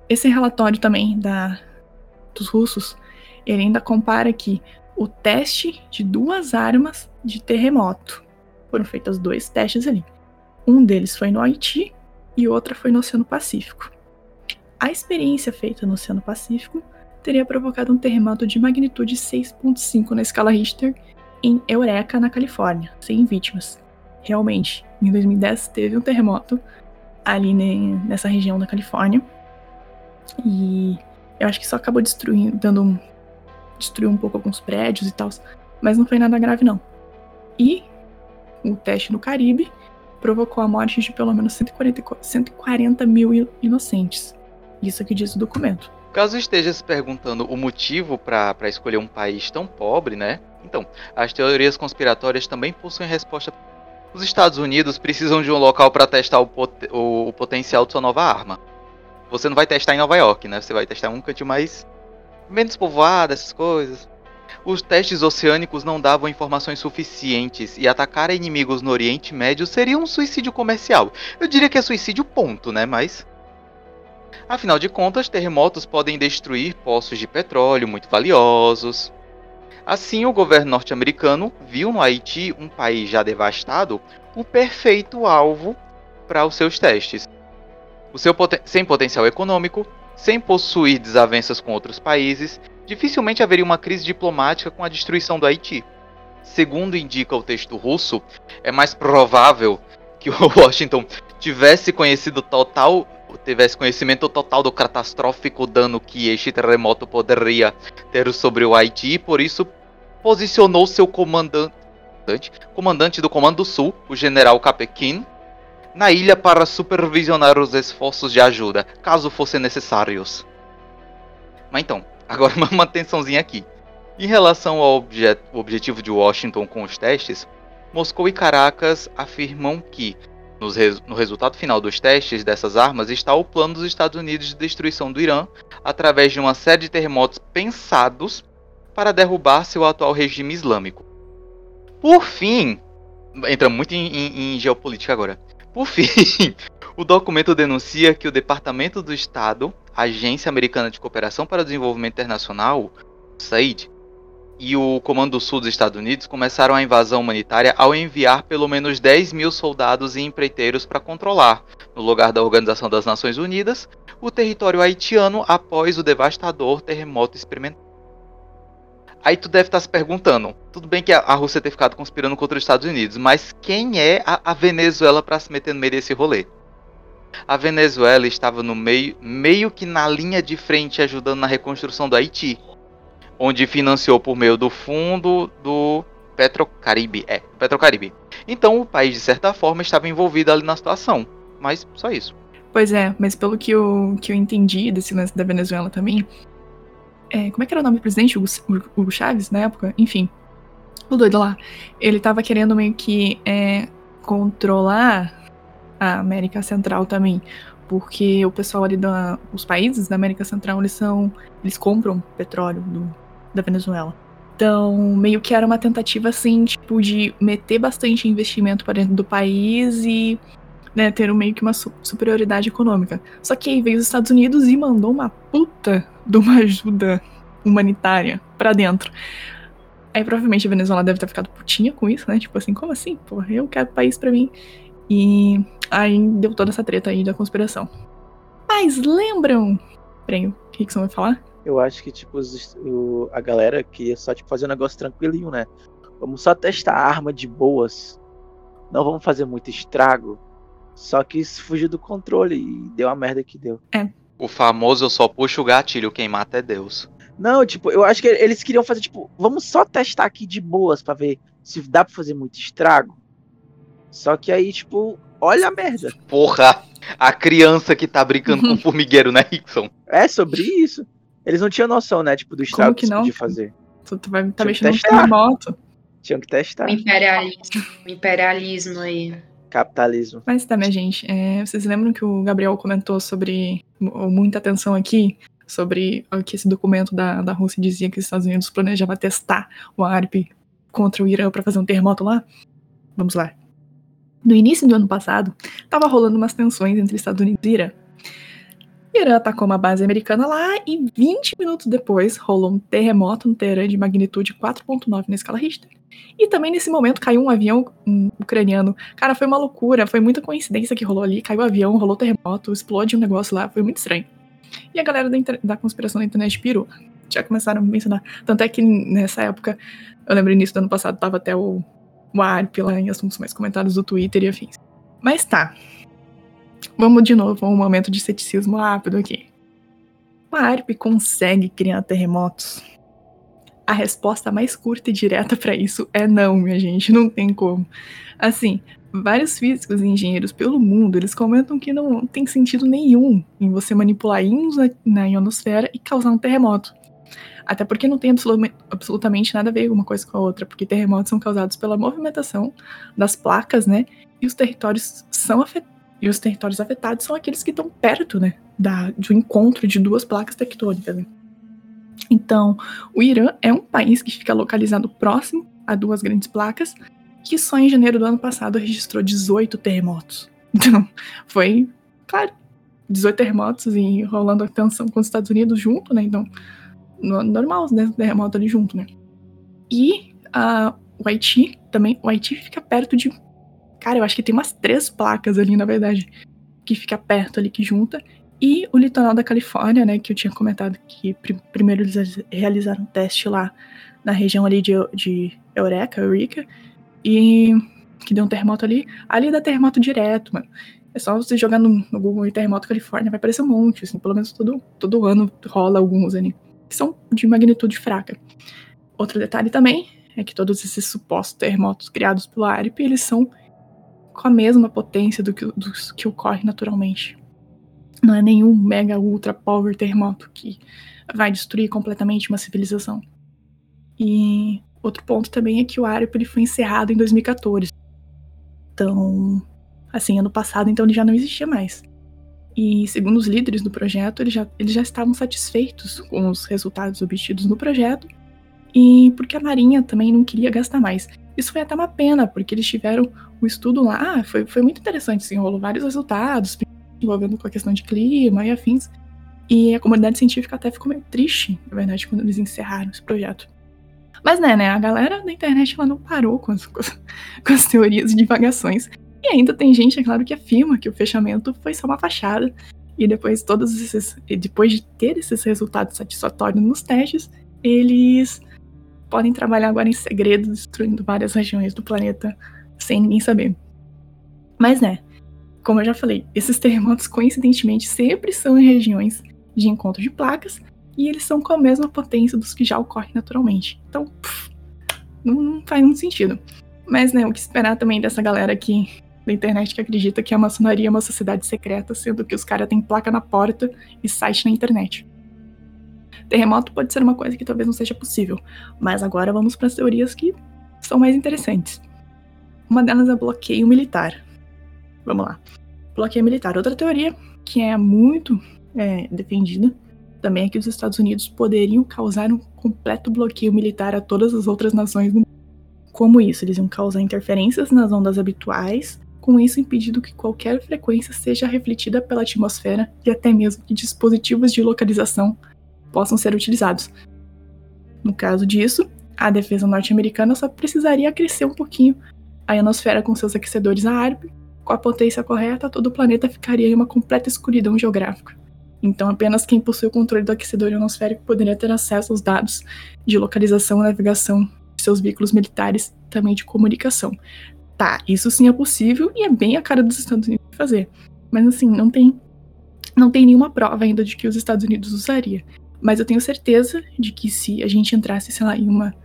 Esse relatório também da, dos russos, ele ainda compara que o teste de duas armas de terremoto foram feitos dois testes ali. Um deles foi no Haiti e outra foi no Oceano Pacífico. A experiência feita no Oceano Pacífico teria provocado um terremoto de magnitude 6.5 na escala Richter em Eureka, na Califórnia, sem vítimas. Realmente, em 2010 teve um terremoto ali nessa região da Califórnia. E eu acho que só acabou destruindo, dando um, destruiu um pouco alguns prédios e tal, mas não foi nada grave não. E o teste no Caribe provocou a morte de pelo menos 140, 140 mil inocentes. Isso que diz o documento. Caso esteja se perguntando o motivo para escolher um país tão pobre, né? Então, as teorias conspiratórias também possuem resposta. Os Estados Unidos precisam de um local para testar o, pot o, o, potencial de sua nova arma. Você não vai testar em Nova York, né? Você vai testar um canto mais menos povoado, essas coisas. Os testes oceânicos não davam informações suficientes e atacar inimigos no Oriente Médio seria um suicídio comercial. Eu diria que é suicídio ponto, né? Mas Afinal de contas, terremotos podem destruir poços de petróleo muito valiosos. Assim, o governo norte-americano viu no Haiti, um país já devastado, o perfeito alvo para os seus testes. O seu poten sem potencial econômico, sem possuir desavenças com outros países, dificilmente haveria uma crise diplomática com a destruição do Haiti. Segundo indica o texto russo, é mais provável que o Washington tivesse conhecido total tivesse conhecimento total do catastrófico dano que este terremoto poderia ter sobre o Haiti, e por isso posicionou seu comandante, comandante do Comando Sul, o general Capequin, na ilha para supervisionar os esforços de ajuda, caso fossem necessários. Mas então, agora uma atençãozinha aqui. Em relação ao objet objetivo de Washington com os testes, Moscou e Caracas afirmam que, res no resultado final dos testes dessas armas, está o plano dos Estados Unidos de destruição do Irã através de uma série de terremotos pensados para derrubar seu atual regime islâmico. Por fim, entra muito em, em, em geopolítica agora. Por fim, o documento denuncia que o Departamento do Estado, Agência Americana de Cooperação para o Desenvolvimento Internacional, SAID, e o Comando Sul dos Estados Unidos começaram a invasão humanitária ao enviar pelo menos 10 mil soldados e empreiteiros para controlar, no lugar da Organização das Nações Unidas, o território haitiano após o devastador terremoto experimental. Aí tu deve estar se perguntando, tudo bem que a, Rússia ter ficado conspirando contra os Estados Unidos, mas quem é a, a Venezuela para se meter no meio desse rolê? A Venezuela estava no meio, meio que na linha de frente ajudando na reconstrução do Haiti, onde financiou por meio do fundo do Petrocaribe, é, Petrocaribe. Então o país de certa forma estava envolvido ali na situação, mas só isso. Pois é, mas pelo que eu, que eu entendi desse lance da Venezuela também, é, como é que era o nome do presidente? Hugo, Hugo Chaves, na época? Enfim. O doido lá. Ele tava querendo meio que é, controlar a América Central também. Porque o pessoal ali da. Os países da América Central, eles são. Eles compram petróleo do, da Venezuela. Então, meio que era uma tentativa, assim, tipo, de meter bastante investimento para dentro do país e né, ter meio que uma superioridade econômica. Só que aí veio os Estados Unidos e mandou uma puta de uma ajuda humanitária para dentro. Aí provavelmente a Venezuela deve ter ficado putinha com isso, né? Tipo assim, como assim? Porra, eu quero país pra mim. E aí deu toda essa treta aí da conspiração. Mas lembram? Peraí, o que, que você vai falar? Eu acho que, tipo, o, a galera queria só tipo, fazer um negócio tranquilinho, né? Vamos só testar a arma de boas. Não vamos fazer muito estrago. Só que isso fugiu do controle e deu a merda que deu. É. O famoso eu só puxo o gatilho, quem mata é Deus. Não, tipo, eu acho que eles queriam fazer, tipo, vamos só testar aqui de boas para ver se dá pra fazer muito estrago. Só que aí, tipo, olha a merda. Porra, a criança que tá brincando com o formigueiro, né, Rickson? É sobre isso. Eles não tinham noção, né, tipo, do estrago que, que podia fazer. Tu, tu vai tá mexendo no terremoto. Tinham que testar. O imperialismo, o imperialismo aí. Capitalismo. Mas tá, minha gente, é, vocês lembram que o Gabriel comentou sobre muita atenção aqui sobre que esse documento da, da Rússia dizia que os Estados Unidos planejava testar o ARP contra o Irã para fazer um terremoto lá? Vamos lá. No início do ano passado, estava rolando umas tensões entre Estados Unidos e Irã. Irã atacou uma base americana lá e 20 minutos depois rolou um terremoto no Teherã de magnitude 4.9 na escala Richter. E também nesse momento caiu um avião um, ucraniano. Cara, foi uma loucura, foi muita coincidência que rolou ali. Caiu o avião, rolou terremoto, explode um negócio lá, foi muito estranho. E a galera da, da conspiração da internet pirou. Já começaram a mencionar. Tanto é que nessa época, eu lembro início do ano passado, tava até o, o ARP lá em assuntos mais comentados do Twitter e afins. Mas tá. Vamos de novo a um momento de ceticismo rápido aqui. O ARP consegue criar terremotos? A resposta mais curta e direta para isso é não, minha gente, não tem como. Assim, vários físicos e engenheiros pelo mundo, eles comentam que não tem sentido nenhum em você manipular íons na, na ionosfera e causar um terremoto. Até porque não tem absolutamente nada a ver uma coisa com a outra, porque terremotos são causados pela movimentação das placas, né? E os territórios são afetados. E os territórios afetados são aqueles que estão perto, né? Da, de um encontro de duas placas tectônicas. Né? Então, o Irã é um país que fica localizado próximo a duas grandes placas, que só em janeiro do ano passado registrou 18 terremotos. Então, foi, claro, 18 terremotos e rolando a tensão com os Estados Unidos junto, né? Então, normal, né? Terremoto ali junto, né? E a, o Haiti também, o Haiti fica perto de. Cara, eu acho que tem umas três placas ali, na verdade, que fica perto ali, que junta. E o litoral da Califórnia, né, que eu tinha comentado que pr primeiro eles realizaram um teste lá na região ali de, de Eureka, Eureka, e que deu um terremoto ali. Ali dá terremoto direto, mano. É só você jogar no, no Google terremoto Califórnia, vai aparecer um monte, assim, pelo menos todo, todo ano rola alguns ali, que são de magnitude fraca. Outro detalhe também é que todos esses supostos terremotos criados pelo ARP, eles são com a mesma potência do que, que ocorre naturalmente. Não é nenhum mega ultra power terremoto que vai destruir completamente uma civilização. E Outro ponto também é que o ARP ele foi encerrado em 2014. Então, assim, ano passado, então ele já não existia mais. E segundo os líderes do projeto, eles já, eles já estavam satisfeitos com os resultados obtidos no projeto e porque a Marinha também não queria gastar mais. Isso foi até uma pena, porque eles tiveram o estudo lá, ah, foi, foi muito interessante, assim, rolou vários resultados envolvendo com a questão de clima e afins. E a comunidade científica até ficou meio triste, na verdade, quando eles encerraram esse projeto. Mas né, né, a galera da internet ela não parou com as, com as teorias e divagações. E ainda tem gente, é claro, que afirma que o fechamento foi só uma fachada. E depois todos esses. depois de ter esses resultados satisfatórios nos testes, eles podem trabalhar agora em segredo, destruindo várias regiões do planeta sem ninguém saber. Mas né, como eu já falei, esses terremotos coincidentemente sempre são em regiões de encontro de placas e eles são com a mesma potência dos que já ocorrem naturalmente. Então, não, não, faz muito sentido. Mas, né, o que esperar também dessa galera aqui da internet que acredita que a maçonaria é uma sociedade secreta, sendo que os caras têm placa na porta e site na internet. Terremoto pode ser uma coisa que talvez não seja possível, mas agora vamos para as teorias que são mais interessantes. Uma delas é bloqueio militar. Vamos lá. Bloqueio militar. Outra teoria que é muito é, defendida também é que os Estados Unidos poderiam causar um completo bloqueio militar a todas as outras nações do mundo. Como isso? Eles iam causar interferências nas ondas habituais, com isso impedindo que qualquer frequência seja refletida pela atmosfera e até mesmo que dispositivos de localização possam ser utilizados. No caso disso, a defesa norte-americana só precisaria crescer um pouquinho a ionosfera com seus aquecedores a ar, com a potência correta, todo o planeta ficaria em uma completa escuridão geográfica. Então, apenas quem possui o controle do aquecedor ionosférico poderia ter acesso aos dados de localização e navegação de seus veículos militares, também de comunicação. Tá, isso sim é possível e é bem a cara dos Estados Unidos fazer. Mas assim, não tem não tem nenhuma prova ainda de que os Estados Unidos usaria. Mas eu tenho certeza de que se a gente entrasse, sei lá, em uma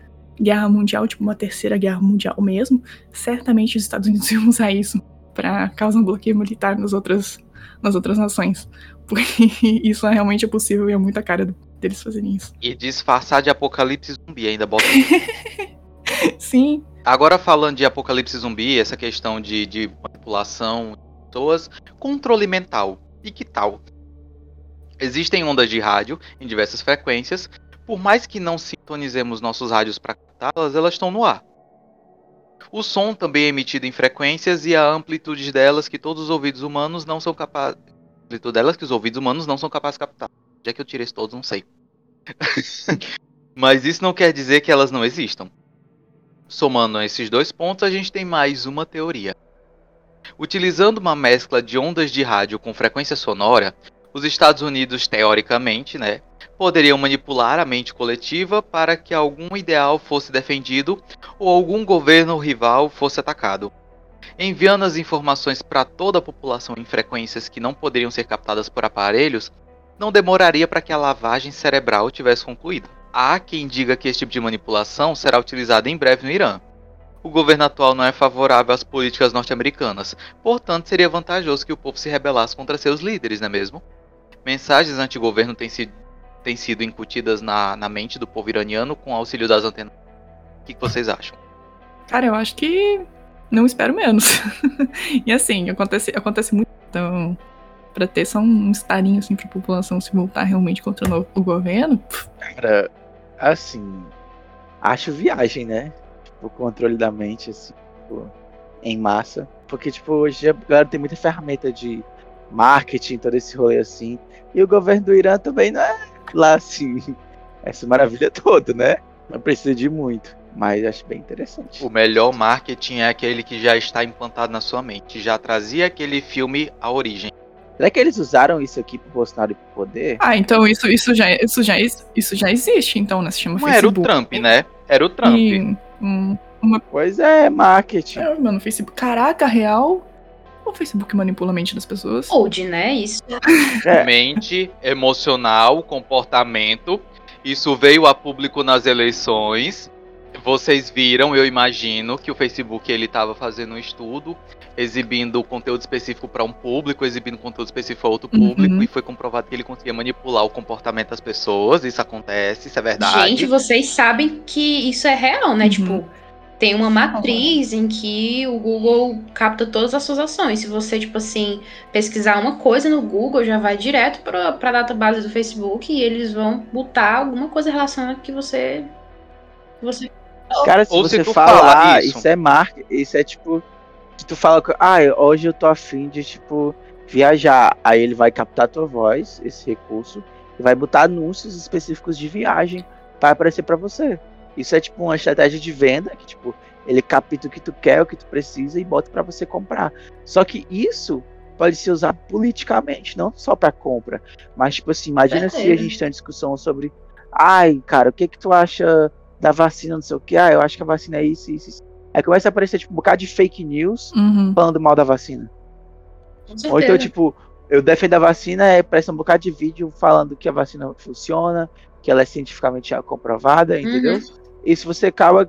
guerra mundial, tipo uma terceira guerra mundial mesmo, certamente os Estados Unidos iam usar isso para causar um bloqueio militar nas outras, nas outras nações. Porque isso realmente é possível e é muita cara deles fazerem isso. E disfarçar de apocalipse zumbi ainda bota. Sim. Agora falando de apocalipse zumbi, essa questão de, de manipulação de pessoas, controle mental. E que tal? Existem ondas de rádio em diversas frequências por mais que não sintonizemos nossos rádios para captá-las, elas estão no ar. O som também é emitido em frequências e a amplitude delas que todos os ouvidos humanos não são capazes. Amplitude delas que os ouvidos humanos não são capazes de captar. Já que eu tirei todos, não sei. Mas isso não quer dizer que elas não existam. Somando esses dois pontos, a gente tem mais uma teoria. Utilizando uma mescla de ondas de rádio com frequência sonora, os Estados Unidos, teoricamente, né, poderiam manipular a mente coletiva para que algum ideal fosse defendido ou algum governo rival fosse atacado. Enviando as informações para toda a população em frequências que não poderiam ser captadas por aparelhos, não demoraria para que a lavagem cerebral tivesse concluído. Há quem diga que esse tipo de manipulação será utilizado em breve no Irã. O governo atual não é favorável às políticas norte-americanas, portanto seria vantajoso que o povo se rebelasse contra seus líderes, não é mesmo? Mensagens anti-governo têm sido têm sido incutidas na, na mente do povo iraniano com auxílio das antenas. O que, que vocês acham? Cara, eu acho que não espero menos. e assim, acontece, acontece muito. Então, pra ter só um estarinho assim pra população se voltar realmente contra o, o governo. Cara, assim. Acho viagem, né? Tipo, o controle da mente, assim, tipo, em massa. Porque, tipo, hoje a galera tem muita ferramenta de marketing, todo esse rolê assim. E o governo do Irã também não é lá assim, essa maravilha toda, né? Não precisa de muito, mas acho bem interessante. O melhor marketing é aquele que já está implantado na sua mente, já trazia aquele filme à origem. Será que eles usaram isso aqui pro Bolsonaro ir pro poder? Ah, então isso, isso, já, isso, já, isso já existe, então, né? Se chama Não Facebook. era o Trump, né? Era o Trump. E, um, uma... Pois é, marketing. É, mano, Facebook. Caraca, real. O Facebook manipula a mente das pessoas. Old, né? Isso. É. Mente, emocional, comportamento. Isso veio a público nas eleições. Vocês viram, eu imagino, que o Facebook ele estava fazendo um estudo, exibindo conteúdo específico para um público, exibindo conteúdo específico para outro público, uhum. e foi comprovado que ele conseguia manipular o comportamento das pessoas. Isso acontece, isso é verdade. Gente, vocês sabem que isso é real, né? Uhum. Tipo, tem uma matriz em que o Google capta todas as suas ações. Se você, tipo assim, pesquisar uma coisa no Google, já vai direto para a database do Facebook e eles vão botar alguma coisa relacionada que você. você... Cara, se Ou você se falar, isso. isso é marca, isso é tipo. Se tu fala, ah, hoje eu tô afim de, tipo, viajar. Aí ele vai captar a tua voz, esse recurso, e vai botar anúncios específicos de viagem para aparecer para você. Isso é tipo uma estratégia de venda que tipo ele capta o que tu quer, o que tu precisa e bota para você comprar. Só que isso pode ser usado politicamente, não só para compra, mas tipo assim, imagina é. se a gente tem uma discussão sobre, ai, cara, o que que tu acha da vacina, não sei o que, ah, eu acho que a vacina é isso, isso, isso. Aí começa a aparecer tipo um bocado de fake news uhum. falando mal da vacina. Ou então, tipo, eu defendo a vacina, é parece um bocado de vídeo falando que a vacina funciona, que ela é cientificamente comprovada, uhum. entendeu? Uhum. Isso você acaba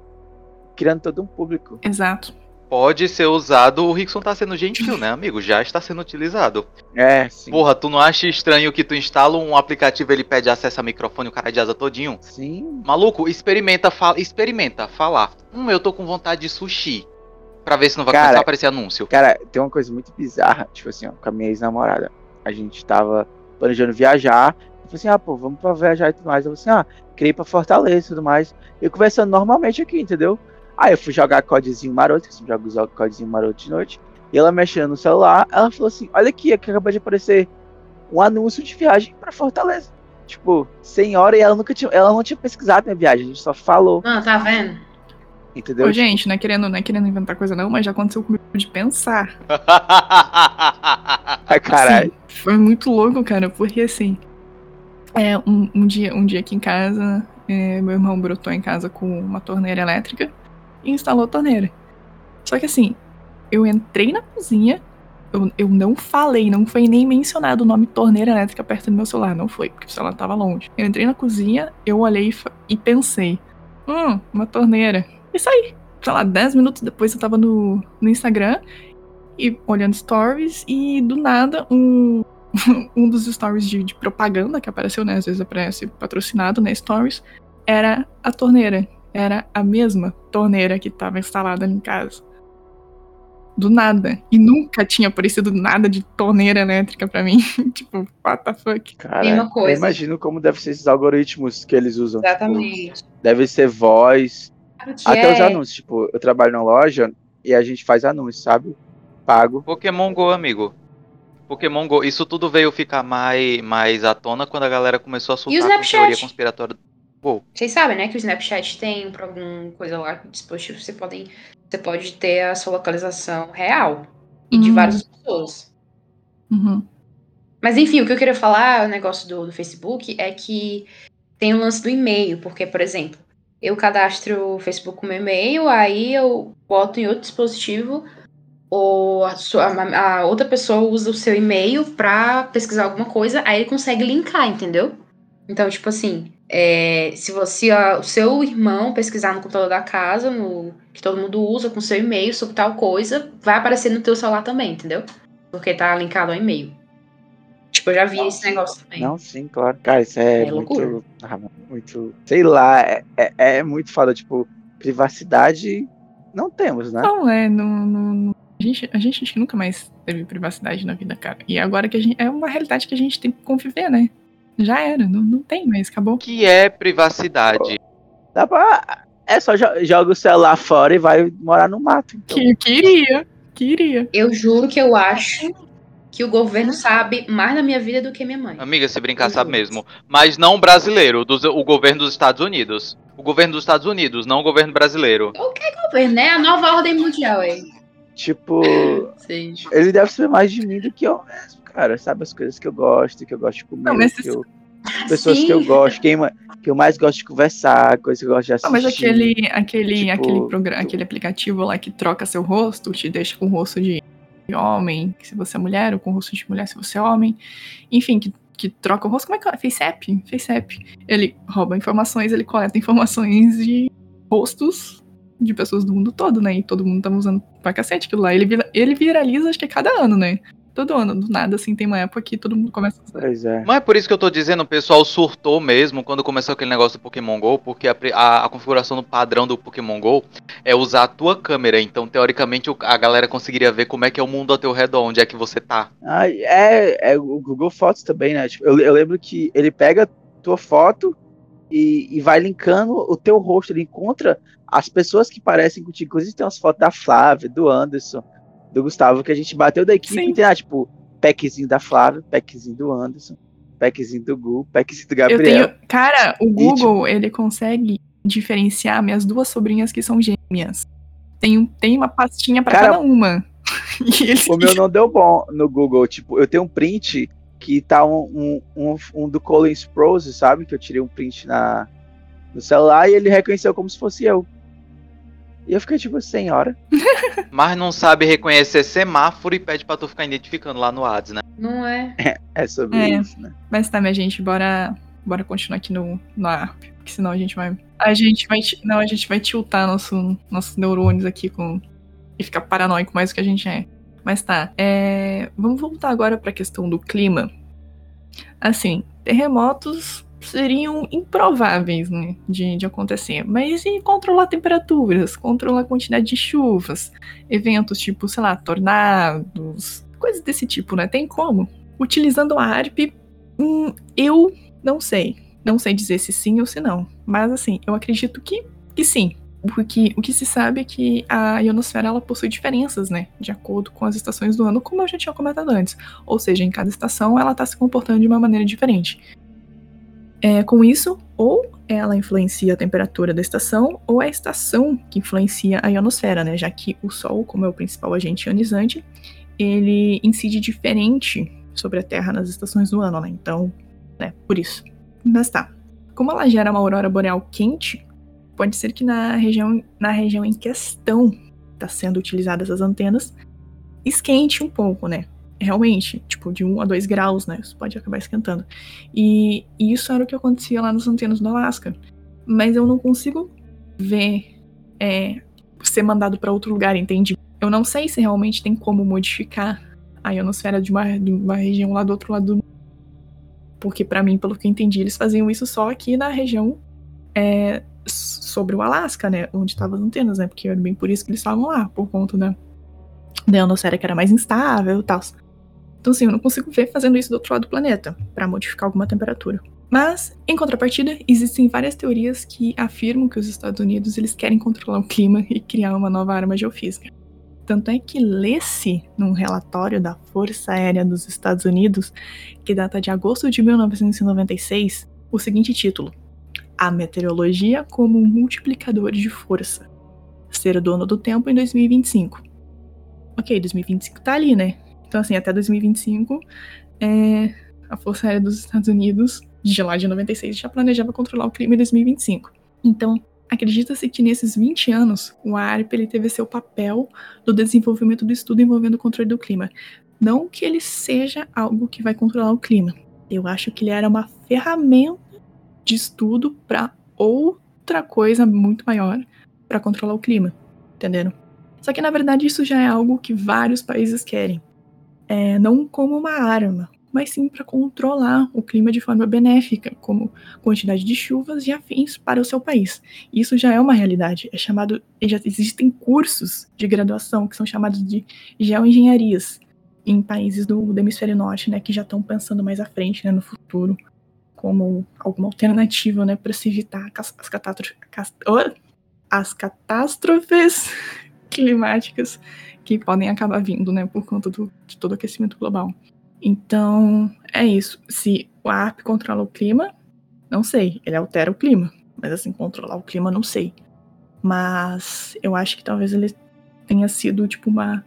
criando todo um público. Exato. Pode ser usado, o Rickson tá sendo gentil, né, amigo? Já está sendo utilizado. É, sim. Porra, tu não acha estranho que tu instala um aplicativo ele pede acesso a microfone o cara de asa todinho? Sim. Maluco, experimenta, fala, experimenta falar. Hum, eu tô com vontade de sushi. Pra ver se não vai cara, começar a aparecer anúncio. Cara, tem uma coisa muito bizarra, tipo assim, ó, com a minha ex-namorada. A gente tava planejando viajar. Eu falei assim, ah, pô, vamos pra viajar e tudo mais. Eu falei assim, ah, queria ir pra Fortaleza e tudo mais. Eu conversando normalmente aqui, entendeu? Aí eu fui jogar codezinho maroto, que eu jogo codezinho maroto de noite. E ela mexendo no celular, ela falou assim: Olha aqui, aqui acabou de aparecer um anúncio de viagem para Fortaleza. tipo, senhora, e ela nunca tinha. Ela não tinha pesquisado minha viagem, a gente só falou. Ah, tá vendo? Entendeu? Ô, gente, não é, querendo, não é querendo inventar coisa não, mas já aconteceu comigo de pensar. Ai, caralho. Assim, foi muito louco, cara, porque assim. É, um, um dia, um dia aqui em casa, é, meu irmão brotou em casa com uma torneira elétrica e instalou a torneira. Só que assim, eu entrei na cozinha, eu, eu não falei, não foi nem mencionado o nome torneira elétrica perto do meu celular, não foi, porque o celular tava longe. Eu entrei na cozinha, eu olhei e pensei, hum, uma torneira. E saí. Sei lá, 10 minutos depois eu tava no, no Instagram e olhando stories e do nada um, um dos stories de, de, propaganda que apareceu, né? Às vezes aparece patrocinado, né? Stories, era a torneira. Era a mesma torneira que estava instalada em casa. Do nada. E nunca tinha aparecido nada de torneira elétrica para mim. tipo, what the fuck? Cara, eu imagino como devem ser esses algoritmos que eles usam. Tipo, Exatamente. Tipo, deve ser voz. Até é. os anúncios. Tipo, eu trabalho na loja e a gente faz anúncios, sabe? Pago. Pokémon Go, amigo. Pokémon Go, isso tudo veio ficar mais, mais à tona quando a galera começou a surtar com teoria conspiratória do Go. Vocês sabem, né, que o Snapchat tem pra alguma coisa lá, com dispositivo, você, podem, você pode ter a sua localização real. E uhum. de várias pessoas. Uhum. Mas enfim, o que eu queria falar, o negócio do, do Facebook, é que tem o lance do e-mail, porque, por exemplo, eu cadastro o Facebook com meu e-mail, aí eu boto em outro dispositivo ou a, sua, a, outra pessoa usa o seu e-mail para pesquisar alguma coisa, aí ele consegue linkar, entendeu? Então, tipo assim, é, se você o seu irmão pesquisar no computador da casa, no que todo mundo usa com seu e-mail sobre tal coisa, vai aparecer no teu celular também, entendeu? Porque tá linkado ao e-mail. Tipo, eu já vi Nossa, esse negócio também. Não, sim, claro. Cara, isso é, é muito, ah, muito. Sei lá, é, é, é muito foda. Tipo, privacidade não temos, né? Não, é. Não, não, a gente, a gente acho que nunca mais teve privacidade na vida, cara. E agora que a gente. É uma realidade que a gente tem que conviver, né? Já era, não, não tem mais, acabou. O que é privacidade? Dá pra. É só joga o celular fora e vai morar no mato. Então. Que, queria, queria. Eu juro que eu acho que o governo sabe mais da minha vida do que minha mãe. Amiga, se brincar, sabe mesmo. Mas não o brasileiro, do, o governo dos Estados Unidos. O governo dos Estados Unidos, não o governo brasileiro. O que governo, né? A nova ordem mundial aí. Tipo, Sim. ele deve saber mais de mim do que eu mesmo, cara. Sabe as coisas que eu gosto, que eu gosto de comer, não, mas que eu, pessoas Sim. que eu gosto, quem, que eu mais gosto de conversar, coisas que eu gosto de assistir. Não, mas aquele, aquele, tipo, aquele, programa, aquele aplicativo lá que troca seu rosto, te deixa com o rosto de homem, se você é mulher, ou com o rosto de mulher se você é homem. Enfim, que, que troca o rosto. Como é que é? FaceApp? FaceApp. Ele rouba informações, ele coleta informações de rostos de pessoas do mundo todo, né? E todo mundo tá usando pra cacete aquilo lá. Ele, vira, ele viraliza, acho que é cada ano, né? Todo ano, do nada, assim, tem uma época que todo mundo começa a usar. Pois é. Mas é por isso que eu tô dizendo, o pessoal surtou mesmo quando começou aquele negócio do Pokémon GO, porque a, a, a configuração do padrão do Pokémon GO é usar a tua câmera. Então, teoricamente, a galera conseguiria ver como é que é o mundo ao teu redor, onde é que você tá. Ah, é, é o Google Fotos também, né? Tipo, eu, eu lembro que ele pega tua foto e, e, vai linkando o teu rosto. Ele encontra as pessoas que parecem contigo. Inclusive tem umas fotos da Flávia, do Anderson, do Gustavo, que a gente bateu da equipe e tem, ah, tipo, packzinho da Flávia, packzinho do Anderson, packzinho do Google, packzinho do Gabriel. Tenho... Cara, o Google, e, tipo... ele consegue diferenciar minhas duas sobrinhas que são gêmeas. Tem, tem uma pastinha para cada uma. o meu não deu bom no Google. Tipo, eu tenho um print que tá um, um, um, um do Collins Prose, sabe? Que eu tirei um print na, no celular e ele reconheceu como se fosse eu. E eu fiquei tipo, senhora. Mas não sabe reconhecer semáforo e pede pra tu ficar identificando lá no ads, né? Não é. É, é sobre é. isso, né? Mas tá, minha gente, bora, bora continuar aqui no, no ARP. Porque senão a gente vai. A gente vai. Não, a gente vai tiltar nosso, nossos neurônios aqui com. E ficar paranoico mais do que a gente é. Mas tá. É, vamos voltar agora para a questão do clima. Assim, terremotos seriam improváveis né, de, de acontecer. Mas e controlar temperaturas, controlar a quantidade de chuvas, eventos tipo, sei lá, tornados, coisas desse tipo, né? Tem como? Utilizando a ARP, hum, eu não sei. Não sei dizer se sim ou se não. Mas assim, eu acredito que, que sim. Porque o que se sabe é que a ionosfera ela possui diferenças, né? De acordo com as estações do ano, como eu já tinha comentado antes. Ou seja, em cada estação ela está se comportando de uma maneira diferente. É, com isso, ou ela influencia a temperatura da estação, ou é a estação que influencia a ionosfera, né? Já que o Sol, como é o principal agente ionizante, ele incide diferente sobre a Terra nas estações do ano, né? Então, né, por isso. Mas tá. Como ela gera uma aurora boreal quente, pode ser que na região, na região em questão está sendo utilizadas as antenas, esquente um pouco, né? Realmente, tipo, de 1 a 2 graus, né? Isso pode acabar esquentando. E, e isso era o que acontecia lá nas antenas do Alasca. Mas eu não consigo ver é, ser mandado para outro lugar, entende? Eu não sei se realmente tem como modificar a ionosfera de uma, de uma região lá do outro lado do mundo. Porque, para mim, pelo que eu entendi, eles faziam isso só aqui na região é, sobre o Alasca, né? Onde estavam as antenas, né? Porque era bem por isso que eles estavam lá, por conta da, da ionosfera que era mais instável e tal. Então, assim, eu não consigo ver fazendo isso do outro lado do planeta, para modificar alguma temperatura. Mas, em contrapartida, existem várias teorias que afirmam que os Estados Unidos eles querem controlar o clima e criar uma nova arma geofísica. Tanto é que lê-se num relatório da Força Aérea dos Estados Unidos, que data de agosto de 1996, o seguinte título: A meteorologia como um multiplicador de força. Ser dono do tempo em 2025. Ok, 2025 tá ali, né? Então, assim, até 2025, é, a Força Aérea dos Estados Unidos, de lá de 96, já planejava controlar o clima em 2025. Então, Acredita-se que nesses 20 anos, o ARP ele teve seu papel no desenvolvimento do estudo envolvendo o controle do clima. Não que ele seja algo que vai controlar o clima. Eu acho que ele era uma ferramenta de estudo para outra coisa muito maior para controlar o clima, entenderam? Só que na verdade isso já é algo que vários países querem. É, não como uma arma, mas sim para controlar o clima de forma benéfica, como quantidade de chuvas e afins para o seu país. Isso já é uma realidade. É chamado, já existem cursos de graduação que são chamados de geoengenharias em países do, do hemisfério norte, né, que já estão pensando mais à frente, né, no futuro, como alguma alternativa, né, para se evitar as, as, catástrofes, as catástrofes climáticas que podem acabar vindo, né, por conta do, de todo o aquecimento global. Então, é isso. Se o ARP controla o clima, não sei. Ele altera o clima. Mas assim, controlar o clima, não sei. Mas eu acho que talvez ele tenha sido, tipo, uma.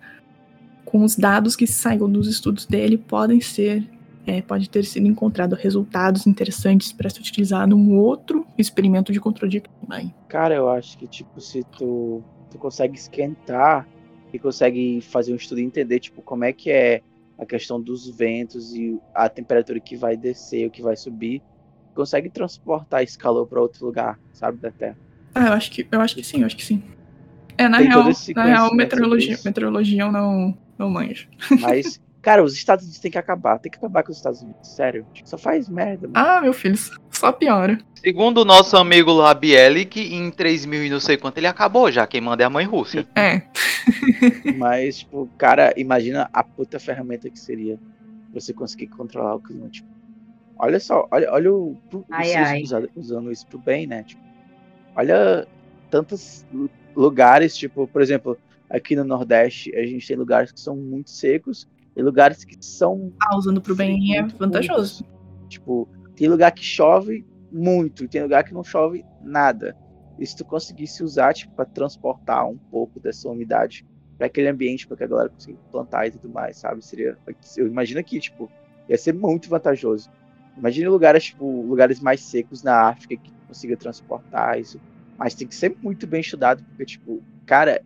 Com os dados que saíram dos estudos dele, podem ser. É, pode ter sido encontrado resultados interessantes para ser utilizado num outro experimento de controle de clima. Cara, eu acho que, tipo, se tu, tu consegue esquentar e consegue fazer um estudo e entender, tipo, como é que é a questão dos ventos e a temperatura que vai descer, o que vai subir, consegue transportar esse calor para outro lugar, sabe, da Terra. Ah, eu acho que, eu acho que sim, eu acho que sim. É, na Tem real, na real meteorologia, meteorologia eu não, não manjo. Mas, cara, os Estados Unidos têm que acabar, tem que acabar com os Estados Unidos, sério. Só faz merda. Mano. Ah, meu filho, só piora. Segundo o nosso amigo que em 3 mil e não sei quanto ele acabou já. Quem manda é a mãe Rússia. É. Mas, tipo, cara, imagina a puta ferramenta que seria você conseguir controlar o clima. Tipo, olha só, olha, olha o. Ai, ai. Usando, usando isso pro bem, né? Tipo, olha tantos lugares, tipo, por exemplo, aqui no Nordeste, a gente tem lugares que são muito secos e lugares que são. Ah, usando pro bem é vantajoso. Tipo, tem lugar que chove muito, tem lugar que não chove nada. E se tu conseguisse usar, tipo, para transportar um pouco dessa umidade para aquele ambiente, para que a galera consiga plantar e tudo mais, sabe? Seria. Eu imagino que, tipo, ia ser muito vantajoso. Imagine lugares, tipo, lugares mais secos na África que consiga transportar isso. Mas tem que ser muito bem estudado, porque, tipo, cara,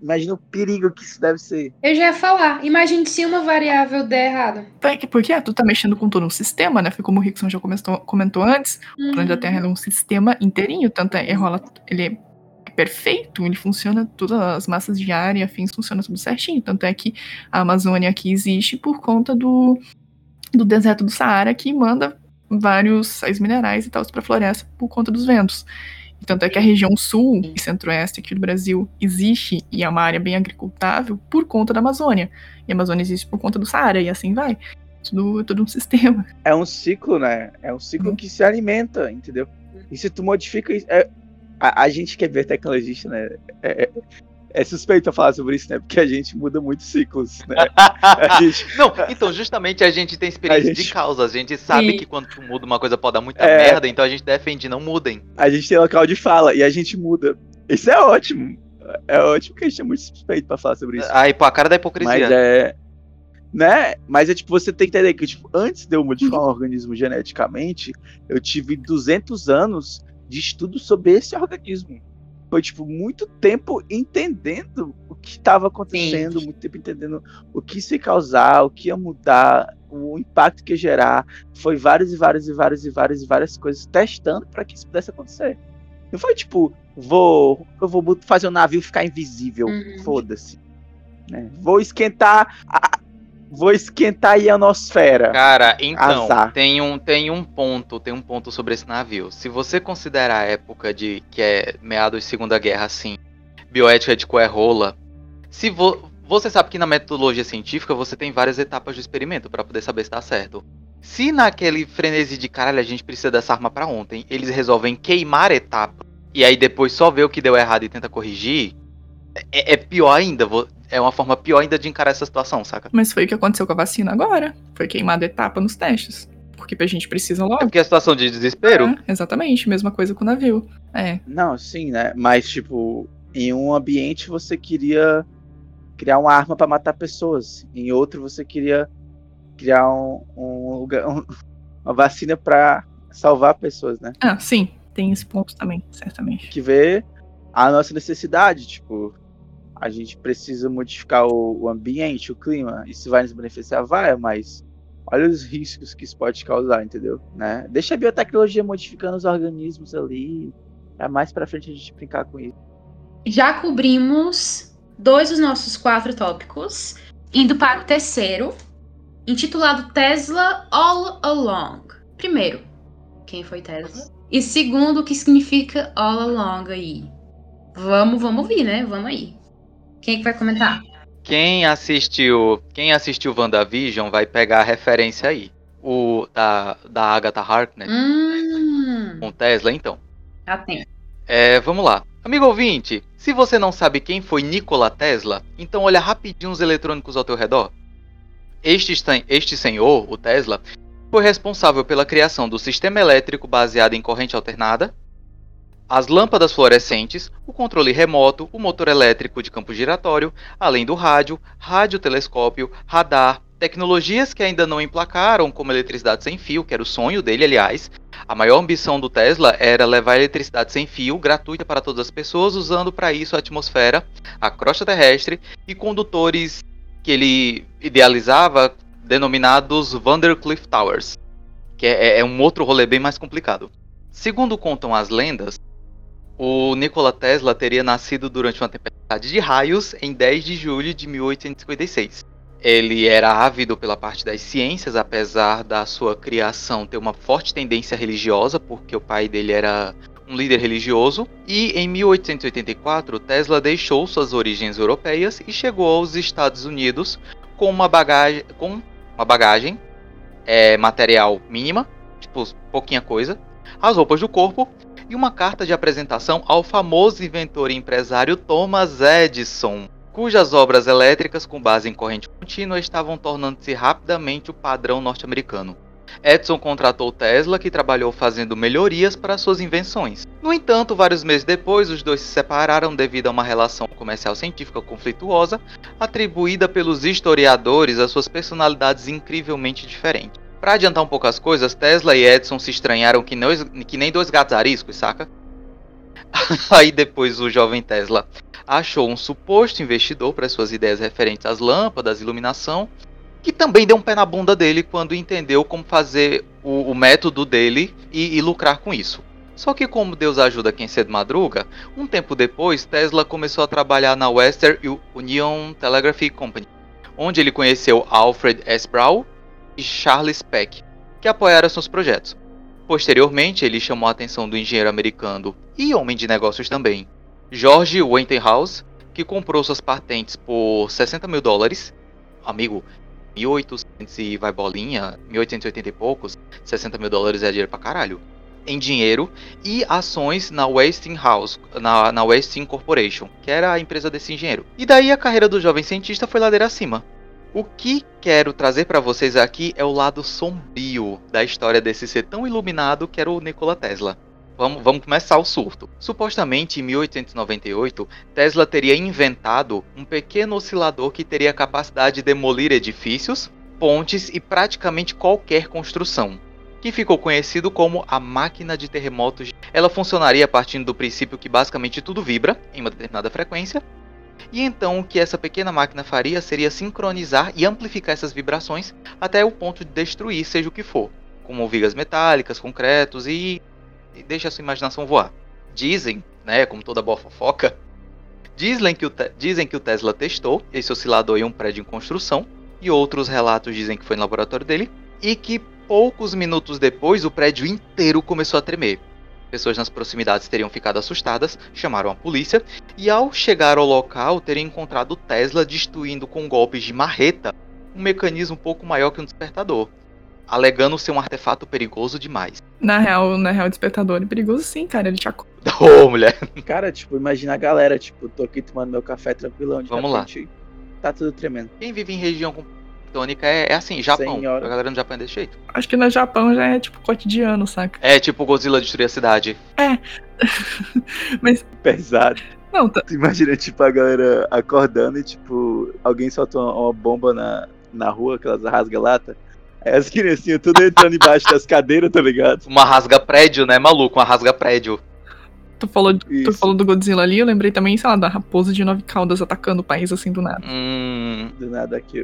Imagina o perigo que isso deve ser. Eu já ia falar. Imagine se uma variável der errado. Porque tu tá mexendo com todo um sistema, né? Foi como o Rickson já comentou, comentou antes. Uhum. O planeta Terra é um sistema inteirinho. Tanto é, ele é perfeito, ele funciona, todas as massas de ar e afins funcionam tudo certinho. Tanto é que a Amazônia aqui existe por conta do, do deserto do Saara, que manda vários sais minerais e tal para a floresta por conta dos ventos. Tanto é que a região sul e centro-oeste aqui do Brasil existe e é uma área bem agricultável por conta da Amazônia. E a Amazônia existe por conta do Saara, e assim vai. Tudo, todo um sistema. É um ciclo, né? É um ciclo uhum. que se alimenta, entendeu? E se tu modifica isso. É, a, a, gente que é biotecnologista, né? É, é, suspeito falar sobre isso, né? Porque a gente muda muitos ciclos, né? gente... Não, então, justamente a gente tem experiência gente... de causa. A gente sabe Sim. que quando tu muda uma coisa pode dar muita é... merda, então a gente defende, não mudem. A gente tem local de fala e a gente muda. Isso é ótimo. É ótimo que a gente é muito suspeito pra falar sobre isso. Aí, pô, a cara da hipocrisia. Mas é. Né? Mas é tipo, você tem que entender que, tipo, antes de eu modificar um organismo geneticamente, eu tive 200 anos de estudo sobre esse organismo foi, tipo, muito tempo entendendo o que estava acontecendo, Sim. muito tempo entendendo o que isso ia causar, o que ia mudar, o impacto que ia gerar. Foi várias e várias e várias e várias e várias coisas testando para que isso pudesse acontecer. Não foi tipo, vou, eu vou fazer o navio ficar invisível, uhum. foda-se. Né? Vou esquentar a, Vou esquentar a ionosfera. Cara, então, Azar. tem um, tem um ponto, tem um ponto sobre esse navio. Se você considerar a época de que é meados de Segunda Guerra, assim, bioética de coerrola, se vo, você sabe que na metodologia científica você tem várias etapas de experimento para poder saber se tá certo. Se naquele frenesi de caralho a gente precisa dessa arma para ontem, eles resolvem queimar etapa e aí depois só ver o que deu errado e tenta corrigir, é, é pior ainda é uma forma pior ainda de encarar essa situação, saca? Mas foi o que aconteceu com a vacina agora. Foi queimada etapa nos testes. Porque a gente precisa logo. É porque é a situação de desespero? É, exatamente, mesma coisa com o navio. É. Não, sim, né? Mas, tipo, em um ambiente você queria criar uma arma para matar pessoas. Em outro você queria criar um, um, um uma vacina para salvar pessoas, né? Ah, sim. Tem esse ponto também, certamente. Que vê a nossa necessidade, tipo, a gente precisa modificar o, o, ambiente, o clima. Isso vai nos beneficiar? Vai, mas olha os riscos que isso pode causar, entendeu? Né? Deixa a biotecnologia modificando os organismos ali. É mais pra frente a gente brincar com isso. Já cobrimos dois dos nossos quatro tópicos, indo para o terceiro, intitulado Tesla All Along. Primeiro, quem foi Tesla? E segundo, o que significa All Along aí? Vamos, vamos ouvir, né? Vamos aí. Quem é que vai comentar? Quem assistiu, quem assistiu WandaVision vai pegar a referência aí. O da, da Agatha Harkness. Hum. Com Tesla, então. Atento. É, vamos lá. Amigo ouvinte, se você não sabe quem foi Nikola Tesla, então olha rapidinho os eletrônicos ao teu redor. Este, este senhor, o Tesla, foi responsável pela criação do sistema elétrico baseado em corrente alternada, as lâmpadas fluorescentes, o controle remoto, o motor elétrico de campo giratório, além do rádio, radiotelescópio, radar, tecnologias que ainda não emplacaram, como eletricidade sem fio, que era o sonho dele, aliás. A maior ambição do Tesla era levar eletricidade sem fio gratuita para todas as pessoas, usando para isso a atmosfera, a crosta terrestre e condutores que ele idealizava, denominados Vandercliff Towers, que é, é um outro rolê bem mais complicado. Segundo contam as lendas, o Nikola Tesla teria nascido durante uma tempestade de raios em 10 de julho de 1856. Ele era ávido pela parte das ciências, apesar da sua criação ter uma forte tendência religiosa, porque o pai dele era um líder religioso. E em 1884, Tesla deixou suas origens europeias e chegou aos Estados Unidos com uma bagagem, com uma bagagem é, material mínima, tipo pouquinha coisa, as roupas do corpo e uma carta de apresentação ao famoso inventor e empresário Thomas Edison, cujas obras elétricas com base em corrente contínua estavam tornando-se rapidamente o padrão norte-americano. Edison contratou Tesla, que trabalhou fazendo melhorias para suas invenções. No entanto, vários meses depois, os dois se separaram devido a uma relação comercial científica conflituosa, atribuída pelos historiadores a suas personalidades incrivelmente diferentes. Para adiantar um pouco as coisas, Tesla e Edison se estranharam que, não, que nem dois gatos ariscos, saca? Aí depois o jovem Tesla achou um suposto investidor para suas ideias referentes às lâmpadas, iluminação, que também deu um pé na bunda dele quando entendeu como fazer o, o método dele e, e lucrar com isso. Só que como Deus ajuda quem cedo madruga, um tempo depois Tesla começou a trabalhar na Western Union Telegraphy Company, onde ele conheceu Alfred S. Brown e Charles Peck, que apoiaram seus projetos. Posteriormente, ele chamou a atenção do engenheiro americano e homem de negócios também, George Westinghouse, que comprou suas patentes por 60 mil dólares. Amigo, 1800 e vai bolinha, 1880 e poucos, 60 mil dólares é dinheiro pra caralho. em dinheiro e ações na Westinghouse, na, na Westing Corporation, que era a empresa desse engenheiro. E daí a carreira do jovem cientista foi ladeira acima. O que quero trazer para vocês aqui é o lado sombrio da história desse ser tão iluminado que era o Nikola Tesla. Vamos, vamos começar o surto. Supostamente, em 1898, Tesla teria inventado um pequeno oscilador que teria a capacidade de demolir edifícios, pontes e praticamente qualquer construção, que ficou conhecido como a máquina de terremotos. Ela funcionaria partindo do princípio que basicamente tudo vibra em uma determinada frequência e então o que essa pequena máquina faria seria sincronizar e amplificar essas vibrações até o ponto de destruir seja o que for, como vigas metálicas, concretos e, e deixa a sua imaginação voar. Dizem, né, como toda boa fofoca, dizem que, o dizem que o Tesla testou esse oscilador em um prédio em construção, e outros relatos dizem que foi no laboratório dele, e que poucos minutos depois o prédio inteiro começou a tremer. Pessoas nas proximidades teriam ficado assustadas, chamaram a polícia e, ao chegar ao local, teriam encontrado Tesla destruindo com golpes de marreta um mecanismo um pouco maior que um despertador, alegando ser um artefato perigoso demais. Na real, na real, despertador é perigoso sim, cara. Ele te acorda. Ô, oh, mulher. Cara, tipo, imagina a galera, tipo, tô aqui tomando meu café tranquilão. Vamos repente, lá. Tá tudo tremendo. Quem vive em região com tectônica é, é assim, Japão. Senhora. A galera no Japão é desse jeito. Acho que no Japão já é tipo cotidiano, saca? É tipo Godzilla destruir a cidade. É. Mas. Pesado. Não, tá. Imagina, tipo, a galera acordando e, tipo, alguém solta uma, uma bomba na, na rua, aquelas rasga-lata. Aí as criancinhas tudo entrando embaixo das cadeiras, tá ligado? Uma rasga prédio, né, maluco? Uma rasga prédio. Tu falou, tu falou do Godzilla ali, eu lembrei também, sei lá, da raposa de nove caudas atacando o país assim do nada. Hum. Do nada aqui.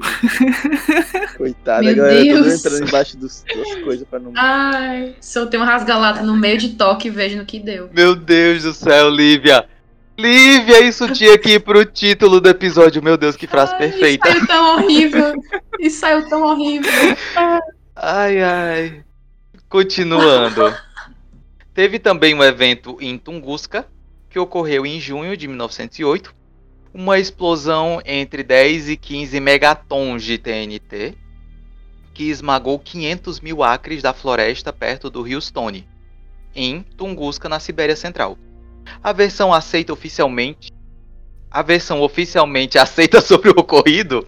Coitada, a galera Deus. toda entrando embaixo dos, das coisas pra não. Ai, soltei um rasgalata no meio de toque e vejo no que deu. Meu Deus do céu, Lívia! Lívia, isso tinha que ir pro título do episódio. Meu Deus, que frase ai, perfeita. Isso saiu tão horrível. Isso saiu tão horrível. Ai, ai. Continuando. Teve também um evento em Tunguska, que ocorreu em junho de 1908, uma explosão entre 10 e 15 megatons de TNT, que esmagou 500 mil acres da floresta perto do rio Stone, em Tunguska, na Sibéria Central. A versão aceita oficialmente, a versão oficialmente aceita sobre o ocorrido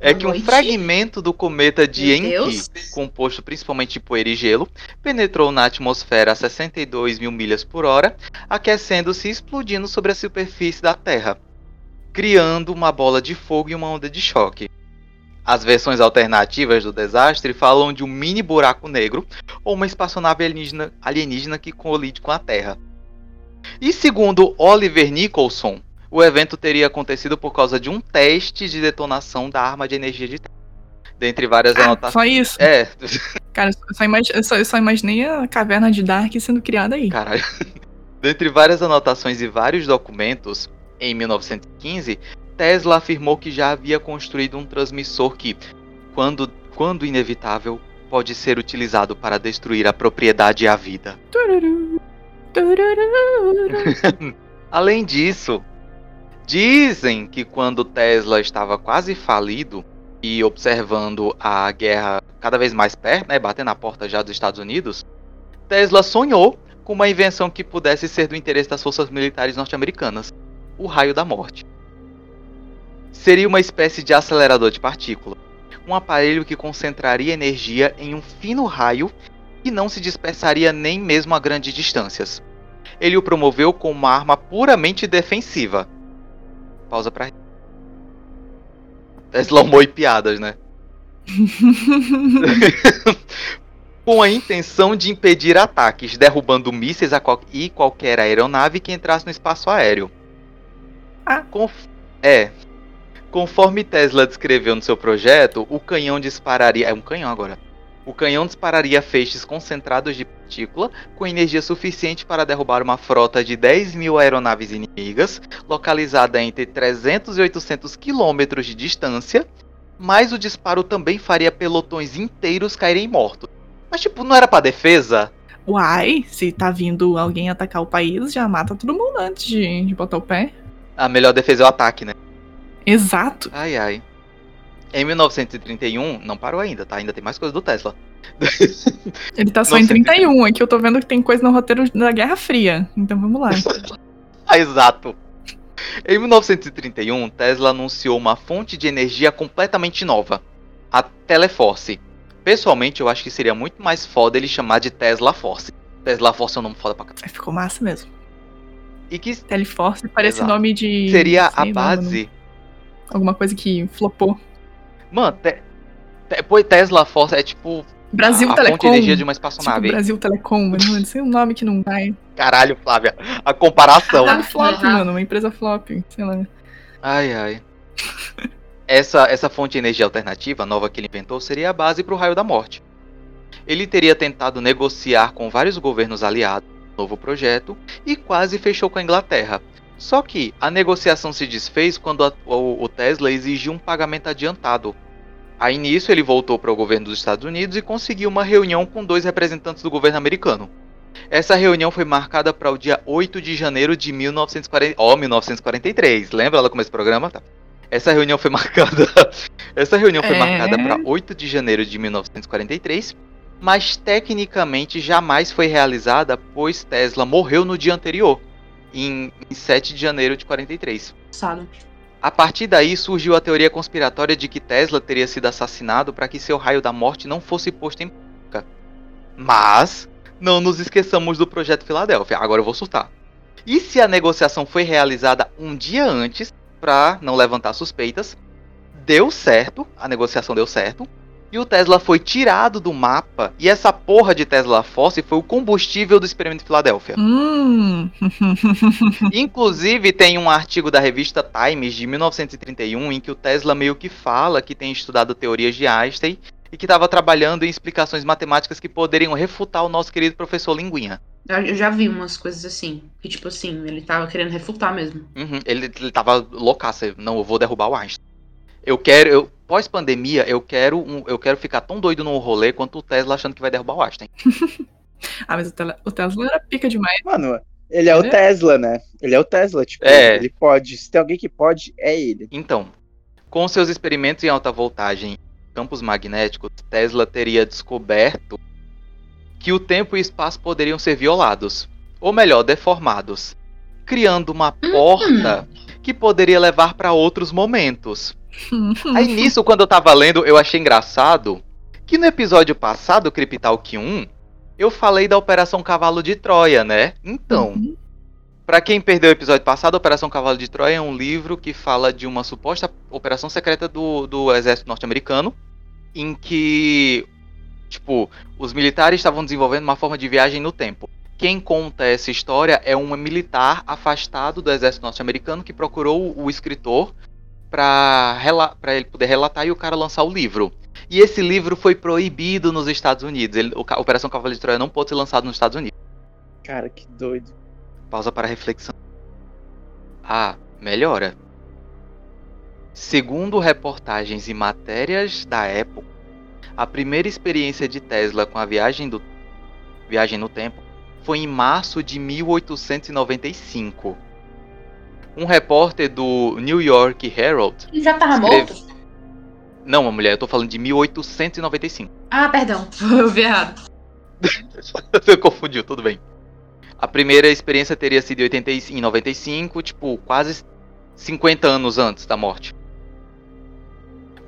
é que um fragmento do cometa de Encke, composto principalmente de poeira e gelo, penetrou na atmosfera a 62 mil milhas por hora, aquecendo-se e explodindo sobre a superfície da Terra, criando uma bola de fogo e uma onda de choque. As versões alternativas do desastre falam de um mini buraco negro ou uma espaçonave alienígena, alienígena que colide com a Terra. E segundo Oliver Nicholson, o evento teria acontecido por causa de um teste de detonação da arma de energia de Dentre várias ah, anotações. Só isso? É. Cara, eu só, imag... eu, só, eu só imaginei a caverna de Dark sendo criada aí. Caralho. Dentre várias anotações e vários documentos, em 1915, Tesla afirmou que já havia construído um transmissor que, quando, quando inevitável, pode ser utilizado para destruir a propriedade e a vida. Além disso, Dizem que quando Tesla estava quase falido e observando a guerra cada vez mais perto, né, batendo na porta já dos Estados Unidos, Tesla sonhou com uma invenção que pudesse ser do interesse das forças militares norte-americanas: o raio da morte. Seria uma espécie de acelerador de partícula, um aparelho que concentraria energia em um fino raio que não se dispersaria nem mesmo a grandes distâncias. Ele o promoveu como uma arma puramente defensiva, Pausa pra. É slow e piadas, né? Com a intenção de impedir ataques, derrubando mísseis qual... e qualquer aeronave que entrasse no espaço aéreo. Ah. Conf... É. Conforme Tesla descreveu no seu projeto, o canhão dispararia. É um canhão agora. O canhão dispararia feixes concentrados de partícula com energia suficiente para derrubar uma frota de 10 mil aeronaves inimigas, localizada entre 300 e 800 quilômetros de distância, mas o disparo também faria pelotões inteiros caírem mortos. Mas, tipo, não era para defesa? Uai, se tá vindo alguém atacar o país, já mata todo mundo antes de, de botar o pé. A melhor defesa é o ataque, né? Exato. Ai, ai. Em 1931, não parou ainda, tá? Ainda tem mais coisa do Tesla. Ele tá só em 31, aqui eu tô vendo que tem coisa no roteiro da Guerra Fria. Então vamos lá. ah, exato. Em 1931, Tesla anunciou uma fonte de energia completamente nova, a Teleforce. Pessoalmente, eu acho que seria muito mais foda ele chamar de Tesla Force. Tesla Force é um nome foda pra caralho. Ficou massa mesmo. E que Teleforce parece Exato. nome de. Seria a base. Alguma coisa que flopou. Mano, te... Te... Tesla Force é tipo. Brasil a, Telecom. fonte de energia de uma espaçonave. Tipo Brasil Telecom, mano. Isso é um nome que não vai. Caralho, Flávia. A comparação. Ah, flop, mano. Uma empresa flop. Sei lá. Ai, ai. essa, essa fonte de energia alternativa nova que ele inventou seria a base para o raio da morte. Ele teria tentado negociar com vários governos aliados novo projeto e quase fechou com a Inglaterra. Só que a negociação se desfez quando a, o, o Tesla exigiu um pagamento adiantado. Aí nisso ele voltou para o governo dos Estados Unidos e conseguiu uma reunião com dois representantes do governo americano. Essa reunião foi marcada para o dia 8 de janeiro de 1940, oh, 1943. Lembra lá como esse programa? Tá. Essa reunião foi marcada. Essa reunião foi é... marcada para 8 de janeiro de 1943 mas tecnicamente jamais foi realizada, pois Tesla morreu no dia anterior, em, em 7 de janeiro de 43. Sabe. A partir daí surgiu a teoria conspiratória de que Tesla teria sido assassinado para que seu raio da morte não fosse posto em prática. Mas não nos esqueçamos do projeto Filadélfia. Agora eu vou surtar. E se a negociação foi realizada um dia antes, para não levantar suspeitas, deu certo, a negociação deu certo, e o Tesla foi tirado do mapa. E essa porra de Tesla Force foi o combustível do experimento de Filadélfia. Hum. Inclusive, tem um artigo da revista Times de 1931 em que o Tesla meio que fala que tem estudado teorias de Einstein e que estava trabalhando em explicações matemáticas que poderiam refutar o nosso querido professor Linguinha. Eu já vi umas coisas assim, que tipo assim, ele tava querendo refutar mesmo. Uhum, ele, ele tava loucaço, não, eu vou derrubar o Einstein. Eu quero, eu, pós-pandemia, eu quero um, eu quero ficar tão doido no rolê quanto o Tesla achando que vai derrubar o Einstein. ah, mas o, o, Tesla era pica demais. Mano, ele é o Tesla, né? Ele é o Tesla, tipo, é. ele pode. Se tem alguém que pode, é ele. Então, com seus experimentos em alta voltagem campos magnéticos, Tesla teria descoberto que o tempo e o espaço poderiam ser violados, ou melhor, deformados, criando uma uhum. porta que poderia levar para outros momentos. Aí nisso, quando eu tava lendo, eu achei engraçado que no episódio passado, Cryptalk 1, eu falei da Operação Cavalo de Troia, né? Então, uhum. para quem perdeu o episódio passado, Operação Cavalo de Troia é um livro que fala de uma suposta operação secreta do, do exército norte-americano, em que, tipo, os militares estavam desenvolvendo uma forma de viagem no tempo. Quem conta essa história é um militar afastado do exército norte-americano que procurou o escritor para ele poder relatar e o cara lançar o livro. E esse livro foi proibido nos Estados Unidos. Ele, a Operação Cavaleiro de Troia não pôde ser lançado nos Estados Unidos. Cara, que doido. Pausa para reflexão. Ah, melhora. Segundo reportagens e matérias da época, a primeira experiência de Tesla com a viagem, do, viagem no tempo foi em março de 1895 um repórter do New York Herald. Ele já tava escreve... morto? Não, uma mulher, eu tô falando de 1895. Ah, perdão, eu vi errado. Você confundiu, tudo bem. A primeira experiência teria sido em 95, tipo, quase 50 anos antes da morte.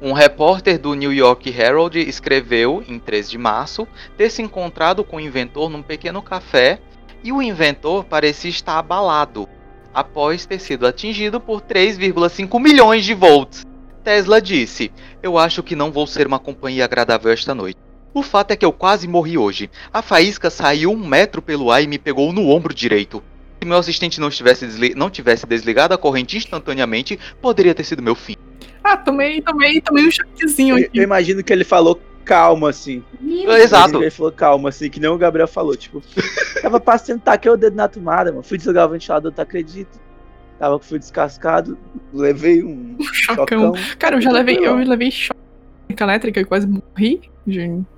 Um repórter do New York Herald escreveu, em 3 de março, ter se encontrado com o inventor num pequeno café e o inventor parecia estar abalado após ter sido atingido por 3,5 milhões de volts. Tesla disse: Eu acho que não vou ser uma companhia agradável esta noite. O fato é que eu quase morri hoje. A faísca saiu um metro pelo ar e me pegou no ombro direito. Se meu assistente não, estivesse não tivesse desligado a corrente instantaneamente, poderia ter sido meu fim. Ah, tomei, tomei, tomei um choquezinho aqui. Eu, eu imagino que ele falou calma, assim. Exato. Ele falou calma, assim, que nem o Gabriel falou. Tipo, tava pra sentar aqui o dedo na tomada, mano. Fui desligar o ventilador, tu acredita? Tava fui descascado, levei um chocão. Cara, eu já levei, eu levei choque elétrica e quase morri.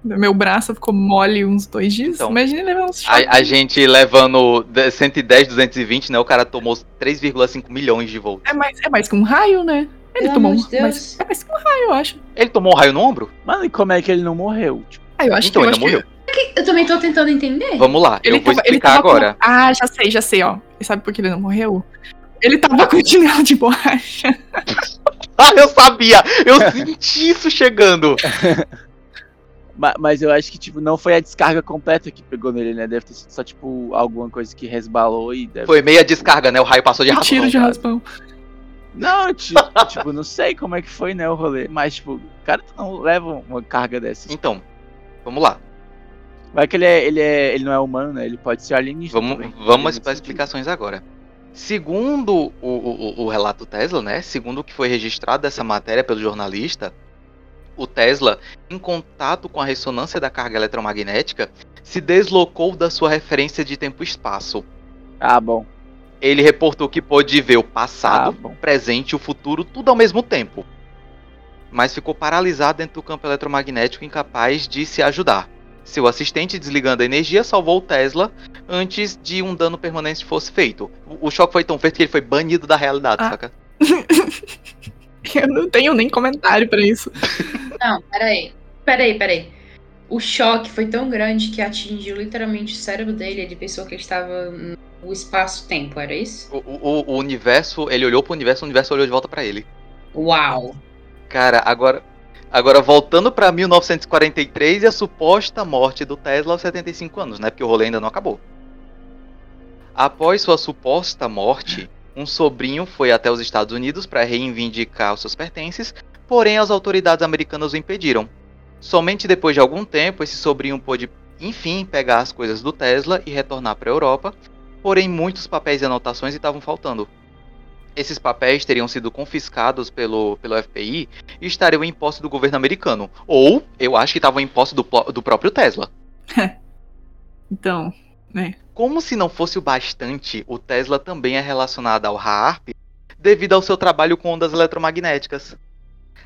Meu braço ficou mole uns dois dias. Então, Imagina levar uns choques. A, a, gente levando 110, 220, né? O cara tomou 3,5 milhões de volts. É mais, é mais que um raio, né? Ele Pelo tomou um, mas, é um raio, eu acho. Ele tomou um raio no ombro? Mano, e como é que ele não morreu? Tipo, Ah, eu acho então, que ainda acho morreu. Que... Eu também tô tentando entender. Vamos lá, ele eu vou tava, explicar agora. Com... Ah, já sei, já sei, ó. E sabe por que ele não morreu? Ele tava com chinelo de borracha. ah, eu sabia! Eu senti isso chegando. mas, mas, eu acho que, tipo, não foi a descarga completa que pegou nele, né? Deve ter sido só, tipo, alguma coisa que resbalou e deve... Foi meia descarga, né? O raio passou de raspão. Tiro de raspão. Não, tipo, tipo, não sei como é que foi, né, o rolê. Mas, tipo, o cara não leva uma carga dessa. Então, vamos lá. Vai que ele é, ele é. Ele não é humano, né? Ele pode ser alienígena. Vamos, também. vamos para explicações agora. Segundo o, o, o, relato Tesla, né? Segundo o que foi registrado dessa matéria pelo jornalista, o Tesla, em contato com a ressonância da carga eletromagnética, se deslocou da sua referência de tempo e espaço. Ah, bom. Ele reportou que pôde ver o passado, ah, o presente e o futuro tudo ao mesmo tempo. Mas ficou paralisado dentro do campo eletromagnético, incapaz de se ajudar. Seu assistente, desligando a energia, salvou o Tesla antes de um dano permanente fosse feito. O, choque foi tão feito que ele foi banido da realidade, ah. saca? Eu não tenho nem comentário para isso. Não, peraí. Peraí, peraí. O choque foi tão grande que atingiu literalmente o cérebro dele. Ele pensou que ele estava o espaço-tempo, era isso? O, o, o, universo, ele olhou pro universo, o universo olhou de volta para ele. Uau! Cara, agora, agora voltando para 1943 e a suposta morte do Tesla aos 75 anos, né? Porque o rolê ainda não acabou. Após sua suposta morte, um sobrinho foi até os Estados Unidos para reivindicar os seus pertences, porém as autoridades americanas o impediram. Somente depois de algum tempo, esse sobrinho pôde, enfim, pegar as coisas do Tesla e retornar para a Europa, porém muitos papéis e anotações estavam faltando. Esses papéis teriam sido confiscados pelo, pelo FBI e estariam em posse do governo americano. Ou, eu acho que estavam em posse do, do próprio Tesla. então, né? Como se não fosse o bastante, o Tesla também é relacionado ao HAARP devido ao seu trabalho com ondas eletromagnéticas.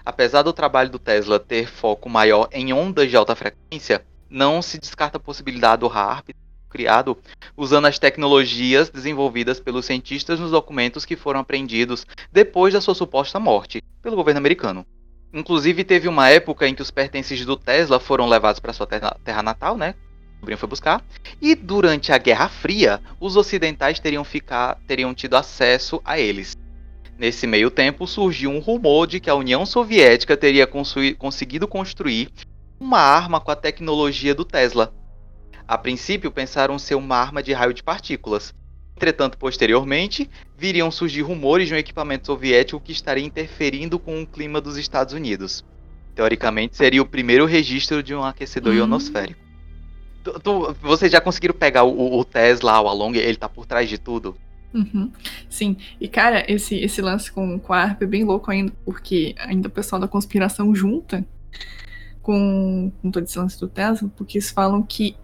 Apesar do trabalho do Tesla ter foco maior em ondas de alta frequência, não se descarta a possibilidade do HAARP criado usando as tecnologias desenvolvidas pelos cientistas nos documentos que foram apreendidos depois da sua suposta morte pelo governo americano. Inclusive teve uma época em que os pertences do Tesla foram levados para sua terra, natal, né? O sobrinho foi buscar. E durante a Guerra Fria, os ocidentais teriam, ficar, teriam tido acesso a eles. Nesse meio tempo, surgiu um rumor de que a União Soviética teria conseguido construir uma arma com a tecnologia do Tesla, a princípio, pensaram ser uma arma de raio de partículas. Entretanto, posteriormente, viriam surgir rumores de um equipamento soviético que estaria interferindo com o clima dos Estados Unidos. Teoricamente, seria o primeiro registro de um aquecedor uhum. ionosférico. Tu, tu, vocês já conseguiram pegar o, o Tesla, o Along, ele tá por trás de tudo? Uhum. Sim, e cara, esse, esse lance com, com a ARP é bem louco ainda, porque ainda o pessoal da conspiração junta com, com todo esse lance do Tesla, porque eles falam que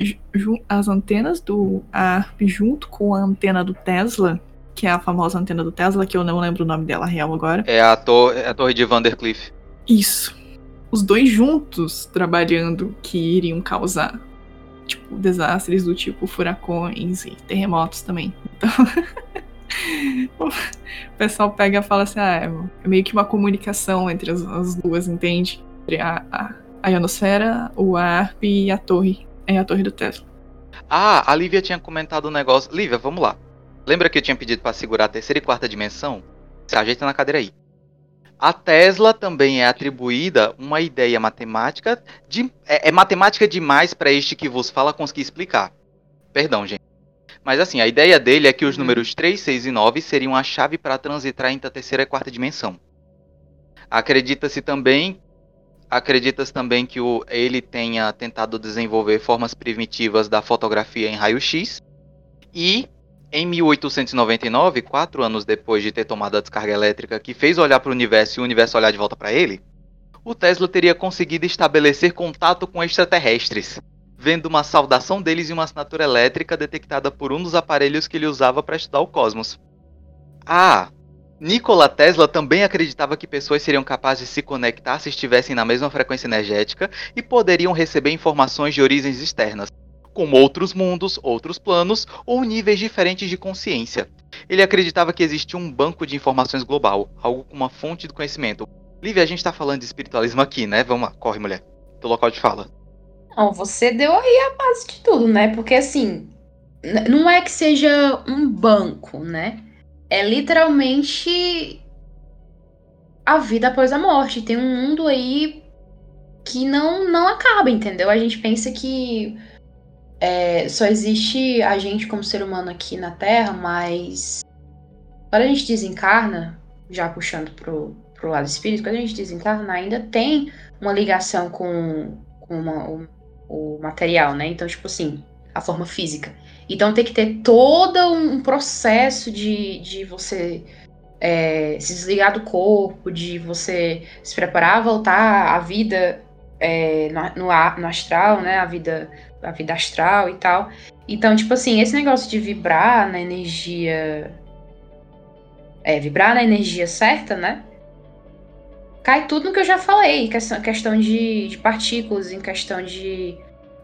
as antenas do ARP junto com a antena do Tesla, que é a famosa antena do Tesla, que eu não lembro o nome dela real agora. É a, tor é a torre de Vandercliff. Isso. Os dois juntos trabalhando que iriam causar tipo desastres do tipo furacões e terremotos também. Então o pessoal pega e fala assim, ah, é meio que uma comunicação entre as, as duas, entende? Entre a, a, a ionosfera, o ARP e a torre. É a torre do Tesla. Ah, a Lívia tinha comentado um negócio. Lívia, vamos lá. Lembra que eu tinha pedido para segurar a terceira e quarta dimensão? Se ajeita na cadeira aí. A Tesla também é atribuída uma ideia matemática de é, é matemática demais para este que vos fala conseguir explicar. Perdão, gente. Mas assim, a ideia dele é que os uhum. números 3, 6 e 9 seriam a chave para transitar entre a terceira e a quarta dimensão. Acredita-se também Acredita-se também que o, ele tenha tentado desenvolver formas primitivas da fotografia em raio-x. E em 1899, quatro anos depois de ter tomado a descarga elétrica que fez olhar para o universo e o universo olhar de volta para ele, o Tesla teria conseguido estabelecer contato com extraterrestres, vendo uma saudação deles e uma assinatura elétrica detectada por um dos aparelhos que ele usava para estudar o cosmos. Ah, Nikola Tesla também acreditava que pessoas seriam capazes de se conectar se estivessem na mesma frequência energética e poderiam receber informações de origens externas, como outros mundos, outros planos ou níveis diferentes de consciência. Ele acreditava que existia um banco de informações global, algo como uma fonte do conhecimento. Lívia, a gente está falando de espiritualismo aqui, né? Vamos lá, corre, mulher. Do local de fala. Não, você deu aí a base de tudo, né? Porque assim, não é que seja um banco, né? É literalmente a vida após a morte. Tem um mundo aí que não, não acaba, entendeu? A gente pensa que é, só existe a gente como ser humano aqui na Terra, mas quando a gente desencarna, já puxando pro, pro lado espírito, quando a gente desencarna, ainda tem uma ligação com, com uma, o, o material, né? Então, tipo assim, a forma física. Então tem que ter todo um processo de, de você é, se desligar do corpo, de você se preparar a voltar à vida é, no, no, astral, né? A vida, a vida astral e tal. Então, tipo assim, esse negócio de vibrar na energia. É, vibrar na energia certa, né? Cai tudo no que eu já falei, questão, questão de, de partículas, em questão de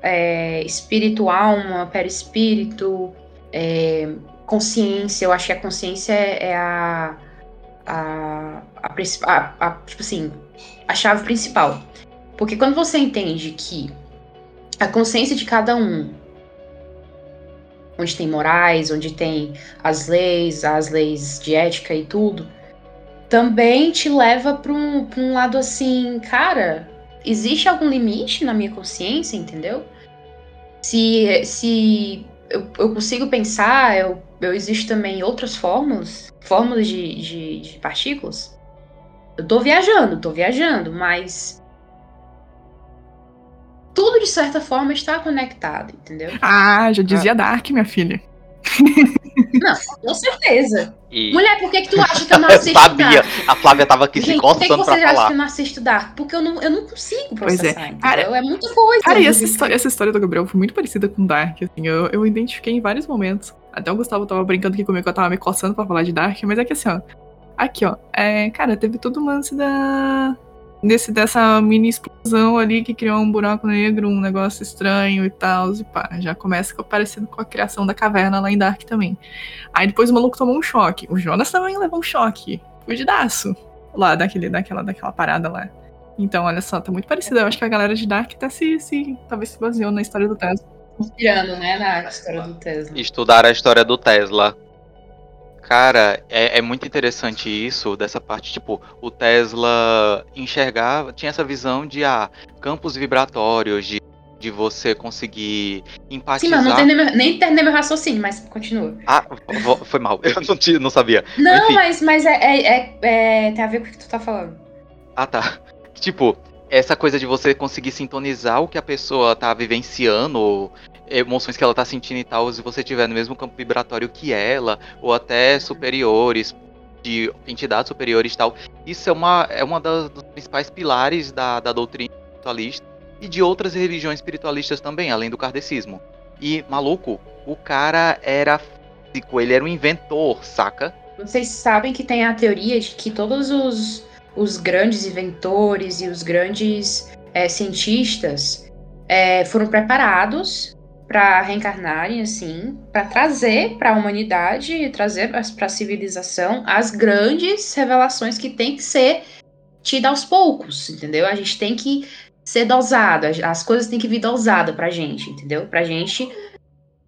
é, espírito, alma, perispírito, é, consciência. Eu acho que a consciência é, é a, a, a, a, a, tipo assim, a chave principal. Porque quando você entende que a consciência de cada um, onde tem morais, onde tem as leis, as leis de ética e tudo, também te leva para um, um lado assim, cara, existe algum limite na minha consciência, entendeu? Se, se eu, eu consigo pensar, eu, eu existo também outras fórmulas, fórmulas de, de, de partículas. Eu tô viajando, tô viajando, mas tudo de certa forma está conectado, entendeu? Ah, já dizia ah. Dark, minha filha. Não, com certeza. E... Mulher, por que, que tu acha que eu não assisto Sabia. Dark? A Flávia tava aqui Gente, se coçando Por que, que você acha que eu não assisto Dark? Porque eu não, eu não consigo processar, pois é. Cara, é muita coisa. Cara, e essa história, essa história do Gabriel foi muito parecida com Dark, assim, eu, eu identifiquei em vários momentos. Até o Gustavo tava brincando aqui comigo que eu tava me coçando pra falar de Dark, mas é que assim, ó. Aqui, ó. É, cara, teve todo o lance da, desse, dessa mini explosão ali que criou um buraco negro, um negócio estranho e tal, e pá, já começa parecido com a criação da caverna lá em Dark também. Aí depois o maluco tomou um choque. O Jonas também levou um choque. Fugidaço. Lá daquele, daquela, daquela parada lá. Então, olha só, tá muito parecido. Eu acho que a galera de Dark tá se, se talvez se baseou na história do Tesla. Inspirando, né, na história do Tesla. Estudar a história do Tesla. Cara, é, é, muito interessante isso, dessa parte, tipo, o Tesla enxergava, tinha essa visão de ah, campos vibratórios, de, de você conseguir empatizar. Sim, mas não tem nem terminei meu raciocínio, mas continua. Ah, foi mal, eu não, te, não sabia. Não, Enfim. mas, mas é, é, é, é, tem a ver com o que tu tá falando. Ah, tá. Tipo, essa coisa de você conseguir sintonizar o que a pessoa tá vivenciando, emoções que ela tá sentindo e tal, se você tiver no mesmo campo vibratório que ela, ou até superiores, de entidades superiores e tal. Isso é uma, é uma das, dos principais pilares da, da doutrina espiritualista e de outras religiões espiritualistas também, além do kardecismo. E, maluco, o cara era físico, ele era um inventor, saca? Vocês sabem que tem a teoria de que todos os, os grandes inventores e os grandes é, cientistas é, foram preparados para reencarnarem, assim, para trazer para a humanidade, trazer para a civilização as grandes revelações que tem que ser tidas aos poucos, entendeu? A gente tem que ser dosado, as coisas têm que vir dosada pra gente, entendeu? Pra gente.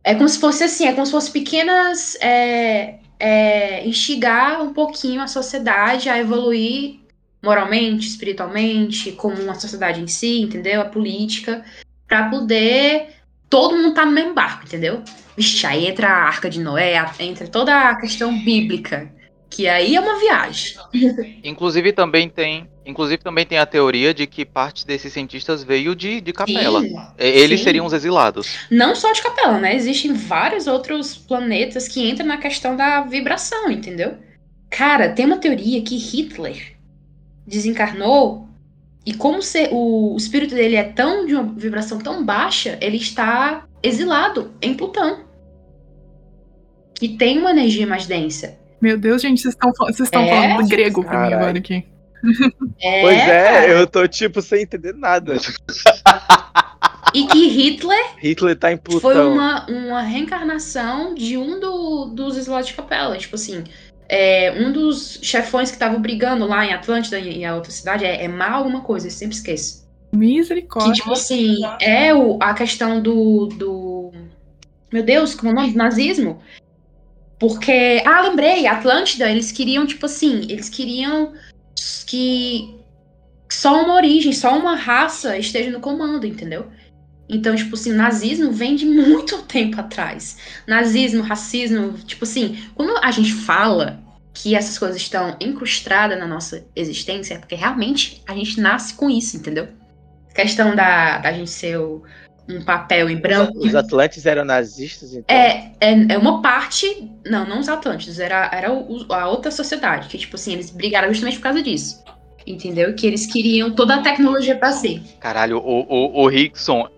É como se fosse assim, é como se fosse pequenas. É, é, instigar um pouquinho a sociedade a evoluir moralmente, espiritualmente, como uma sociedade em si, entendeu? A política, para poder todo mundo tá no mesmo barco, entendeu? Vixe, aí entra a Arca de Noé, entra toda a questão bíblica, que aí é uma viagem. Inclusive também tem, inclusive também tem a teoria de que parte desses cientistas veio de, de Capela. Sim, Eles sim. seriam os exilados. Não só de Capela, né? Existem vários outros planetas que entram na questão da vibração, entendeu? Cara, tem uma teoria que Hitler desencarnou e como ser, o, o espírito dele é tão de uma vibração tão baixa, ele está exilado em Plutão. Que tem uma energia mais densa. Meu Deus, gente, vocês estão vocês estão é, falando grego pra mim agora aqui. É, pois é, cara. eu tô tipo sem entender nada. E que Hitler, Hitler tá em Plutão. foi uma, uma reencarnação de um do, dos slots de capela. Tipo assim, é, um dos chefões que estavam brigando lá em Atlântida e a outra cidade é, é mal alguma coisa, eu sempre esqueço. Misericórdia. Que, tipo assim, é o, a questão do, do. Meu Deus, como é o nome? Nazismo. Porque. Ah, lembrei, Atlântida, eles queriam, tipo assim, eles queriam que só uma origem, só uma raça esteja no comando, entendeu? Então, tipo assim, o nazismo vem de muito tempo atrás. Nazismo, racismo, tipo assim, quando a gente fala que essas coisas estão incrustadas na nossa existência, é porque realmente a gente nasce com isso, entendeu? A questão da, da gente ser o, um papel em branco. Os, Atlantes eram nazistas, então? É, é, é uma parte. Não, não os Atlantes, era, era o, a outra sociedade, que, tipo assim, eles brigaram justamente por causa disso. Entendeu? Que eles queriam toda a tecnologia pra si. Caralho, o, o, o Rickson.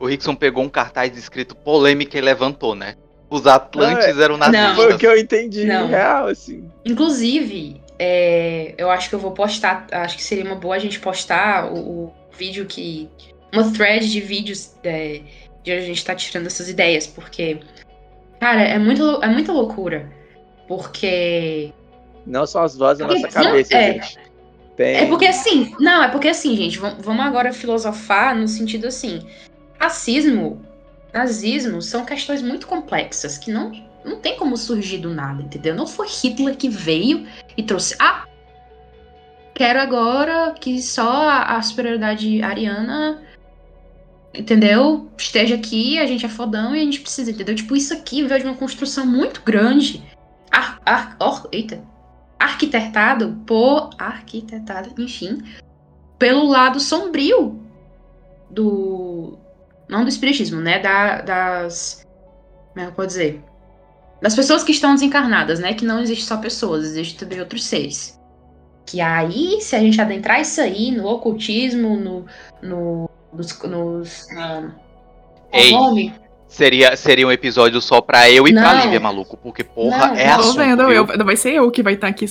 O Rickson pegou um cartaz escrito polêmica e levantou, né? Os Atlantes não, é- eram nazistas. Foi o que eu entendi, não. real, assim. Inclusive, é, eu acho que eu vou postar. Acho que seria uma boa a gente postar o, o vídeo que. Uma thread de vídeos é, de onde a gente tá tirando essas ideias, porque. Cara, é, muito, é muita loucura. Porque. Não são as vozes da nossa cabeça, é, gente. Tem... É porque assim, não, é porque assim, gente, vamos agora filosofar no sentido assim, racismo, nazismo são questões muito complexas que não não tem como surgir do nada, entendeu? Não foi Hitler que veio e trouxe, ah, quero agora que só a, superioridade ariana entendeu? Esteja aqui, a gente é fodão e a gente precisa, entendeu? Tipo, isso aqui veio de uma construção muito grande. Ar, ar, or, eita, arquitetado por arquitetado, enfim, pelo lado sombrio do não do espiritismo, né, da, das como é que eu posso dizer? Das pessoas que estão desencarnadas, né, que não existe só pessoas, existe também outros seres. Que aí, se a gente adentrar isso aí no ocultismo, no, no nos, nos uh, Ei, nome? Seria, seria um episódio só pra eu e não. pra Lívia, maluco. Porque, porra, não, é assunto. Tô vendo, eu, vai ser eu que vai estar tá aqui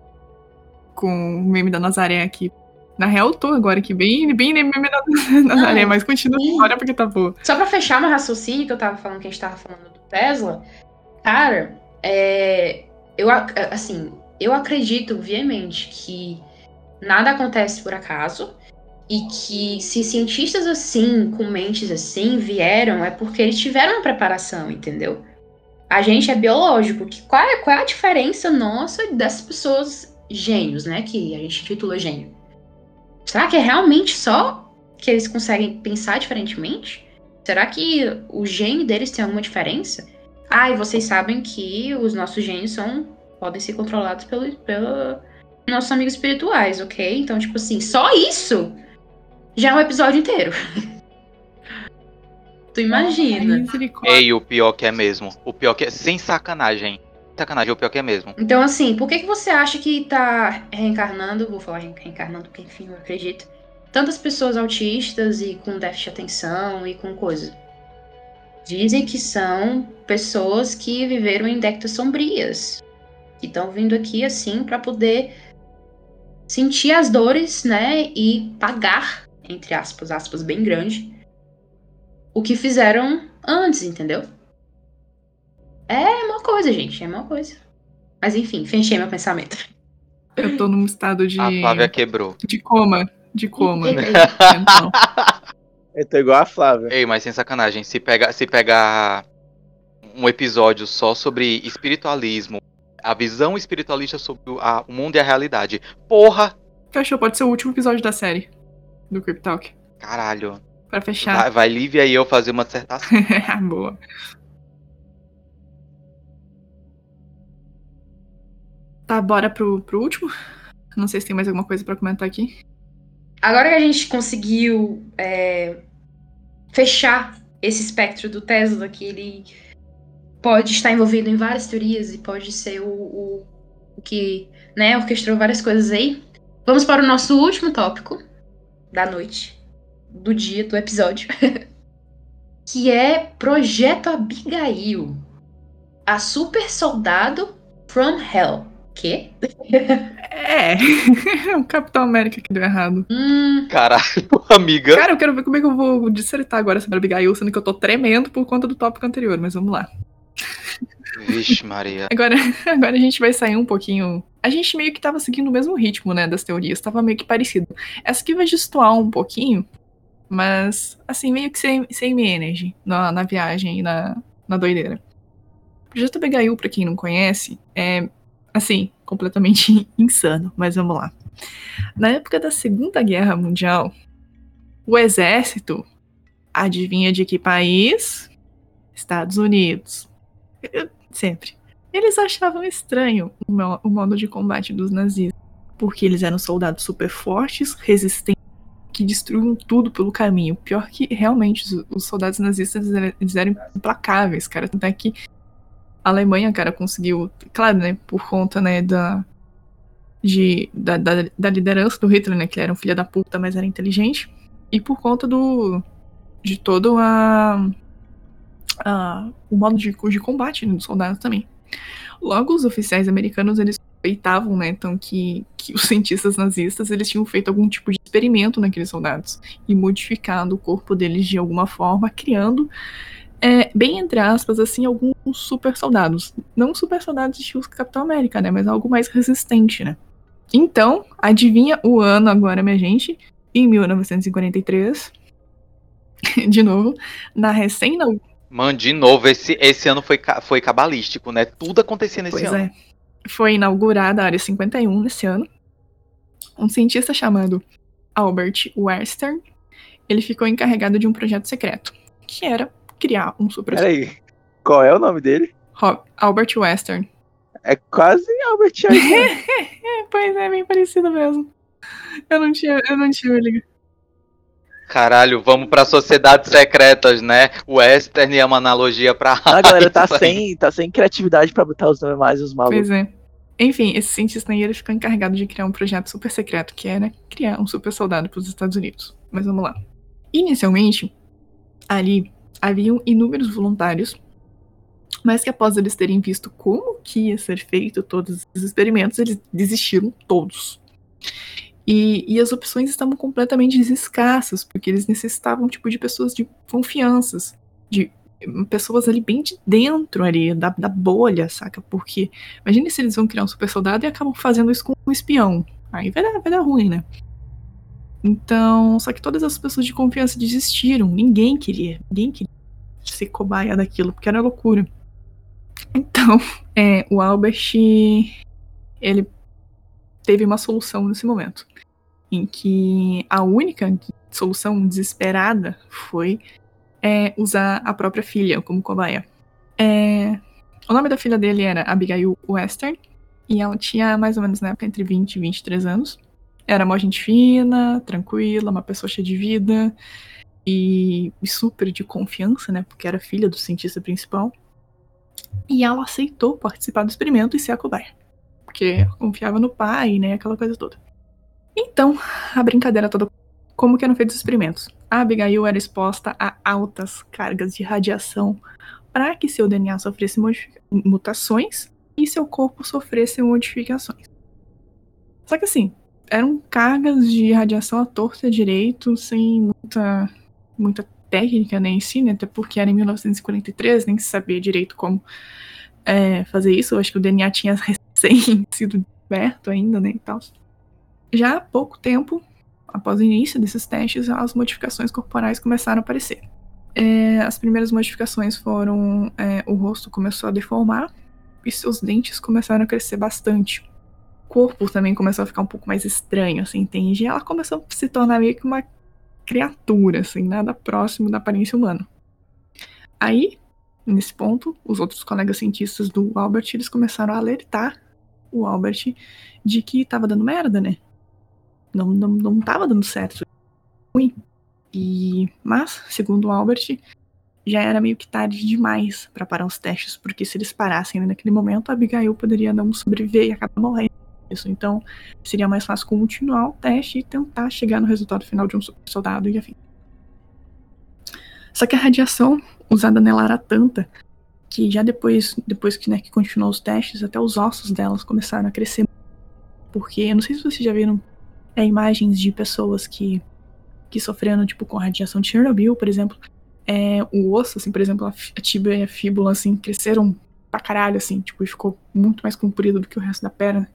com o meme da Nazaré aqui. Na real, eu tô agora aqui, bem, bem meme da Nazaré, mas continua história porque tá boa. Só pra fechar meu raciocínio que eu tava falando, que a gente tava falando do Tesla, cara, é, eu, assim, eu acredito veemente que nada acontece por acaso e que se cientistas assim, com mentes assim, vieram, é porque eles tiveram uma preparação, entendeu? A gente é biológico. Que, qual, é, qual é a diferença nossa dessas pessoas gênios, né? Que a gente titula gênio. Será que é realmente só que eles conseguem pensar diferentemente? Será que o gênio deles tem alguma diferença? Ah, e vocês sabem que os nossos gênios são podem ser controlados pelos pelo nossos amigos espirituais, ok? Então, tipo assim, só isso já é um episódio inteiro. tu imagina. Ei, o pior que é mesmo. O pior que é. Sem sacanagem. Sacanagem, o pior que é mesmo. Então, assim, por que, que você acha que tá reencarnando? Vou falar reencarnando, porque enfim, eu acredito. Tantas pessoas autistas e com déficit de atenção e com coisa. Dizem que são pessoas que viveram em décadas sombrias. Que estão vindo aqui, assim, para poder sentir as dores, né? E pagar entre aspas, aspas bem grande, o que fizeram antes, entendeu? É uma coisa, gente, é uma coisa. Mas enfim, fechei meu pensamento. Eu tô num estado de. A Flávia quebrou. De coma. De coma. então. Eu tô igual a Flávia. Ei, mas sem sacanagem, se pegar se pegar um episódio só sobre espiritualismo, a visão espiritualista sobre a, o mundo e a realidade. Porra! Fechou, pode ser o último episódio da série do Crypt Talk. Caralho. Pra fechar. Vai, vai Lívia e eu fazer uma dissertação. Boa. Tá, bora pro, pro último? Não sei se tem mais alguma coisa para comentar aqui. Agora que a gente conseguiu é, fechar esse espectro do Tesla, que ele pode estar envolvido em várias teorias e pode ser o, o, o que né, orquestrou várias coisas aí. Vamos para o nosso último tópico, da noite, do dia, do episódio, que é Projeto Abigail, a super soldado from Hell. Quê? É, o Capitão América que deu errado. Hum. Caralho, amiga. Cara, eu quero ver como é que eu vou dissertar agora sobre a Abigail, sendo que eu tô tremendo por conta do tópico anterior, mas vamos lá. Vixe, Maria. Agora, agora a gente vai sair um pouquinho. A gente meio que tava seguindo o mesmo ritmo, né, das teorias, tava meio que parecido. Essa aqui vai destoar um pouquinho, Mas, assim, meio que sem, sem energy na, na viagem e na, na doideira. O projeto Abigail, pra quem não conhece, é, assim, completamente insano, mas vamos lá. Na época da Segunda Guerra Mundial, o exército adivinha de que país? Estados Unidos. Sempre. Eles achavam estranho o modo de combate dos nazistas, porque eles eram soldados super fortes, resistentes, que destruíam tudo pelo caminho. Pior que realmente os, os soldados nazistas eles eram implacáveis, cara. Tanto é que a Alemanha, cara, conseguiu, claro, né, por conta, né, da, de, da, da, da liderança do Hitler, né, que era um filho da puta, mas era inteligente, e por conta do de todo a, a o modo de, de combate né, dos soldados também. Logo, os oficiais americanos, eles suspeitavam, né, então, que, que os cientistas nazistas, eles tinham feito algum tipo de experimento naqueles soldados e modificado o corpo deles de alguma forma, criando é, bem entre aspas, assim, alguns super soldados. Não super soldados estilo Capitão América, né? Mas algo mais resistente, né? Então, adivinha o ano agora, minha gente? Em 1943. de novo, na recém Mano, de novo, esse, esse ano foi, foi cabalístico, né? Tudo acontecia nesse pois ano. É. Foi inaugurada a Área 51 nesse ano. Um cientista chamado Albert Western, ele ficou encarregado de um projeto secreto, que era criar um super. Peraí, qual é o nome dele? Albert Western. É quase Albert Einstein. pois é, bem parecido mesmo. Eu não tinha, eu não tinha ligado. Caralho, vamos pra sociedades secretas, né? O Western é uma analogia pra. A galera tá sem, tá sem criatividade pra botar os nomes mais os malucos. Pois é. Enfim, esse cientista aí ele ficou encarregado de criar um projeto super secreto, que era criar um super soldado para os Estados Unidos. Mas vamos lá. Inicialmente, ali haviam inúmeros voluntários, mas que após eles terem visto como que ia ser feito todos os experimentos, eles desistiram todos. E, e, as opções estavam completamente escassas, porque eles necessitavam tipo de pessoas de confianças, de pessoas ali bem de dentro ali, da, da bolha, saca? Porque imagine se eles vão criar um super soldado e acabam fazendo isso com um espião. Aí vai dar, vai dar ruim, né? Então, só que todas as pessoas de confiança desistiram. Ninguém queria, ninguém queria ser cobaia daquilo, porque era loucura. Então, é, o Albert, ele teve uma solução nesse momento, em que a única solução desesperada foi é, usar a própria filha como cobaia. É, o nome da filha dele era Abigail Western, e ela tinha mais ou menos na época entre 20 e 23 anos. Era uma gente fina, tranquila, uma pessoa cheia de vida e, e super de confiança, né? Porque era filha do cientista principal. E ela aceitou participar do experimento e ser a cobaia. Porque confiava no pai, né? Aquela coisa toda. Então, a brincadeira toda. Como que eram feitos os experimentos? A Abigail era exposta a altas cargas de radiação para que seu DNA sofresse mutações e seu corpo sofresse modificações. Só que assim, eram cargas de radiação à torta direito, sem muita, muita técnica nem né, em si, né? Até porque era em 1943, nem se sabia direito como é, fazer isso. Eu acho que o DNA tinha recém sido descoberto ainda, né? E tal. Já há pouco tempo, após o início desses testes, as modificações corporais começaram a aparecer. É, as primeiras modificações foram: é, o rosto começou a deformar e seus dentes começaram a crescer bastante corpo também começou a ficar um pouco mais estranho, assim, entende? E ela começou a se tornar meio que uma criatura, assim, nada próximo da aparência humana. Aí, nesse ponto, os outros colegas cientistas do Albert, eles começaram a alertar o Albert de que tava dando merda, né? Não, não, não tava dando certo. Ruim. E, mas, segundo o Albert, já era meio que tarde demais para parar os testes, porque se eles parassem naquele momento, a Abigail poderia não sobreviver e acabar morrendo isso. Então, seria mais fácil continuar o teste e tentar chegar no resultado final de um soldado e afim. Só que a radiação usada nela era tanta que já depois, depois que, né, que continuou os testes, até os ossos delas começaram a crescer. Porque, eu não sei se vocês já viram é, imagens de pessoas que, que sofreram, tipo, com radiação de Chernobyl, por exemplo. É, o osso, assim, por exemplo, a tibia e a fíbula, assim, cresceram pra caralho, assim, tipo, e ficou muito mais comprido do que o resto da perna.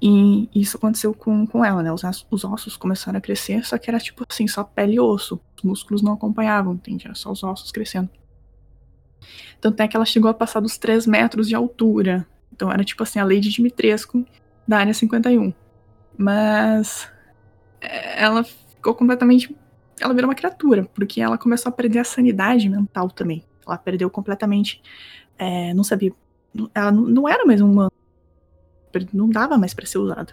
E isso aconteceu com, com ela, né? Os, os ossos começaram a crescer, só que era tipo assim, só pele e osso. Os músculos não acompanhavam, entende? Era só os ossos crescendo. Tanto é que ela chegou a passar dos 3 metros de altura. Então era tipo assim, a Lady Dimitrescu da área 51. Mas é, ela ficou completamente. Ela virou uma criatura, porque ela começou a perder a sanidade mental também. Ela perdeu completamente. É, não sabia. Ela não era mais uma. Não dava mais para ser usada.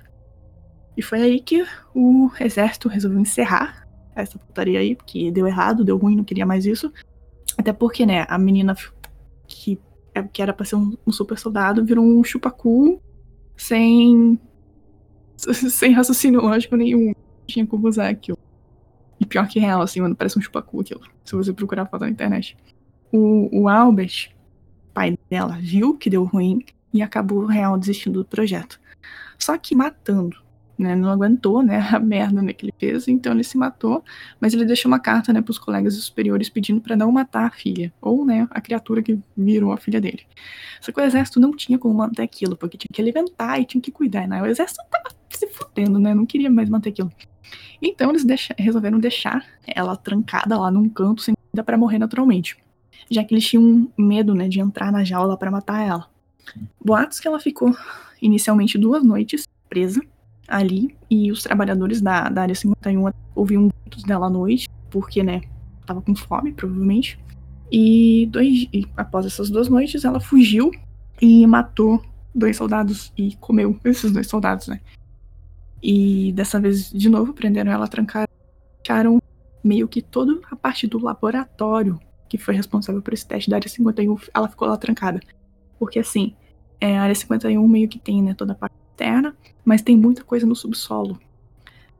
E foi aí que o exército resolveu encerrar essa putaria aí, porque deu errado, deu ruim, não queria mais isso. Até porque, né, a menina que, é, que era pra ser um, um super soldado virou um chupacu sem. sem raciocínio lógico nenhum. Não tinha como usar aquilo. E pior que real, assim, mano, parece um chupacu aquilo. Se você procurar foto na internet. O, o Albert, pai dela, viu que deu ruim e acabou real desistindo do projeto. Só que matando né, não aguentou, né, a merda né, que ele fez, então ele se matou, mas ele deixou uma carta, né, pros colegas superiores pedindo para não matar a filha, ou, né, a criatura que virou a filha dele. Só que o exército não tinha como manter aquilo, porque tinha que alimentar e tinha que cuidar, né, o exército tava se fudendo, né, não queria mais manter aquilo. Então eles deixa, resolveram deixar ela trancada lá num canto, sem ainda para morrer naturalmente, já que eles tinham medo, né, de entrar na jaula para matar ela. Boatos que ela ficou inicialmente duas noites presa, ali e os trabalhadores da, da área 51 ouviam gritos dela à noite, porque, né, tava com fome, provavelmente. E, dois, e após essas duas noites, ela fugiu e matou dois soldados e comeu esses dois soldados, né? E dessa vez, de novo, prenderam ela, trancaram, meio que toda a parte do laboratório que foi responsável por esse teste da área 51, ela ficou lá trancada. Porque assim, é, a área 51 meio que tem, né, toda a parte externa, mas tem muita coisa no subsolo.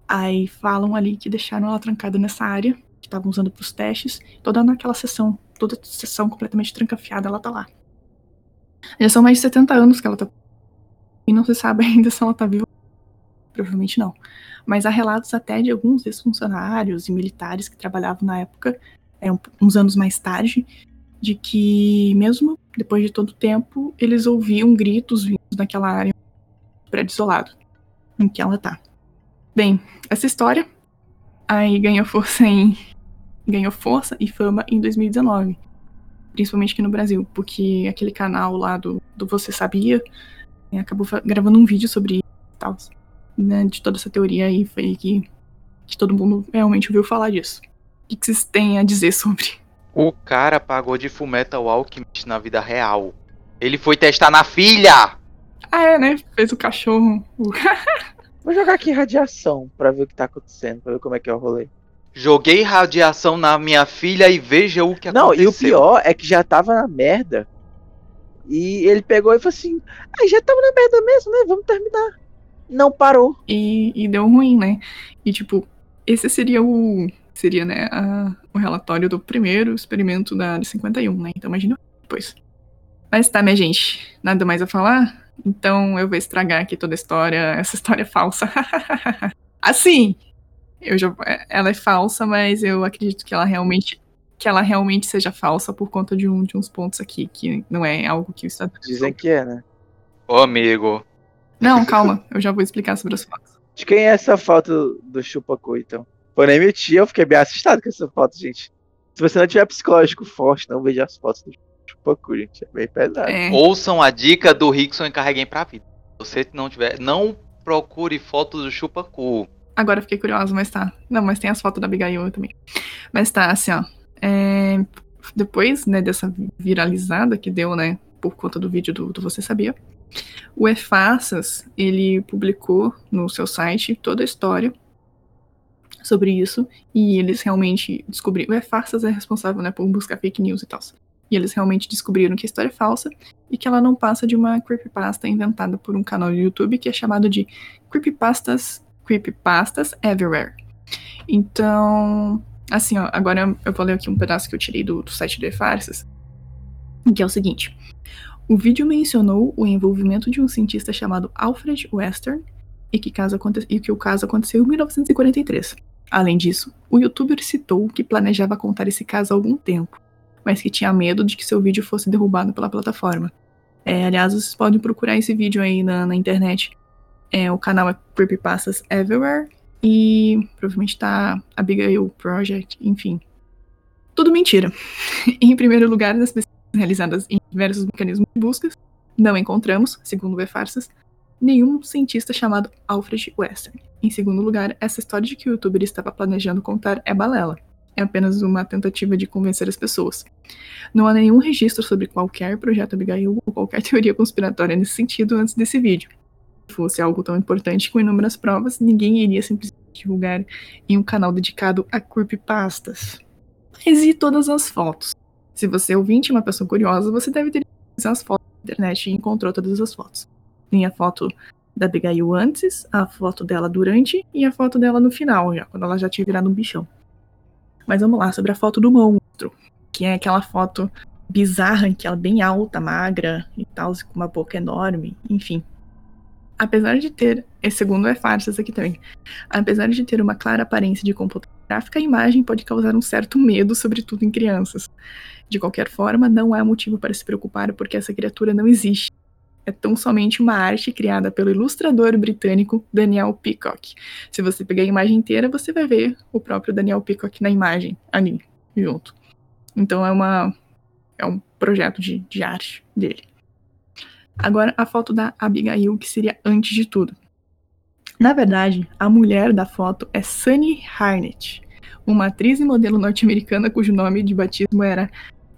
Aí falam ali que deixaram ela trancada nessa área, que estavam usando para os testes, toda naquela sessão, toda sessão completamente trancafiada, ela tá lá. Já são mais de 70 anos que ela tá. E não se sabe ainda se ela tá viva. Provavelmente não. Mas há relatos até de alguns ex-funcionários e militares que trabalhavam na época, é, uns anos mais tarde, de que, mesmo depois de todo o tempo, eles ouviam gritos vindos daquela área prédio isolado em que ela tá. Bem, essa história aí ganhou força em ganhou força e fama em 2019, principalmente aqui no Brasil, porque aquele canal lá do, do Você Sabia né, acabou gravando um vídeo sobre isso tal, né, de toda essa teoria aí, foi que, que todo mundo realmente ouviu falar disso. O que, que vocês têm a dizer sobre? O cara pagou de Fullmetal Alchemist na vida real. Ele foi testar na filha! Ah, é, né? Fez o cachorro. Vou jogar aqui radiação pra ver o que tá acontecendo, pra ver como é que é o rolê. Joguei radiação na minha filha e veja o que Não, aconteceu. Não, e o pior é que já tava na merda. E ele pegou e falou assim: ah, já tava na merda mesmo, né? Vamos terminar. Não parou. E, e deu ruim, né? E tipo, esse seria o. Seria, né, a, o relatório do primeiro experimento da área 51, né? Então imagina depois. Mas tá, minha gente, nada mais a falar? Então eu vou estragar aqui toda a história. Essa história é falsa. assim, eu já, ela é falsa, mas eu acredito que ela realmente que ela realmente seja falsa por conta de, um, de uns pontos aqui que não é algo que o Estado dizem que é, né? Ô amigo. Não, calma, eu já vou explicar sobre as fotos. De quem é essa foto do Chupacu, então? Por nem mentir, eu fiquei bem assustado com essa foto, gente. Se você não tiver psicológico forte, não veja as fotos do pouco, gente. É bem pesado. É. Ouçam a dica do Rickson e carreguem pra vida. Se você não tiver. Não procure fotos do chupacu. Agora fiquei curiosa, mas tá. Não, mas tem as fotos da Abigail também. Mas tá, assim, ó. É... Depois, né, dessa viralizada que deu, né, por conta do vídeo do, do Você Sabia, o EFASAS, ele publicou no seu site toda a história sobre isso, e eles realmente descobriram. O EFASAS é responsável, né, por buscar fake news e tal. E eles realmente descobriram que a história é falsa e que ela não passa de uma creepypasta inventada por um canal do YouTube que é chamado de Creepypastas, Creepypastas Everywhere. Então, assim, ó, agora eu vou ler aqui um pedaço que eu tirei do, do site do E-Farsas, que é o seguinte. O vídeo mencionou o envolvimento de um cientista chamado Alfred Western e que, caso e que o caso aconteceu em 1943. Além disso, o youtuber citou que planejava contar esse caso há algum tempo, mas que tinha medo de que seu vídeo fosse derrubado pela plataforma. É, aliás, vocês podem procurar esse vídeo aí na, na internet. É, o canal é Creepypastas Everywhere. E provavelmente tá Abigail Project, enfim. Tudo mentira. em primeiro lugar, nas pesquisas realizadas em diversos mecanismos de buscas, não encontramos, segundo o Farsas, nenhum cientista chamado Alfred Western. Em segundo lugar, essa história de que o youtuber estava planejando contar é balela. É apenas uma tentativa de convencer as pessoas. Não há nenhum registro sobre qualquer projeto Abigail ou qualquer teoria conspiratória nesse sentido antes desse vídeo. Se fosse algo tão importante com inúmeras provas, ninguém iria simplesmente divulgar em um canal dedicado a creepypastas. Mas e todas as fotos? Se você é ouvinte uma pessoa curiosa, você deve ter as fotos na internet e encontrou todas as fotos. Tem a foto da Abigail antes, a foto dela durante e a foto dela no final, já quando ela já tinha virado um bichão. Mas vamos lá, sobre a foto do monstro, que é aquela foto bizarra que ela é bem alta, magra e tal, com uma boca enorme, enfim. Apesar de ter, esse segundo é farsas aqui também, apesar de ter uma clara aparência de computador gráfica, a imagem pode causar um certo medo, sobretudo em crianças. De qualquer forma, não há motivo para se preocupar porque essa criatura não existe é tão somente uma arte criada pelo ilustrador britânico Daniel Peacock. Se você pegar a imagem inteira, você vai ver o próprio Daniel Peacock na imagem ali, junto. Então é uma é um projeto de, de arte dele. Agora a foto da Abigail, que seria antes de tudo. Na verdade, a mulher da foto é Sunny Harnett, uma atriz e modelo norte-americana cujo nome de batismo era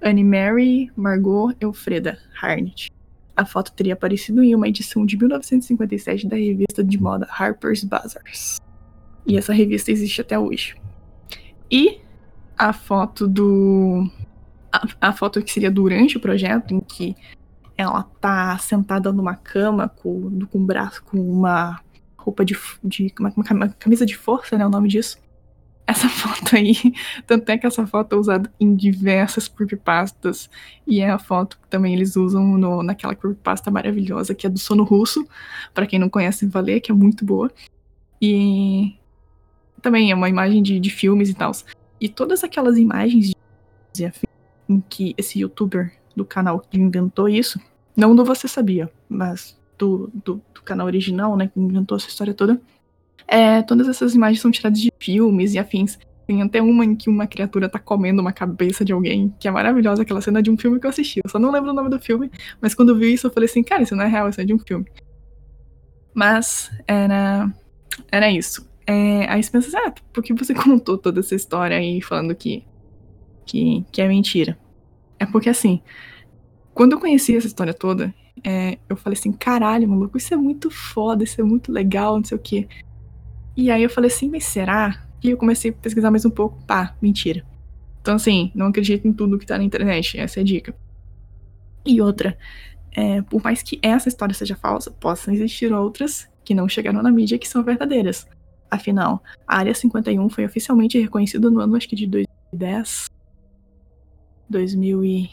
Anne Mary Margot Elfreda Harnett. A foto teria aparecido em uma edição de 1957 da revista de moda Harper's Bazaar. E essa revista existe até hoje. E a foto do. A, a, foto que seria durante o projeto, em que ela tá sentada numa cama com, com um braço, com uma roupa de. de uma, uma camisa de força, né? O nome disso essa foto aí, tanto é que essa foto é usada em diversas creepypastas, e é a foto que também eles usam no, naquela creepypasta maravilhosa que é do sono russo, para quem não conhece, valer, que é muito boa. E também é uma imagem de, de filmes e tal. E todas aquelas imagens de em que esse youtuber do canal que inventou isso, não do Você Sabia, mas do, do, do canal original, né, que inventou essa história toda, é, todas essas imagens são tiradas de filmes e afins. Tem até uma em que uma criatura tá comendo uma cabeça de alguém, que é maravilhosa, aquela cena de um filme que eu assisti. Eu só não lembro o nome do filme, mas quando vi isso eu falei assim, cara, isso não é real, isso é de um filme. Mas era, era isso. É, aí você pensa assim, ah, por que você contou toda essa história aí falando que, que, que é mentira? É porque assim, quando eu conheci essa história toda, é, eu falei assim, caralho, maluco, isso é muito foda, isso é muito legal, não sei o quê. E aí eu falei assim, mas será? E eu comecei a pesquisar mais um pouco. Pá, mentira. Então, assim, não acredito em tudo que tá na internet. Essa é a dica. E outra, é, por mais que essa história seja falsa, possam existir outras que não chegaram na mídia que são verdadeiras. Afinal, a Área 51 foi oficialmente reconhecida no ano, acho que de 2010. 2000 e...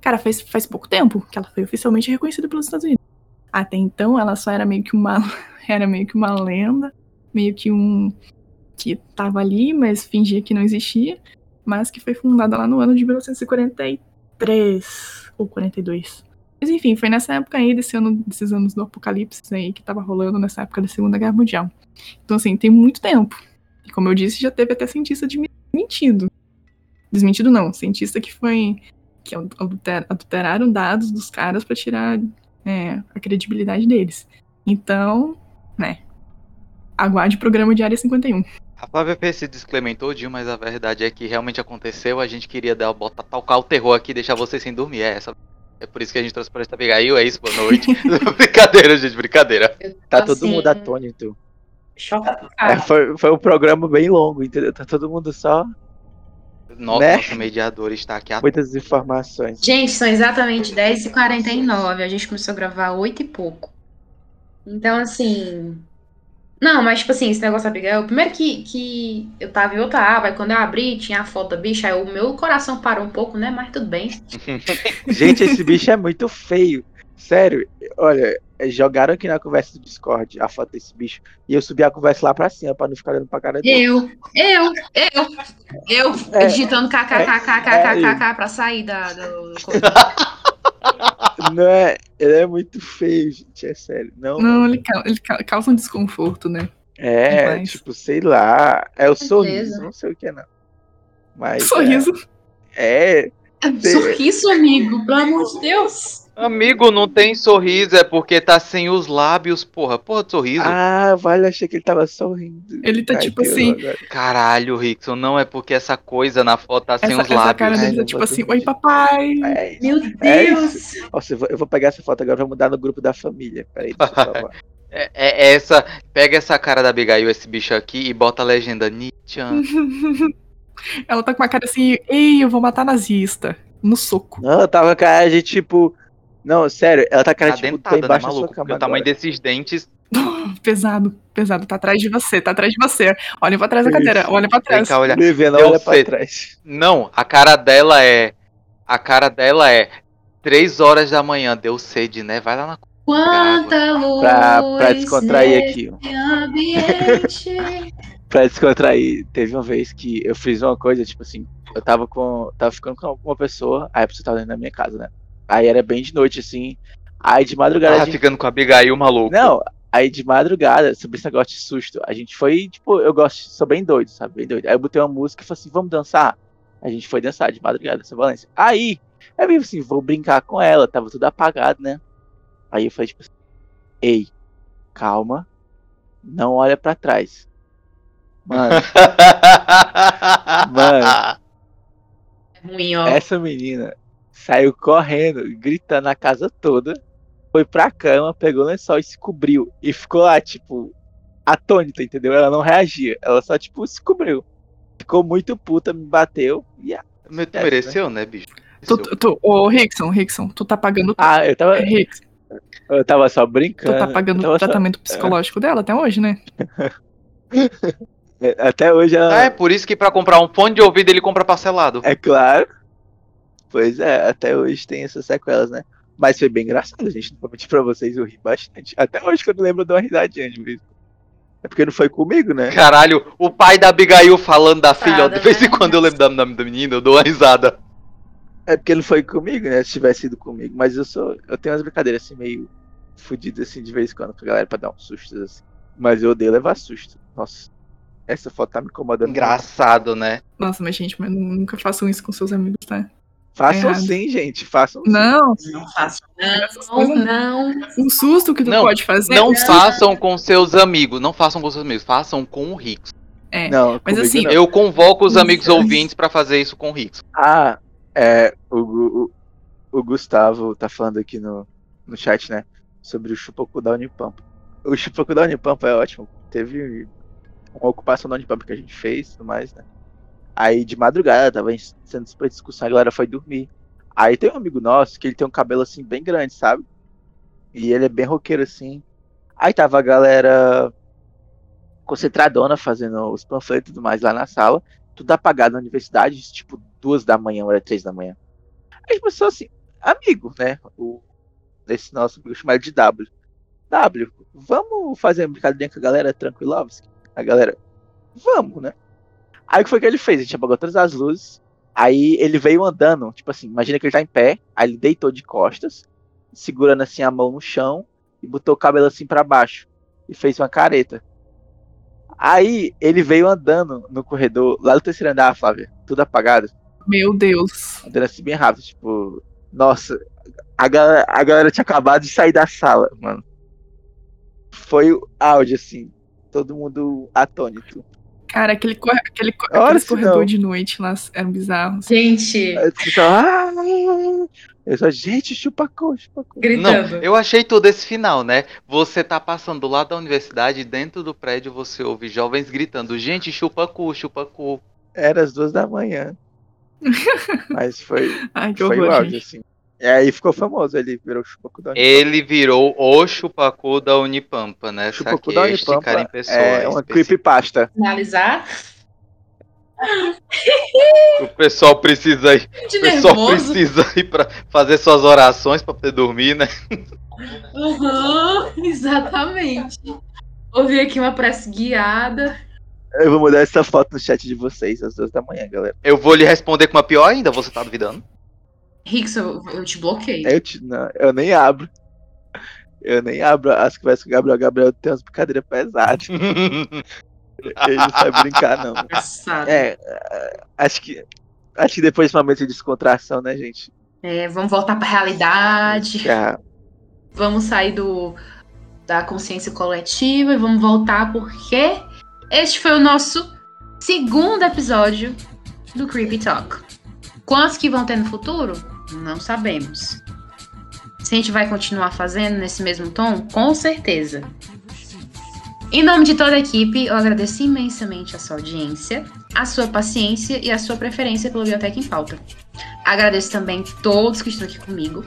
Cara, faz, faz pouco tempo que ela foi oficialmente reconhecida pelos Estados Unidos. Até então, ela só era meio que uma, era meio que uma lenda meio que um que estava ali, mas fingia que não existia, mas que foi fundada lá no ano de 1943 ou 42. Mas enfim, foi nessa época aí, desse ano, desses anos do apocalipse aí, que tava rolando nessa época da Segunda Guerra Mundial. Então, assim, tem muito tempo. E como eu disse, já teve até cientista desmentido. Desmentido não, cientista que foi. que adulter, adulteraram dados dos caras para tirar é, a credibilidade deles. Então, né, aguarde o programa de Área 51. A Flávia fez esse disclaimer todinho, mas a verdade é que realmente aconteceu. A gente queria dar, botar, tocar o terror aqui e deixar vocês sem dormir. É essa. É por isso que a gente trouxe pra esta Abigail, é isso, boa noite. brincadeira, gente, brincadeira. Tá assim, todo mundo atônito. Chocado. É, foi, foi um programa bem longo, entendeu? Tá todo mundo só. Nossa, né? nosso mediador está aqui. Muitas informações. Gente, são exatamente 10h49. A gente começou a gravar 8 e pouco. Então, assim, não, mas tipo assim, esse negócio da Abigail, primeiro que, que eu tava em outra aba, e quando eu abri, tinha a foto da bicha, aí o meu coração parou um pouco, né? Mas tudo bem. Gente, esse bicho é muito feio. Sério, olha, jogaram aqui na conversa do Discord a foto desse bicho e eu subi a conversa lá pra cima pra não ficar olhando pra cara dele. Eu, eu, eu, eu, é, digitando kkkkkkk é, pra sair da. Do... não é, ele é muito feio, gente, é sério. Não, não ele, ele causa um desconforto, né? É, Mas... tipo, sei lá. É o sorriso, não sei o que é, não. Mas. Sorriso? É. é sorriso, amigo, pelo amor de Deus. Amigo, não tem sorriso, é porque tá sem os lábios, porra. Porra de sorriso. Ah, vale, achei que ele tava sorrindo. Ele tá Ai, tipo Deus, assim. Agora. Caralho, Rickson, não é porque essa coisa na foto tá sem essa, os lábios. Essa cara dele tá tipo assim, oi papai. É Meu é Deus. É Nossa, eu vou, eu vou, pegar essa foto agora, vou mudar no grupo da família. Peraí, deixa eu é, é, essa. Pega essa cara da Abigail, esse bicho aqui, e bota a legenda Nietzsche. Ela tá com uma cara assim, ei, eu vou matar nazista. No soco. Não, eu tava com a cara de tipo. Não, sério, ela tá cara tá tipo, dentada, tá embaixo né, maluco? Porque o tamanho desses dentes. pesado, pesado, tá atrás de você, tá atrás de você. Olha pra trás da cadeira, olha pra trás. Cá, olha. Vivendo, olha pra trás. Não, a cara dela é. A cara dela é. Três horas da manhã, deu sede, né? Vai lá na. Quanta luz pra, pra descontrair aqui. pra descontrair, teve uma vez que eu fiz uma coisa, tipo assim, eu tava com. Tava ficando com uma pessoa, aí a pessoa tava dentro da minha casa, né? Aí era bem de noite, assim. Aí de madrugada. Tava gente... ficando com a Abigail, maluco. Não, aí de madrugada, sobre esse negócio de susto, a gente foi, tipo, eu gosto, sou bem doido, sabe? Bem doido. Aí eu botei uma música e falei assim, vamos dançar? A gente foi dançar de madrugada essa Valência. Aí, eu vi assim, vou brincar com ela, tava tudo apagado, né? Aí eu falei, tipo assim, ei, calma, não olha para trás. Mano. mano. Ruim, ó. Essa menina saiu correndo, gritando a casa toda, foi pra cama, pegou o lençol e se cobriu. E ficou lá, tipo, atônita, entendeu? Ela não reagia, ela só, tipo, se cobriu. Ficou muito puta, me bateu e. Ah, tu mereceu, né, bicho? Tu, tu, ô, Rickson, Rickson, tu tá pagando. Ah, eu tava. Rickson. Eu tava só brincando. Tu tá pagando o tratamento só... psicológico dela até hoje, né? até hoje ela... Ah, é por isso que pra comprar um fone de ouvido ele compra parcelado. É claro. Pois é, até hoje tem essas sequelas, né? Mas foi bem engraçado, gente. Não vou mentir pra vocês, eu ri bastante. Até hoje que eu não lembro de uma risadinha de mesmo. É porque não foi comigo, né? Caralho, o pai da Abigail falando da filha, ó, de vez em né? quando eu lembro da, da menina, eu dou uma risada. É porque não foi comigo, né? Se tivesse sido comigo. Mas eu sou. Eu tenho umas brincadeiras assim, meio fodidas assim de vez em quando com a galera pra dar um susto assim. Mas eu odeio levar susto. Nossa. Essa foto tá me incomodando. Engraçado, muito. né? Nossa, mas gente, mas nunca façam isso com seus amigos, tá? Façam é sim, gente. Façam Não. Não façam. Não, não. Um susto que tu não, pode fazer. Não façam com seus amigos. Não façam com seus amigos. Façam com o Rix. É, não, mas assim. Não. Eu convoco os amigos ouvintes para fazer isso com o Rix. Ah, é. O, o, o, Gustavo tá falando aqui no, no chat, né? Sobre o Chupacu da Unipampa. O Chupacu da Unipampa é ótimo. Teve uma ocupação da Unipampa que a gente fez e tudo mais, né? Aí de madrugada tava sendo super discussão, a galera foi dormir. Aí tem um amigo nosso que ele tem um cabelo assim bem grande, sabe? E ele é bem roqueiro assim. Aí tava a galera concentradona fazendo os panfletos e tudo mais lá na sala, tudo apagado na universidade, tipo duas da manhã, era três da manhã. Aí começou assim, amigo, né? O, esse nosso amigo chamado de W. W, vamos fazer uma brincadeira com a galera tranquilovski? A galera, vamos, né? Aí o que foi que ele fez? Ele apagou todas as luzes. Aí ele veio andando, tipo assim, imagina que ele tá em pé, aí ele deitou de costas, segurando assim a mão no chão e botou o cabelo assim para baixo e fez uma careta. Aí ele veio andando no corredor, lá do terceiro andar, Flávia, tudo apagado. Meu Deus. Andando assim bem rápido, tipo, nossa, a galera, a galera tinha acabado de sair da sala, mano. Foi o áudio, assim, todo mundo atônito. Cara, aquele, cor... aquele, aquele corredor não. de noite lá eram bizarros. Gente. Ah, eu só, gente, chupa cu, chupa cu. Gritando. Não, eu achei todo esse final, né? Você tá passando do lado da universidade, dentro do prédio você ouve jovens gritando, gente, chupa cu, chupa cu. Era as duas da manhã. Mas foi, Ai, foi horror, o áudio, assim. E aí ficou famoso, ele virou o Chupacu da Unipampa. Ele virou o Chupacu da Unipampa, né? Chupacu da Unipampa em pessoa, é uma creepypasta. Finalizar? o pessoal precisa ir. O pessoal precisa ir pra fazer suas orações pra poder dormir, né? Uhum, exatamente. Ouvi aqui uma prece guiada. Eu vou mudar essa foto no chat de vocês às duas da manhã, galera. Eu vou lhe responder com uma pior ainda, você tá duvidando? Rix, eu, eu te bloqueei. Eu, te, não, eu nem abro. Eu nem abro as conversas com o Gabriel. O Gabriel tem umas brincadeiras pesadas. Ele não sabe brincar, não. Engraçado. É, é, acho que. Acho que depois de um momento de descontração, né, gente? É, vamos voltar pra realidade. Já. Vamos sair do, da consciência coletiva e vamos voltar porque este foi o nosso segundo episódio do Creepy Talk. Quantos que vão ter no futuro? Não sabemos. Se a gente vai continuar fazendo nesse mesmo tom, com certeza. Em nome de toda a equipe, eu agradeço imensamente a sua audiência, a sua paciência e a sua preferência pelo Biblioteca em Pauta. Agradeço também todos que estão aqui comigo,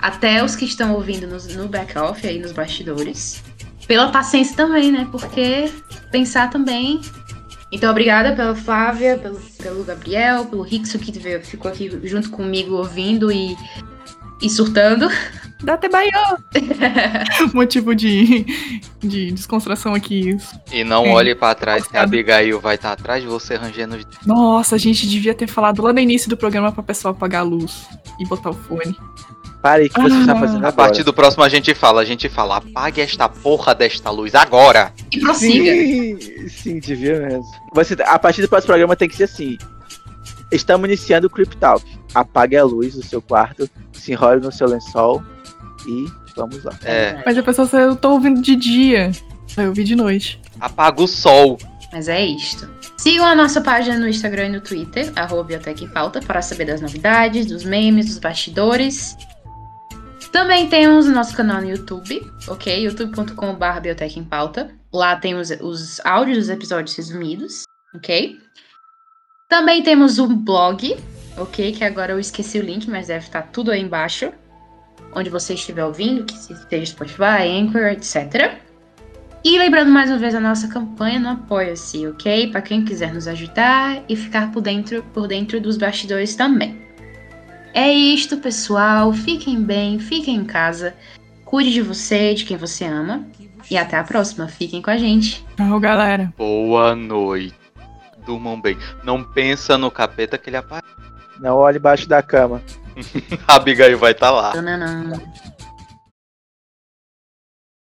até os que estão ouvindo nos, no back-off, aí nos bastidores. Pela paciência também, né? Porque pensar também. Então, obrigada pela Flávia, pelo, pelo Gabriel, pelo Rixo que veio, ficou aqui junto comigo ouvindo e, e surtando. Date Bahia! Motivo de, de descontração aqui. E não É. olhe pra trás, que a. Abigail vai estar atrás de você rangendo. Nossa, a gente devia ter falado lá no início do programa pra pessoa apagar a luz e botar o fone. Pare que você está Ah. fazendo A agora. partir do próximo a gente fala, a gente fala, apague esta porra desta luz agora. E prossiga. Sim, sim, devia mesmo. Você, a partir do próximo programa tem que ser assim. Estamos iniciando o Creep Talk. Apague a luz do seu quarto, se enrole no seu lençol e vamos lá. É, Mas a pessoa fala, eu tô ouvindo de dia. Eu ouvi de noite. apaga o sol. Mas é isto. Sigam a nossa página no Instagram e no Twitter, arroba Biblioteca em Pauta, para saber das novidades, dos memes, dos bastidores. Também temos o nosso canal no YouTube, ok? youtube.com.br Biblioteca em Pauta. Lá tem os, os áudios dos episódios resumidos, ok? Também temos um blog, ok? Que agora eu esqueci o link, mas deve estar tudo aí embaixo. Onde você estiver ouvindo, que seja Spotify, Anchor, etc. E lembrando mais uma vez a nossa campanha no Apoia-se, ok? Para quem quiser nos ajudar e ficar por dentro, por dentro dos bastidores também. É isto, pessoal. Fiquem bem, fiquem em casa. Cuide de você, de quem você ama. E até a próxima. Fiquem com a gente. Tchau, galera. Boa noite. Durmam bem. Não pensa no capeta que ele aparece. Não olhe embaixo da cama. A Abigail vai estar lá. Tananã.